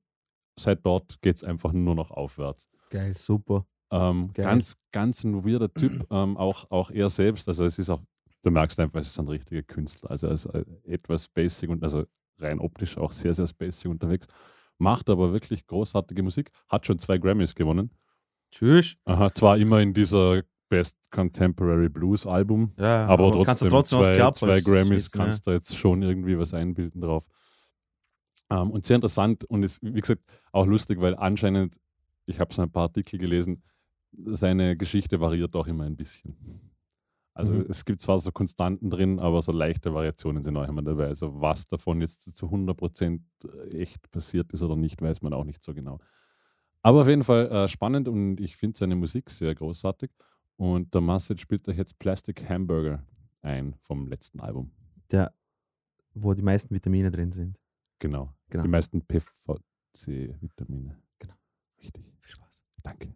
seit dort geht es einfach nur noch aufwärts. Geil, super. Ähm, Geil. ganz, ganz ein weirder Typ, ähm, auch, auch er selbst. Also es ist auch, du merkst einfach, es ist ein richtiger Künstler. Also er ist äh, etwas basic und also rein optisch auch sehr, sehr basic unterwegs. Macht aber wirklich großartige Musik, hat schon zwei Grammys gewonnen. Tschüss. Aha, zwar immer in dieser Best Contemporary Blues Album, Ja, aber, kannst du trotzdem, trotzdem was zwei, zwei Grammys Schießen, ja. kannst du jetzt schon irgendwie was einbilden drauf. Ähm, und sehr interessant und ist, wie gesagt, auch lustig, weil anscheinend, ich habe so ein paar Artikel gelesen, seine Geschichte variiert auch immer ein bisschen. Also Mhm. es gibt zwar so Konstanten drin, aber so leichte Variationen sind auch immer dabei. Also was davon jetzt zu 100% echt passiert ist oder nicht, weiß man auch nicht so genau. Aber auf jeden Fall äh, spannend und ich finde seine Musik sehr großartig. Und der Message spielt da jetzt Plastic Hamburger ein vom letzten Album. Der, wo die meisten Vitamine drin sind. Genau. Genau. Die meisten PVC-Vitamine. Genau. Richtig. Viel Spaß. Danke.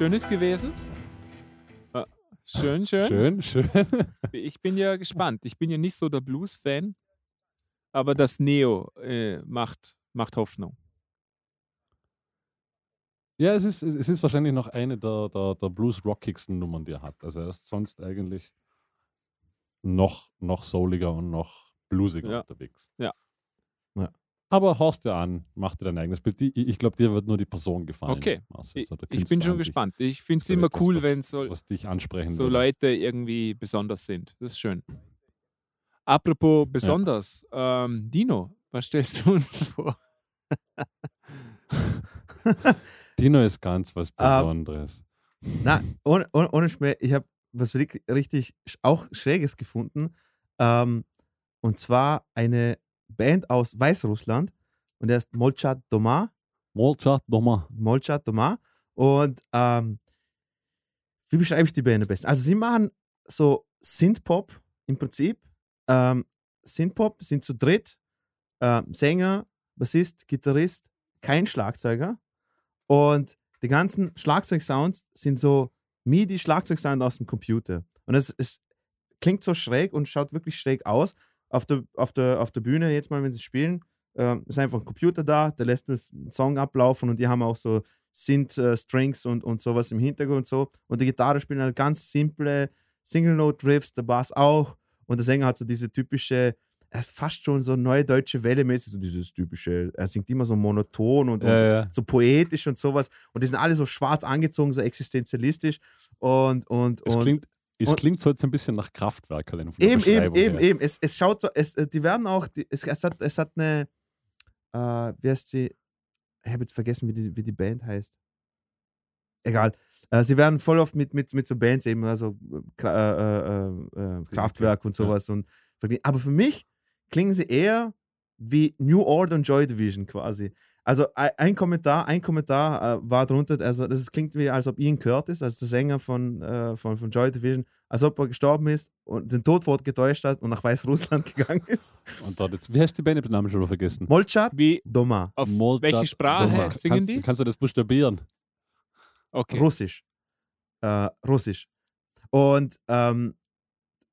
Schön, ist gewesen. Äh, Schön, schön. Schön, schön. Ich bin ja gespannt. Ich bin ja nicht so der Blues-Fan, aber das Neo äh, macht, macht Hoffnung. Ja, es ist, es ist wahrscheinlich noch eine der, der, der blues-rockigsten Nummern, die er hat. Also er ist sonst eigentlich noch, noch souliger und noch bluesiger Ja. unterwegs. Ja. Ja. Aber horst dir an, mach dir dein eigenes Bild. Die- Ich, ich glaube, dir wird nur die Person gefallen. Okay. Marcel, Ich, ich bin schon gespannt. Ich finde es immer etwas, cool, was- wenn so, Was dich ansprechen so. Leute irgendwie besonders sind. Das ist schön. Apropos besonders, ähm, Dino, was stellst du uns vor? Dino ist ganz was Ähm, Besonderes. Na, ohne, ohne, ohne Schmäh, ich habe was richtig, auch Schräges gefunden. Ähm, und zwar eine Band aus Weißrussland und der ist Molchat Doma. Molchat Doma. Molchat Doma. Und ähm, wie beschreibe ich die Band am besten? Also sie machen so Synthpop im Prinzip. Ähm, Synthpop sind zu dritt. Ähm, Sänger, Bassist, Gitarrist, kein Schlagzeuger. Und die ganzen Schlagzeugsounds sind so MIDI-Schlagzeugsound aus dem Computer. Und es, es klingt so schräg und schaut wirklich schräg aus. Auf der, auf der, auf der Bühne, jetzt mal, wenn sie spielen, ähm, ist einfach ein Computer da, der lässt das Song ablaufen und die haben auch so Synth-Strings und, und sowas im Hintergrund und so. Und die Gitarre spielen halt ganz simple Single-Note-Riffs, der Bass auch. Und der Sänger hat so diese typische, er ist fast schon so neue deutsche Welle mäßig, so dieses typische, er singt immer so monoton und, und Ja, ja. so poetisch und sowas. Und die sind alle so schwarz angezogen, so existenzialistisch. Und, und, Es und klingt, es und- klingt so jetzt ein bisschen nach Kraftwerk. der eben, eben, eben, her. eben. Es, es schaut so, es, äh, die werden auch, die, es, es, hat, es hat eine, äh, wie heißt sie? Ich habe jetzt vergessen, wie die, wie die Band heißt. Egal. Äh, sie werden voll oft mit, mit, mit so Bands eben, also äh, äh, äh, Kraftwerk und Ja. sowas. Und, verglichen. aber für mich klingen sie eher wie New Order und Joy Division quasi. Also ein, Kommentar, ein Kommentar äh, war drunter, also das klingt wie, als ob Ian Curtis, also der Sänger von, äh, von, von Joy Division, als ob er gestorben ist und den Tod getäuscht hat und nach Weißrussland gegangen ist. Und dort jetzt, wie heißt die Band? Ich hab den Namen schon mal vergessen. Molchat Wie, Doma, auf Molchat welche Sprache Doma. singen kannst, die? Kannst du das buchstabieren? Okay. Russisch. Äh, Russisch. Und ähm,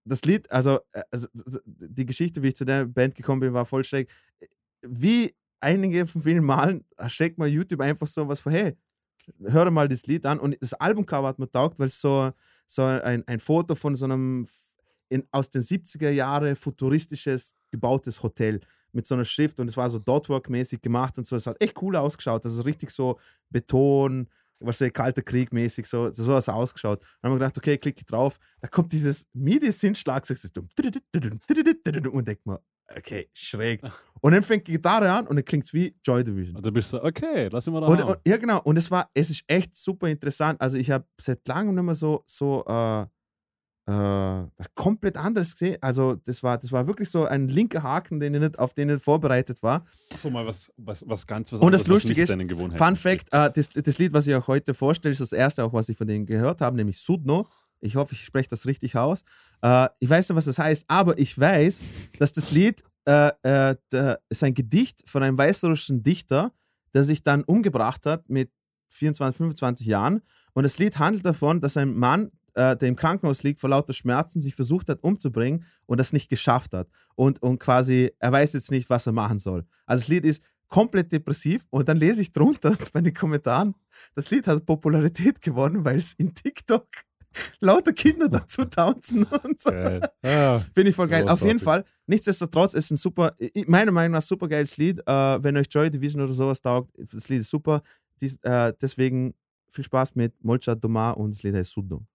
das Lied, also, äh, also die Geschichte, wie ich zu der Band gekommen bin, war voll schräg. Wie einige von vielen Malen schlägt mal YouTube einfach so was vor, hey, hör mal das Lied an. Und das Albumcover hat mir taugt, weil es so, so ein, ein Foto von so einem in, aus den 70er Jahren futuristisches gebautes Hotel mit so einer Schrift und es war so Dotwork-mäßig gemacht und so. Es hat echt cool ausgeschaut. Also richtig so Beton, was der kalte Krieg mäßig so, so hat es ausgeschaut. Dann haben wir gedacht, okay, klicke drauf, da kommt dieses MIDI-Synth-Schlagzeug und denkt mir, okay, schräg. Und dann fängt die Gitarre an und dann klingt es wie Joy Division. Und dann bist du, okay, lass ihn mal da Und, und, ja, genau. Und es war, es ist echt super interessant. Also ich habe seit langem nicht mehr so, so äh, äh, komplett anderes gesehen. Also das war, das war wirklich so ein linker Haken, den ich nicht, auf den ich nicht vorbereitet war. so mal was, was, was ganz was Und das Lustige ist, Fun. Fact, äh, das, das Lied, was ich auch heute vorstelle, ist das erste, auch was ich von denen gehört habe, nämlich Sudno. Ich hoffe, ich spreche das richtig aus. Äh, ich weiß nicht, was das heißt, aber ich weiß, dass das Lied äh, äh, der, ist ein Gedicht von einem weißrussischen Dichter, der sich dann umgebracht hat mit 24, 25 Jahren. Und das Lied handelt davon, dass ein Mann, äh, der im Krankenhaus liegt, vor lauter Schmerzen sich versucht hat umzubringen und das nicht geschafft hat. Und, und quasi, er weiß jetzt nicht, was er machen soll. Also das Lied ist komplett depressiv und dann lese ich drunter bei den Kommentaren, das Lied hat Popularität gewonnen, weil es in TikTok lauter Kinder dazu tanzen und so. Ja, Finde ich voll geil. Auf jeden Großartig. Fall, nichtsdestotrotz ist ein super, meiner Meinung nach super geiles Lied. Äh, wenn euch Joy Division oder sowas taugt, das Lied ist super. Dies, äh, deswegen viel Spaß mit Molcha Doma und das Lied heißt Sudno.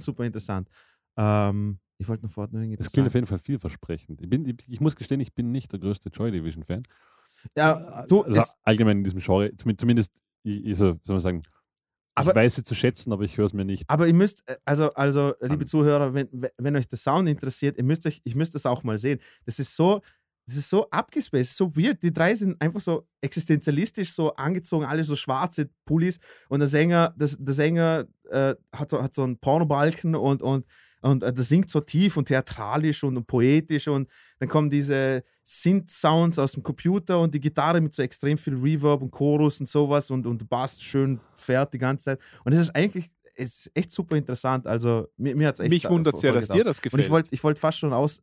Finde es super interessant. Ähm, ich wollte noch vorher noch irgendwas Es klingt auf jeden Fall vielversprechend. Ich, bin, ich, ich muss gestehen, ich bin nicht der größte Joy Division-Fan. Ja, du, also allgemein in diesem Genre, zum- zumindest, ich, ich so, soll man sagen, Aber- ich weiß sie zu schätzen, aber ich höre es mir nicht. aber ihr müsst, äh, also, also liebe. Zuhörer, wenn, wenn- wenn euch der Sound interessiert, ihr müsst euch, ich müsst das auch mal sehen. Das ist so, das ist so abgespaced, so weird. Die drei sind einfach so existenzialistisch so angezogen, alle so schwarze Pullis und der Sänger, das, der Sänger äh, hat, so, hat so einen Pornobalken und, und, und äh, der singt so tief und theatralisch und, und poetisch und dann kommen diese Synth-Sounds aus dem Computer und die Gitarre mit so extrem viel Reverb und Chorus und sowas und, und Bass schön fährt die ganze Zeit. Und es ist eigentlich es ist echt super interessant. Also mir, mir hat es echt Mich wundert es ja, voll dass dir das Und gefällt. ich wollte ich wollt fast schon aus.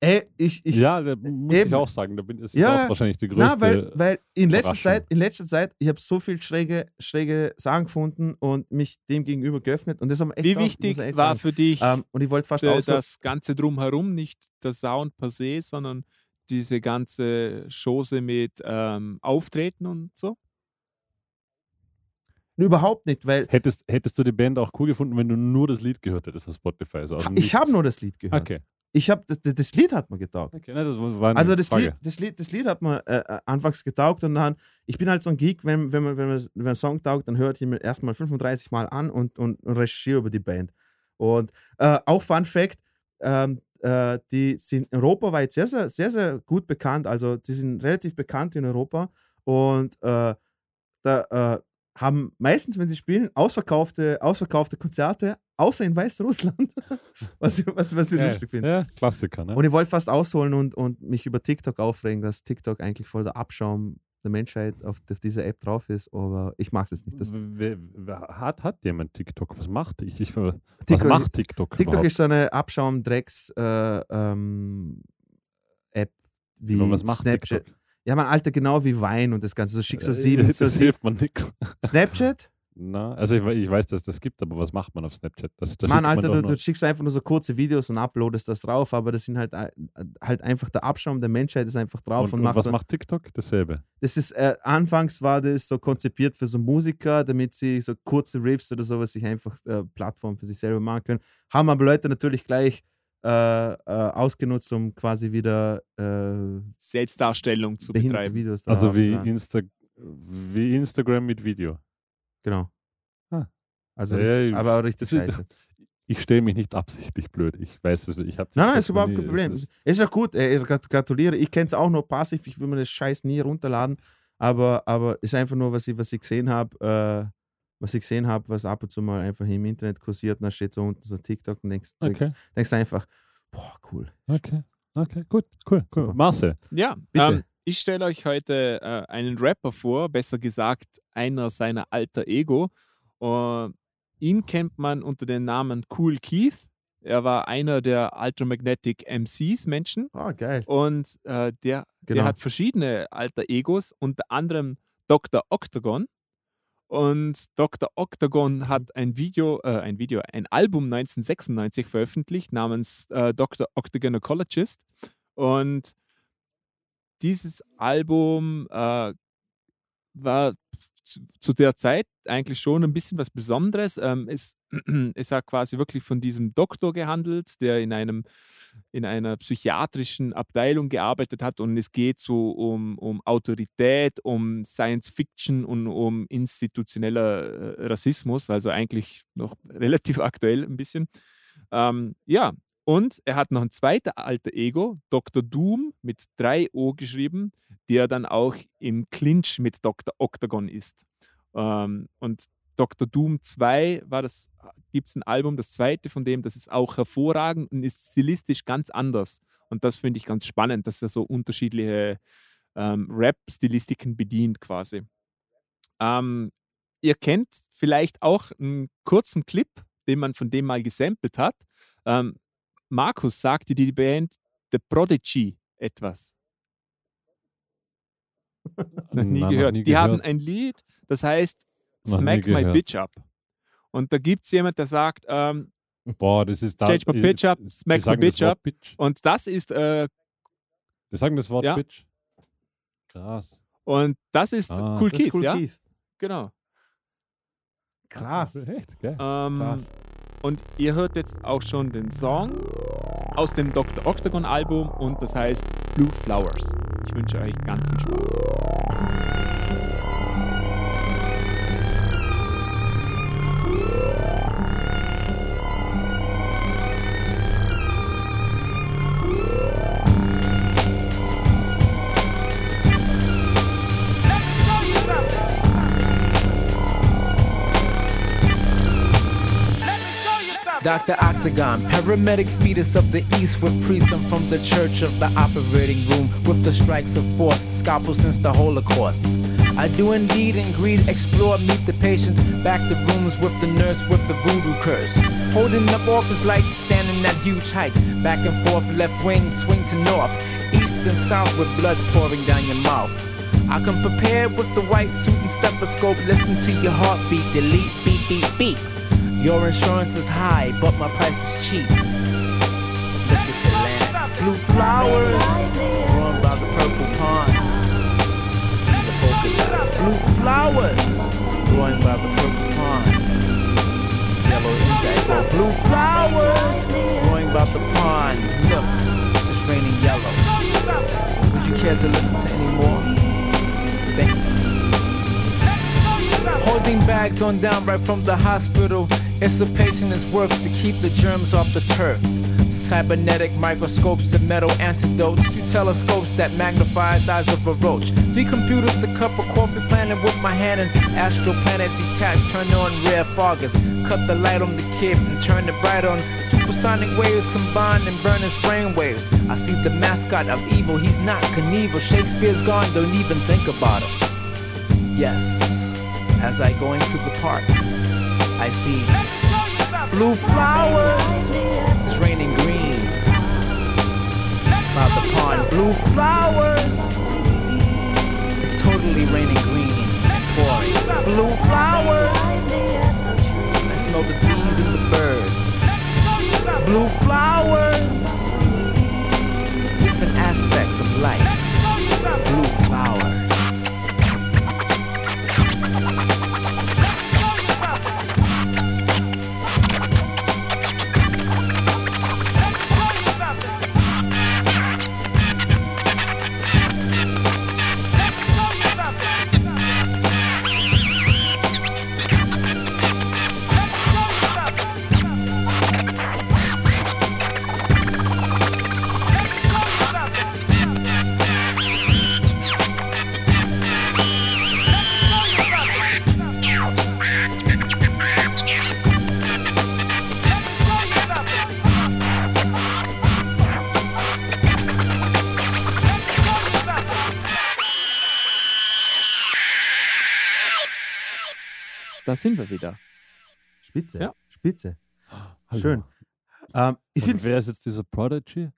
Ey, ich. ich ja, da muss eben. ich auch sagen, da bin, ist Ja, auch wahrscheinlich die größte. na, weil, weil in letzter. Zeit, in letzter Zeit, ich habe so viel schräge, schräge Sachen gefunden und mich dem gegenüber geöffnet. Und das haben echt Wie auch, wichtig ich echt war sagen. für dich Ähm, und ich wollte fast äh, auch so, das Ganze drumherum, nicht der Sound per se, sondern diese ganze Chose mit ähm, Auftreten und so? überhaupt nicht, weil hättest, hättest du die Band auch cool gefunden, wenn du nur das Lied gehört hättest auf Spotify? Also ich habe nur das Lied gehört. Okay. Ich habe das, das Lied hat mir getaugt. okay nein, das war Also das Frage. Lied, das, Lied, das Lied hat mir äh, äh, anfangs getaugt und dann, ich bin halt so ein Geek, wenn, wenn, man, wenn, man, wenn ein Song taugt, dann hört ich ihn mir erstmal 35 Mal an und, und, und recherchiere über die Band. Und äh, auch Fun Fact, ähm, äh, die sind in Europa weit sehr, sehr, sehr, sehr gut bekannt. Also die sind relativ bekannt in Europa und äh, da äh, haben meistens, wenn sie spielen, ausverkaufte, ausverkaufte Konzerte, außer in Weißrussland. was, ich- was, was ich ja, lustig finde. ja, Klassiker, ne? Und ich wollte fast ausholen und, und mich über TikTok aufregen, dass TikTok eigentlich voll der Abschaum der Menschheit auf, auf dieser App drauf ist, aber ich mag es nicht. Das, Wer, wer, hat, hat jemand TikTok? Was macht ich? ich was TikTok- macht TikTok? TikTok überhaupt? ist so eine Abschaum-Drecks-App äh, ähm, wie Aber was macht Snapchat. TikTok? Ja, man, Alter, genau wie Wein und das Ganze. Du schickst so Äh, sieben, so das sieben. hilft man nichts. Snapchat? Na, also ich, ich weiß, dass das gibt, aber was macht man auf Snapchat? Das, das Mann, man Alter, doch du, du schickst einfach nur so kurze Videos und uploadest das drauf, aber das sind halt, halt einfach der Abschaum der Menschheit ist einfach drauf und, und, und macht was so, macht TikTok? Dasselbe. das ist, äh, anfangs war das so konzipiert für so Musiker, damit sie so kurze Riffs oder sowas sich einfach äh, Plattform für sich selber machen können. Haben aber Leute natürlich gleich äh, äh, ausgenutzt, um quasi wieder äh, Selbstdarstellung zu betreiben. Videos Also wie. Insta wie Instagram mit Video. Genau. Ah. Also Ja, richtig, aber auch richtig das ist- scheiße. Ich stelle mich nicht absichtlich blöd. Ich weiß es. Ich Nein, nein, ist überhaupt kein Problem. es Ist, ja gut, ich grat- gratuliere. Ich kenne es auch nur passiv, ich will mir das Scheiß nie runterladen, aber, aber ist einfach nur, was ich, was ich gesehen habe, äh, was ich gesehen habe, was ab und zu mal einfach im Internet kursiert, und da steht so unten so TikTok und denkst, denkst, Okay, denkst einfach, boah, cool. okay, okay, gut, cool, cool. Marcel, Ja, Bitte. ähm, ich stelle euch heute äh, einen Rapper vor, besser gesagt einer seiner alter Ego. Äh, ihn kennt man unter dem Namen Cool Keith. Er war einer der Ultramagnetic MCs Menschen Oh, geil. und äh, der, Genau. der hat verschiedene alter Egos, unter anderem Dr. Octagon. Und Dr. Octagon hat ein Video, äh, ein Video, ein Album 1996 veröffentlicht namens äh, Dr. Octagonocologist. Und dieses Album äh, war zu, zu der Zeit eigentlich schon ein bisschen was Besonderes. Ähm, es, es hat quasi wirklich von diesem Doktor gehandelt, der in einem in einer psychiatrischen Abteilung gearbeitet hat und es geht so um, um Autorität, um Science Fiction und um institutioneller äh, Rassismus, also eigentlich noch relativ aktuell ein bisschen. Ähm, ja, und er hat noch ein zweites alter Ego, Dr. Doom mit drei O geschrieben, der dann auch im Clinch mit Dr. Octagon ist. Ähm, und Dr. Doom 2 war das, gibt es ein Album, das zweite von dem, das ist auch hervorragend und ist stilistisch ganz anders. Und das finde ich ganz spannend, dass er so unterschiedliche ähm, Rap-Stilistiken bedient quasi. Ähm, ihr kennt vielleicht auch einen kurzen Clip, den man von dem mal gesampelt hat. Ähm, Markus sagte die Band The Prodigy etwas. Noch nie noch gehört. nie die haben ein Lied, das heißt Noch Smack My. Bitch Up. Und da gibt es jemand, der sagt, ähm, Boah, das ist da. Change my pitch up, smack my bitch up. Bitch. und das ist, äh, Die sagen das Wort Ja. Bitch. Krass. und das ist Ah. Cool Das ist Keith, cool ja? Keith. Genau. Krass. Echt, gell? Ähm, Krass. Und ihr hört jetzt auch schon den Song aus dem Dr. Octagon Album und das heißt Blue Flowers. Ich wünsche euch ganz viel Spaß. Dr. Octagon, paramedic fetus of the east with priests I'm from the church of the operating room with the strikes of force, scalpel since the Holocaust. I do indeed and greed, explore, meet the patients, back the rooms with the nurse with the voodoo curse. Holding up office lights, standing at huge heights, back and forth, left wing, swing to north, east and south with blood pouring down your mouth. I come prepared with the white suit and stethoscope, listen to your heartbeat, delete, beep, beep, beep. Your insurance is high, but my price is cheap. Look at the land. Blue flowers growing by the purple pond. See the polka dots. Blue flowers growing by the purple pond. Yellow indigo. Blue flowers growing by the pond. Look, it's raining yellow. Would you care to listen to any more? Thank you. Holding bags on down right from the hospital. It's a patient is worth to keep the germs off the turf. Cybernetic microscopes and metal antidotes. Two telescopes that magnifies eyes of a roach. Three computers, a cup of coffee planted with my hand and astral planet detached. Turn on rare foggers. Cut the light on the kid and turn it bright on. Supersonic waves combined and burn his brain waves. I see the mascot of evil. He's not Knievel. Shakespeare's gone. Don't even think about him. Yes as I go into the park. I see blue flowers. It's raining green. By the pond, blue flowers. It's totally raining green pouring. Blue flowers. I smell the bees and the birds. Blue flowers. Different aspects of life. Blue flowers. Da sind wir wieder. Spitze. Ja. Spitze. Hallo. Schön. Ähm, ich Und wer ist jetzt dieser Prodigy?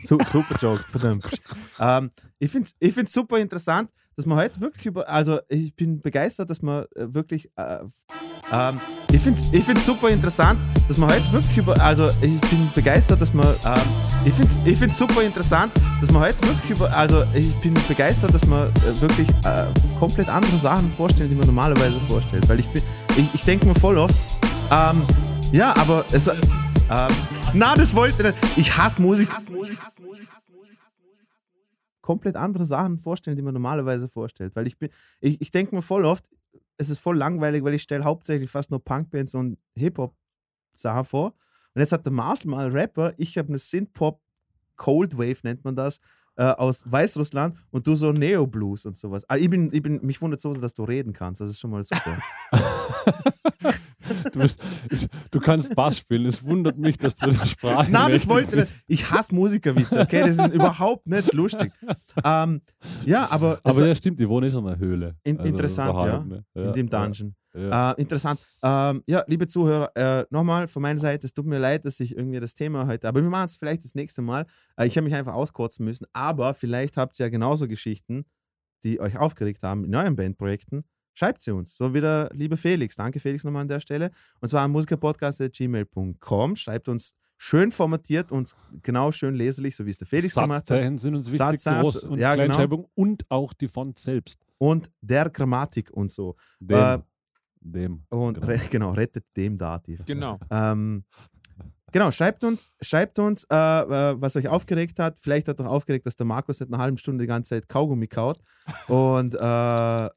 Su super Joke. Verdammt. ähm, ich finde es ich find's super interessant, dass man heute wirklich über. Also, ich bin begeistert, dass man äh, wirklich. Äh, ähm, ich finde es ich find's super interessant, dass man heute wirklich über. Also, ich bin begeistert, dass man. Ähm, ich finde es ich find's super interessant, dass man heute wirklich über. Also, ich bin begeistert, dass man äh, wirklich äh, komplett andere Sachen vorstellt, die man normalerweise vorstellt. Weil ich bin. Ich, ich denke mir voll oft. Ähm, ja, aber es. Ähm, na, das wollte ich nicht. Ich hasse Musik. Komplett andere Sachen vorstellen, die man normalerweise vorstellt. Weil ich bin, ich, ich denke mir voll oft, es ist voll langweilig, weil ich stelle hauptsächlich fast nur Punkbands und Hip-Hop-Sachen vor. Und jetzt hat der Marcel mal Rapper, ich habe eine Synth-Pop, Cold Wave nennt man das, äh, aus Weißrussland und du so Neo-Blues und sowas. Ah, ich bin, ich bin, mich wundert so, dass du reden kannst. Das ist schon mal super. Du, bist, es, du kannst Bass spielen. Es wundert mich, dass du die Sprache Nein, das wollte nicht. Ich hasse Musikerwitze, okay? Das ist überhaupt nicht lustig. Ähm, ja, aber, Aber also, ja, stimmt, die wohnen in einer Höhle. In- Also interessant, ja. ne? in dem Dungeon. Ja. Äh, interessant. Ähm, ja, liebe Zuhörer, äh, nochmal von meiner Seite, es tut mir leid, dass ich irgendwie das Thema heute, aber wir machen es vielleicht das nächste Mal. Äh, ich habe mich einfach auskotzen müssen, aber vielleicht habt ihr ja genauso Geschichten, die euch aufgeregt haben in euren Bandprojekten. Schreibt sie uns. So wie der liebe Felix. Danke, Felix, nochmal an der Stelle. Und zwar an musikerpodcast.gmail.com. Schreibt uns schön formatiert und genau schön leserlich, so wie es der Felix gemacht hat. Satzzeichen sind uns wichtig, Satzzeichen, Groß- und ja, genau. Kleinschreibung und auch die Font selbst. Und der Grammatik und so. Dem. Äh, dem. Und Genau. re genau, rettet dem Dativ. Genau. Ähm, genau, schreibt uns, schreibt uns, äh, äh, was euch aufgeregt hat. Vielleicht hat euch aufgeregt, dass der Markus seit einer halben Stunde die ganze Zeit Kaugummi kaut. Und äh,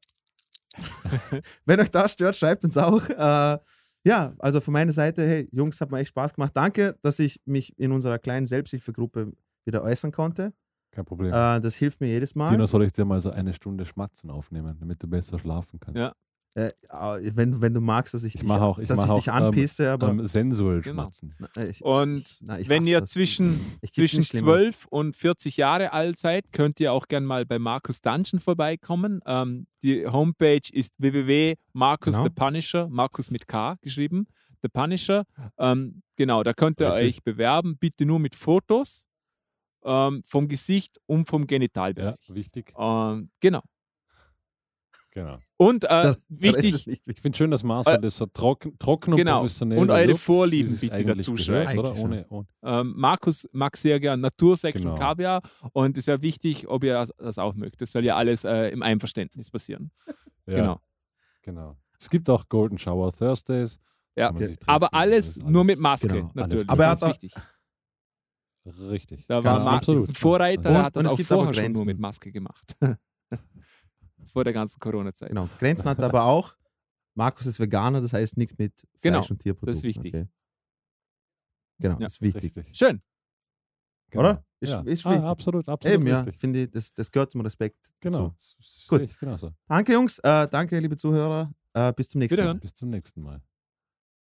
wenn euch das stört, schreibt uns auch. Äh, ja, also von meiner Seite, hey, Jungs, hat mir echt Spaß gemacht. Danke, dass ich mich in unserer kleinen Selbsthilfegruppe wieder äußern konnte. Kein Problem. Äh, das hilft mir jedes Mal. Dino, soll ich dir mal so eine Stunde Schmatzen aufnehmen, damit du besser schlafen kannst? Ja. Äh, wenn, wenn du magst, dass ich, Ich dich, auch- ich dass ich auch, dich anpisse, aber Ähm, sensuell Genau. schmatzen. Na, ich, Und na, ich wenn ihr das. zwischen, zwischen nichts Schlimmeres. 12 und 40 Jahre alt seid, könnt ihr auch gern mal bei Markus Dungeon vorbeikommen. Ähm, die Homepage ist www.markus Genau. the Punisher, Markus mit K geschrieben, The Punisher. Ähm, genau, da könnt ihr Richtig. euch bewerben, bitte nur mit Fotos ähm, vom Gesicht und vom Ja, Genitalbereich. wichtig. Ähm, genau. Genau. Und äh, wichtig, Ich finde schön, dass Marcel Äh, das so trocken, trocken und genau. professionell Und eure Vorlieben bitte dazu gehört, schreiben. Oder? Eigentlich Ohne, ohne, ähm, Markus mag sehr gern Natursekt Genau. und Kaviar und es wäre wichtig, ob ihr das, das auch mögt. Das soll ja alles äh, im Einverständnis passieren. ja, Genau. genau. Es gibt auch Golden Shower Thursdays. Ja. treffen, Aber alles ist nur mit alles Maske, genau, alles natürlich. Aber er hat auch- wichtig. Richtig. Da Genau, war Markus absolut. ein Vorreiter, der hat das auch vorher schon nur mit Maske gemacht. Vor der ganzen Corona-Zeit. Genau. Grenzen hat aber auch. Markus ist Veganer, das heißt nichts mit Fleisch Genau, und Tierprodukten. das ist wichtig. Okay. Genau, Ja, das ist wichtig. Richtig. Schön. Genau. Oder? Ist- ja. ist ah, absolut, absolut. Eben, ja. richtig. Finde ich, das, das gehört zum Respekt. Genau. Gut. sehe Ich genauso. Danke, Jungs. Äh, danke, liebe Zuhörer. Äh, bis zum nächsten Mal. Bis zum nächsten Mal.